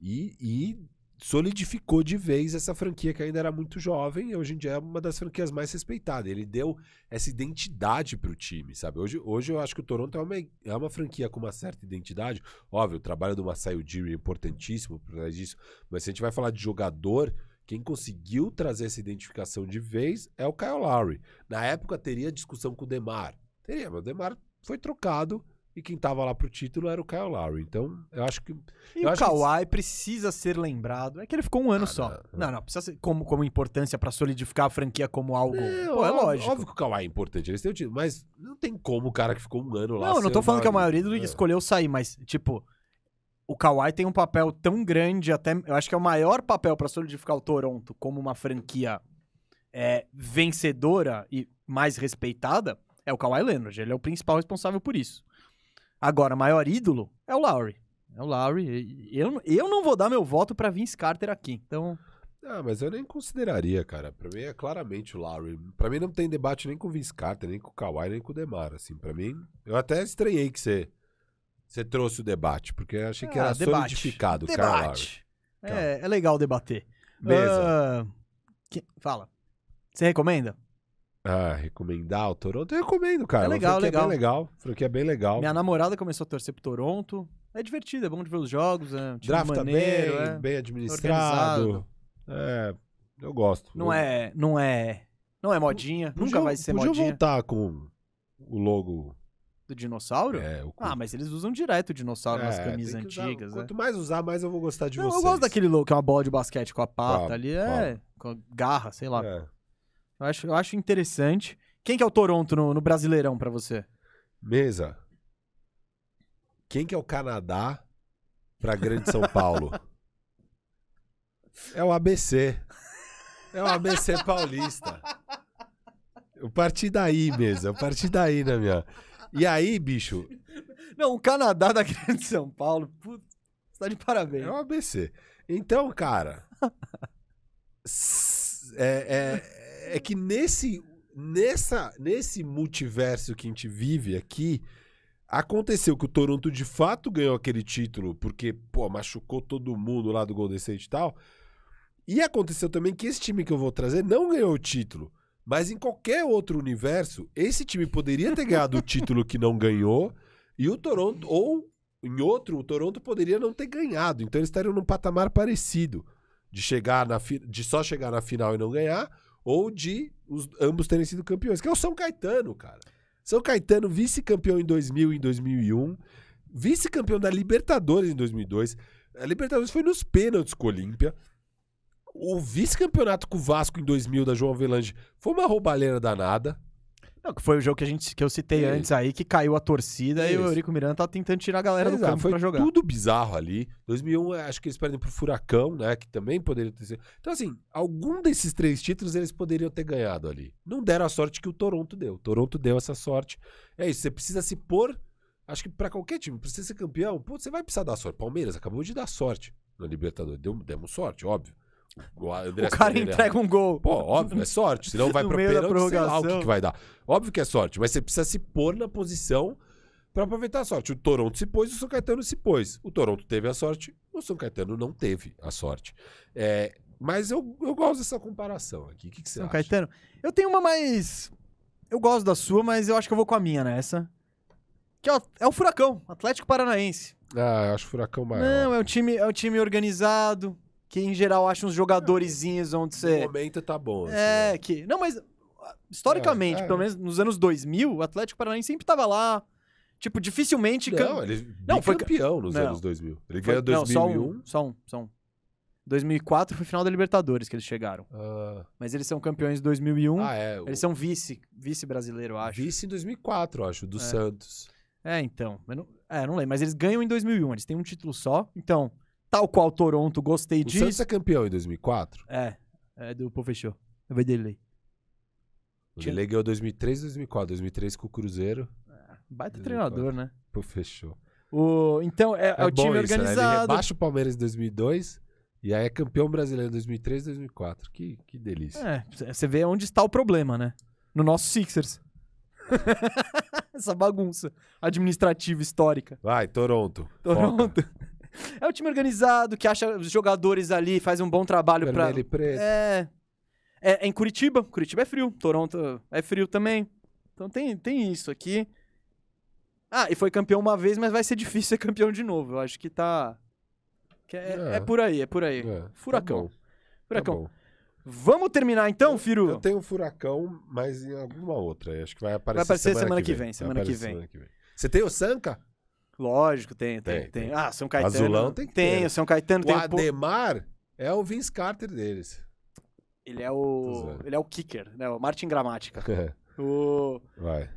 e, e solidificou de vez essa franquia que ainda era muito jovem e hoje em dia é uma das franquias mais respeitadas. Ele deu essa identidade pro time, sabe? Hoje, hoje eu acho que o Toronto é uma, é uma franquia com uma certa identidade. Óbvio, o trabalho do Masai Ujiri é importantíssimo por trás disso, mas se a gente vai falar de jogador, quem conseguiu trazer essa identificação de vez é o Kyle Lowry. Na época teria discussão com o Demar. Teria, mas o Demar foi trocado e quem tava lá pro título era o Kyle Lowry. Então, eu acho que. E o acho que- Kawhi precisa ser lembrado. É que ele ficou um ano Ah, só. não, Não, não, precisa ser como, como importância pra solidificar a franquia como algo. Não, Pô, é lógico. Óbvio que o Kawhi é importante, eles têm o título, mas não tem como o cara que ficou um ano lá. Não, eu não tô falando que é o maior ídolo É. escolheu sair, mas, tipo, o Kawhi tem um papel tão grande, até. Eu acho que é o maior papel pra solidificar o Toronto como uma franquia é, vencedora e mais respeitada. É o Kawhi Leonard. Ele é o principal responsável por isso. Agora, maior ídolo é o Lowry. É o Lowry. Eu, eu não vou dar meu voto pra Vince Carter aqui. Então, Ah, mas eu nem consideraria, cara. Pra mim é claramente o Lowry. Pra mim não tem debate nem com o Vince Carter, nem com o Kawhi, nem com o Demar. Assim, pra mim, eu até estranhei que você, você trouxe o debate, porque eu achei que Ah, era debate. solidificado, debate. É, é legal debater. Mesa. Ah, que- fala. Você recomenda? Ah, recomendar o Toronto? Eu recomendo, cara. É legal, legal. bem legal. Franquia bem legal. Minha namorada começou a torcer pro Toronto. É divertido, é bom de ver os jogos. É um time Drafta maneiro, bem, é. bem administrado. É, eu gosto. Não Eu- é, não é, não é modinha. Podia- nunca vai ser podia modinha voltar com o logo. Do dinossauro. É, o Ah, mas eles usam direto o dinossauro nas É, camisas tem que usar- antigas, né? Quanto mais usar, mais eu vou gostar de Não, eu vocês. gosto daquele logo que é uma bola de basquete com a pata ali, é, com garra, sei lá. É. Eu, acho, eu acho interessante. Quem que é o Toronto no, no Brasileirão pra você? Mesa. Quem que é o Canadá pra Grande São Paulo? *laughs* é o ABC. É o ABC paulista. Eu parti daí, mesa. Eu parti daí na minha. E aí, bicho, Não, o Canadá da Grande São Paulo. Putz, tá de parabéns. é o ABC. Então, cara. É, é, é que nesse, nessa, nesse multiverso que a gente vive aqui, aconteceu que o Toronto de fato ganhou aquele título porque, pô, machucou todo mundo lá do Golden State e tal. E aconteceu também que esse time que eu vou trazer não ganhou o título. Mas em qualquer outro universo, esse time poderia ter ganhado o título que não ganhou e o Toronto, ou em outro, o Toronto poderia não ter ganhado. Então eles estariam num patamar parecido de chegar na de só chegar na final e não ganhar, ou de os, ambos terem sido campeões, que é o São Caetano, cara. São Caetano, vice-campeão em 2000 e em 2001, vice-campeão da Libertadores em 2002. A Libertadores foi nos pênaltis com o Olímpia. O vice-campeonato com o Vasco em 2000 da João Avelange foi uma roubalheira danada. Não, que foi o jogo que, a gente, que eu citei antes aí, que caiu a torcida Isso. e o Eurico Miranda tá tentando tirar a galera Exato, do campo foi pra jogar. tudo bizarro ali. 2001, acho que eles perdem pro Furacão, né? Que também poderia ter sido. Então, assim, algum desses três títulos eles poderiam ter ganhado ali. Não deram a sorte que o Toronto deu. O Toronto deu essa sorte. É isso, você precisa se pôr. Acho que para qualquer time, precisa ser campeão, pô, você vai precisar dar sorte. Palmeiras acabou de dar sorte na Libertadores. Deu, demos sorte, óbvio. O, o cara entrega um gol. Pô, óbvio, é sorte. Senão *laughs* vai pro pênalti, sei lá o que, que vai dar. Óbvio que é sorte, mas você precisa se pôr na posição para aproveitar a sorte. O Toronto se pôs, o São Caetano se pôs. O Toronto teve a sorte, o São Caetano não teve a sorte. É, mas eu, eu gosto dessa comparação aqui. O que, que você São acha? Caetano. Eu tenho uma mais. Eu gosto da sua, mas eu acho que eu vou com a minha nessa. Que é o, é o Furacão, Atlético Paranaense. Ah, eu acho o Furacão maior. Não, é um time, é um time organizado, que em geral acha uns jogadorzinhos onde você. No momento tá bom. Assim, é, né? que. Não, mas historicamente, é, é. pelo menos nos anos 2000, o Atlético Paranaense sempre tava lá. Tipo, dificilmente. Não, ele não, foi campeão nos não. anos 2000. Ele ganhou 2001. Não, só um, só um, só um. 2004 foi final da Libertadores que eles chegaram. Uh... Mas eles são campeões em 2001. Ah, é. Eles são vice, vice brasileiro, acho. Vice em 2004, acho, do é. Santos. É, então. Não, é, não lembro. Mas eles ganham em 2001. Eles têm um título só. Então, Tal qual Toronto, gostei disso. O Santos é campeão em 2004? É, é do Pô Fechou. Eu vou dele. O Delay ganhou 2003 e 2004. 2003 com o Cruzeiro. É, baita 2004. treinador, né? Pô, fechou. O, então, é, é, é o time isso, organizado. Né? Ele rebaixa o Palmeiras em 2002 e aí é campeão brasileiro em 2003 e 2004. Que, que delícia. É, você vê onde está o problema, né? No nosso Sixers. *laughs* Essa bagunça administrativa histórica. Vai, Toronto. Toronto. É o time organizado que acha os jogadores ali, faz um bom trabalho para. É, é. É em Curitiba. Curitiba é frio. Toronto é frio também. Então tem, tem isso aqui. Ah, e foi campeão uma vez, mas vai ser difícil *laughs* ser campeão de novo. Eu acho que tá. Que é, é. é por aí, é por aí. É, furacão. Tá furacão. Tá Vamos terminar então, Firu? Eu tenho um furacão, mas em alguma outra. Acho que vai aparecer, vai aparecer semana, semana que vem. Semana, que vem. semana que vem. Você tem o Sanca? Lógico, tem, tem, tem. tem. Ah, São Caetano. Azulão tem que tem. o São Caetano o tem. O Ademar é o Vince Carter deles. Ele é o. Ele é o kicker, né? O Martin Gramática. *laughs* É. o. Vai.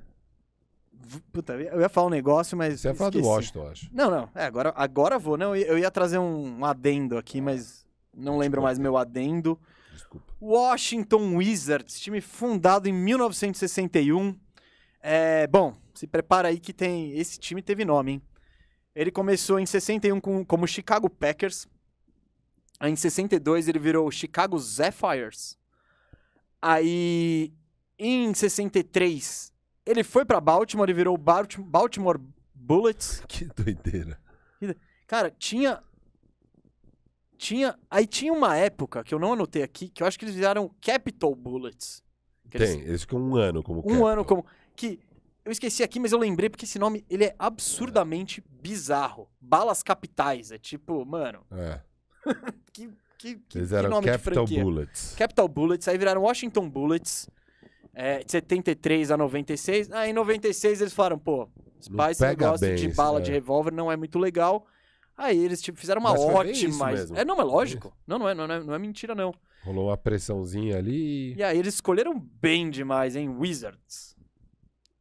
Puta, eu ia falar um negócio, mas. Você ia falar do Washington, acho. Não, não. É, agora, agora vou. Não, eu ia trazer um adendo aqui, mas não lembro mais meu adendo. Desculpa. Washington Wizards, time fundado em 1961. É, bom, se prepara aí que tem. Esse time teve nome, hein? Ele começou em 61 com, como Chicago Packers. Aí em 62 ele virou Chicago Zephyrs. Aí em 63 ele foi para Baltimore e virou Baltimore Bullets. *laughs* Que doideira. Cara, tinha tinha aí tinha uma época que eu não anotei aqui que eu acho que eles viraram Capital Bullets. Tem, eles, eles ficam um ano como um Capital. ano como que eu esqueci aqui, mas eu lembrei porque esse nome ele é absurdamente bizarro. Balas Capitais. É tipo, mano. É. *laughs* que, que, que, Eles eram nome Capital Bullets. Capital Bullets. Aí viraram Washington Bullets. É, de 73 a 96. Aí em 96 eles falaram, pô, esse negócio de bala é. de revólver não é muito legal. Aí eles tipo, fizeram uma mas ótima. É, não, é lógico. Não, não é, não, é, não é mentira, não. Rolou uma pressãozinha ali. E aí eles escolheram bem demais, hein? Wizards.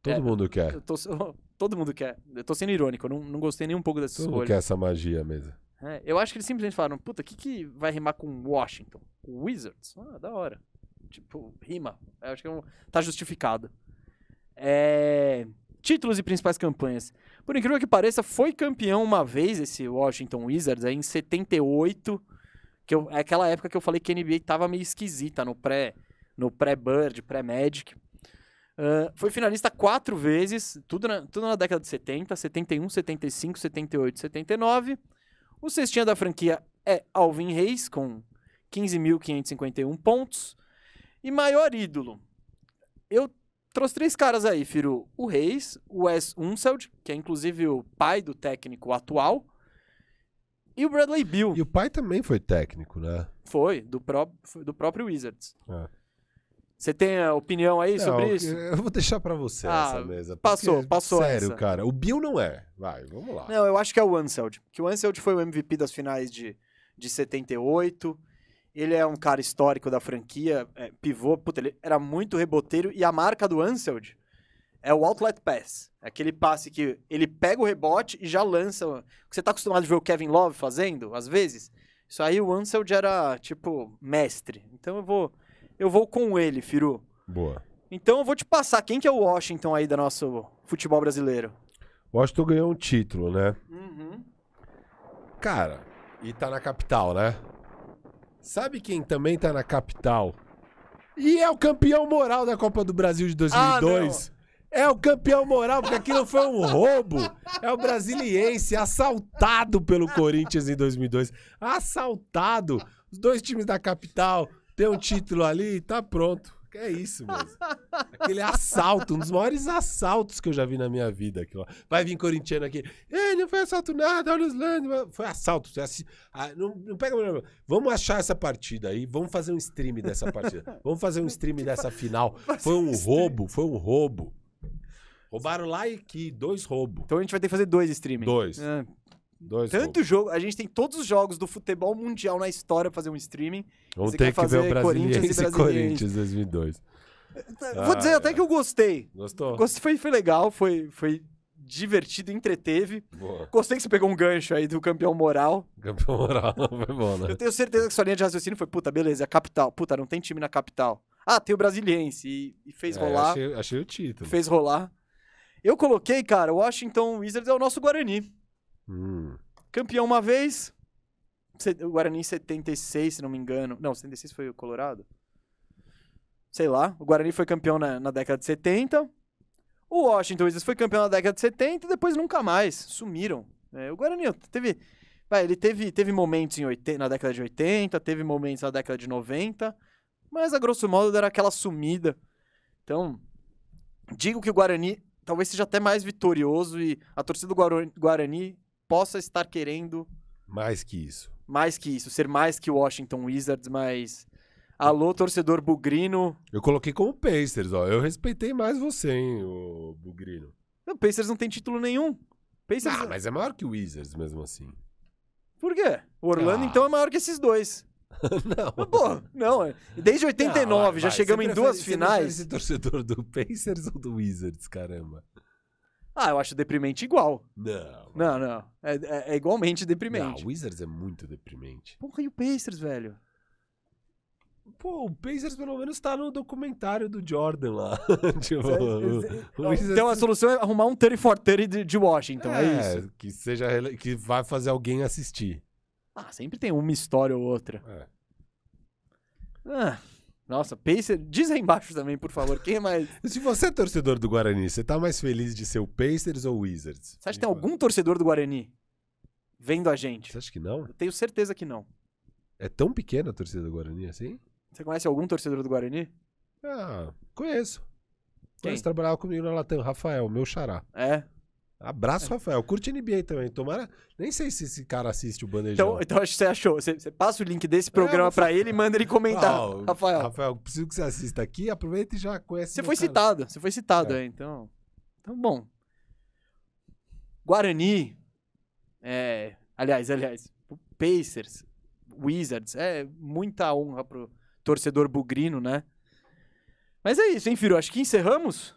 Todo é, mundo quer. Tô, *laughs* todo mundo quer. Eu tô sendo irônico, eu não, não gostei nem um pouco dessa todo escolha. Todo quer essa magia mesmo. É, eu acho que eles simplesmente falaram, puta, o que, que vai rimar com Washington? Wizards? Ah, da hora. Tipo, rima. Eu acho que é um, tá justificado. É... Títulos e principais campanhas. Por incrível que pareça, foi campeão uma vez esse Washington Wizards, aí em 78, que eu, é aquela época que eu falei que a NBA tava meio esquisita no pré no pré-Bird, pré-Magic. Uh, foi finalista quatro vezes, tudo na, tudo na década de 70, 71, 75, 78, 79. O cestinha da franquia é Alvin Reis, com 15.551 pontos. E maior ídolo. Eu trouxe três caras aí, Firo. O Reis, o Wes Unseld, que é inclusive o pai do técnico atual. E o Bradley Bill. E o pai também foi técnico, né? Foi, do, pró do próprio Wizards. É. Você tem a opinião aí não, sobre isso? Eu vou deixar para você ah, essa mesa. Passou, passou Sério, essa. cara. O Bill não é. Vai, vamos lá. Não, eu acho que é o Anseld. Que o Anseld foi o MVP das finais de, de 78. Ele é um cara histórico da franquia, é, pivô, puta, ele era muito reboteiro e a marca do Anseld é o outlet pass. É aquele passe que ele pega o rebote e já lança. Você tá acostumado a ver o Kevin Love fazendo, às vezes? Isso aí o Anseld era, tipo, mestre. Então eu vou eu vou com ele, Firu. Boa. Então eu vou te passar. Quem que é o Washington aí do nosso futebol brasileiro? Washington ganhou um título, né? Uhum. Cara, e tá na capital, né? Sabe quem também tá na capital? E é o campeão moral da Copa do Brasil de 2002. Ah, é o campeão moral, porque aquilo foi um roubo. É o brasiliense assaltado pelo Corinthians em 2002. Assaltado. Os dois times da capital têm um título ali, tá pronto. É isso mesmo. Aquele assalto, um dos maiores assaltos que eu já vi na minha vida. Aquilo. Vai vir corintiano aqui. Ei, não foi assalto nada, olha os lands. Foi assalto. Ah, não, não pega Vamos achar essa partida aí. Vamos fazer um stream dessa partida. Vamos fazer um stream dessa final. Foi um roubo, foi um roubo. Roubaram lá e aqui, dois roubos. Então a gente vai ter que fazer dois streaming. Dois. É. Dois Tanto roubos. jogo, a gente tem todos os jogos do futebol mundial na história pra fazer um streaming. Vamos ter que ver o Brasiliense e Corinthians 2002. Vou ah, dizer até que eu gostei. Gostou? Gostei, foi, foi legal, foi, foi divertido, entreteve. Boa. Gostei que você pegou um gancho aí do campeão moral. Campeão moral, *laughs* foi bom, né? Eu tenho certeza que sua linha de raciocínio foi, puta, beleza, é a capital. Puta, não tem time na capital. Ah, tem o Brasiliense. E, e fez é, rolar. Achei, achei, o título. Fez rolar. Eu coloquei, cara, o Washington Wizards é o nosso Guarani. Hum. Campeão uma vez. O Guarani em 76, se não me engano. Não, 76 foi o Colorado. Sei lá. O Guarani foi campeão na, na década de 70. O Washington Wizards foi campeão na década de 70 e depois nunca mais. Sumiram. É, o Guarani teve. Vai, ele teve, teve momentos em 80, na década de 80, teve momentos na década de 90, mas a grosso modo era aquela sumida. Então, digo que o Guarani talvez seja até mais vitorioso e a torcida do Guarani possa estar querendo. Mais que isso. Mais que isso, ser mais que o Washington Wizards, mas. Alô, torcedor bugrino. Eu coloquei como Pacers, ó. Eu respeitei mais você, hein, o bugrino. O Pacers não tem título nenhum. Pacers... Ah, mas é maior que o Wizards mesmo assim. Por quê? O Orlando, ah. então, é maior que esses dois. *laughs* não. Pô, não. Desde 89 não, vai, já chegamos em duas finais. Você torcedor do Pacers ou do Wizards, caramba? Ah, eu acho deprimente igual. Não. Não, não. É, é, é igualmente deprimente. Não, o Wizards é muito deprimente. Porra, e o Pacers, velho? Pô, o Pacers pelo menos tá no documentário do Jordan lá. *laughs* tipo, o, o então a solução é arrumar um 3430 de, de Washington, é, é isso? Que seja que vai fazer alguém assistir. Ah, sempre tem uma história ou outra. É. Ah, nossa, Pacers. Diz aí embaixo também, por favor. Quem é mais. *laughs* Se você é torcedor do Guarani, você tá mais feliz de ser o Pacers ou o Wizards? Você acha que tem algum torcedor do Guarani vendo a gente? Você acha que não? Eu tenho certeza que não. É tão pequena a torcida do Guarani assim? Você conhece algum torcedor do Guarani? Ah, conheço. Quem? Mas trabalhava comigo na Latam, Rafael, meu xará. É? Abraço, é. Rafael. Curte NBA também. Tomara. Nem sei se esse cara assiste o Bandejão. Então, então acho que você achou. Você, você passa o link desse programa é, pra ele e manda ele comentar. Oh, Rafael. Rafael, preciso que você assista aqui. Aproveita e já conhece. Você foi cara. citado. Você foi citado, é. é. então. Então, bom. Guarani. É, aliás, aliás. Pacers. Wizards. É muita honra pro torcedor bugrino, né? Mas é isso, hein, Firo? Acho que encerramos.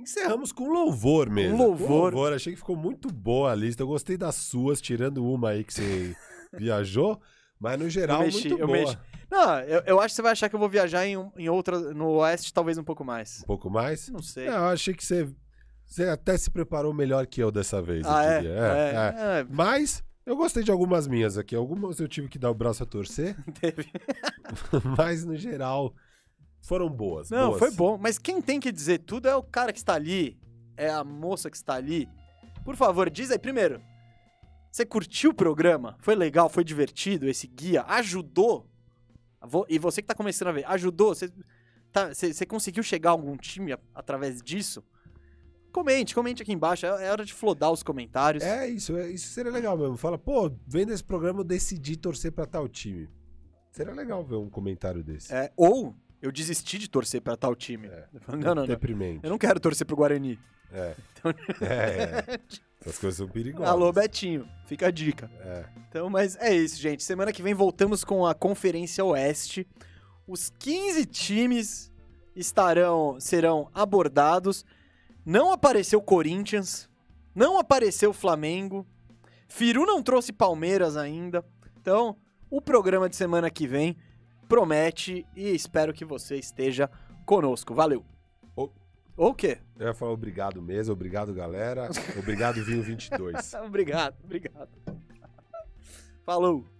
Encerramos com louvor mesmo. Louvor. Com louvor. Achei que ficou muito boa a lista. Eu gostei das suas, tirando uma aí que você *laughs* viajou. Mas no geral, mexi, muito boa. Mexi. Não, eu, eu, acho que você vai achar que eu vou viajar em, em outra, no Oeste, talvez um pouco mais. Um pouco mais? Não sei. Eu achei que você, você até se preparou melhor que eu dessa vez. Ah, é? É, é, é? Mas eu gostei de algumas minhas aqui. Algumas eu tive que dar o braço a torcer. *laughs* Teve. *laughs* mas no geral, foram boas. Não, boas. foi bom. Mas quem tem que dizer tudo é o cara que está ali, é a moça que está ali. Por favor, diz aí primeiro. Você curtiu o programa? Foi legal? Foi divertido? Esse guia ajudou? E você que está começando a ver, ajudou? Você, tá, você, você conseguiu chegar a algum time através disso? Comente, comente aqui embaixo. É, é hora de flodar os comentários. É isso, é, isso seria legal mesmo. Fala, pô, vendo esse programa eu decidi torcer para tal time. Seria legal ver um comentário desse. É, ou eu desisti de torcer para tal time. É. Falei, não, não, não. Deprimente. Eu não quero torcer pro Guarani. É. Então... é, é. *laughs* Essas coisas são perigosas. Alô, Betinho. Fica a dica. É. Então, mas é isso, gente. Semana que vem voltamos com a Conferência Oeste. Os 15 times estarão serão abordados. Não apareceu Corinthians, não apareceu Flamengo. Firu não trouxe Palmeiras ainda. Então, o programa de semana que vem promete e espero que você esteja conosco. Valeu. O, o quê? Eu ia falar obrigado mesmo, obrigado galera, obrigado Vinho 22. *laughs* obrigado, obrigado. Falou.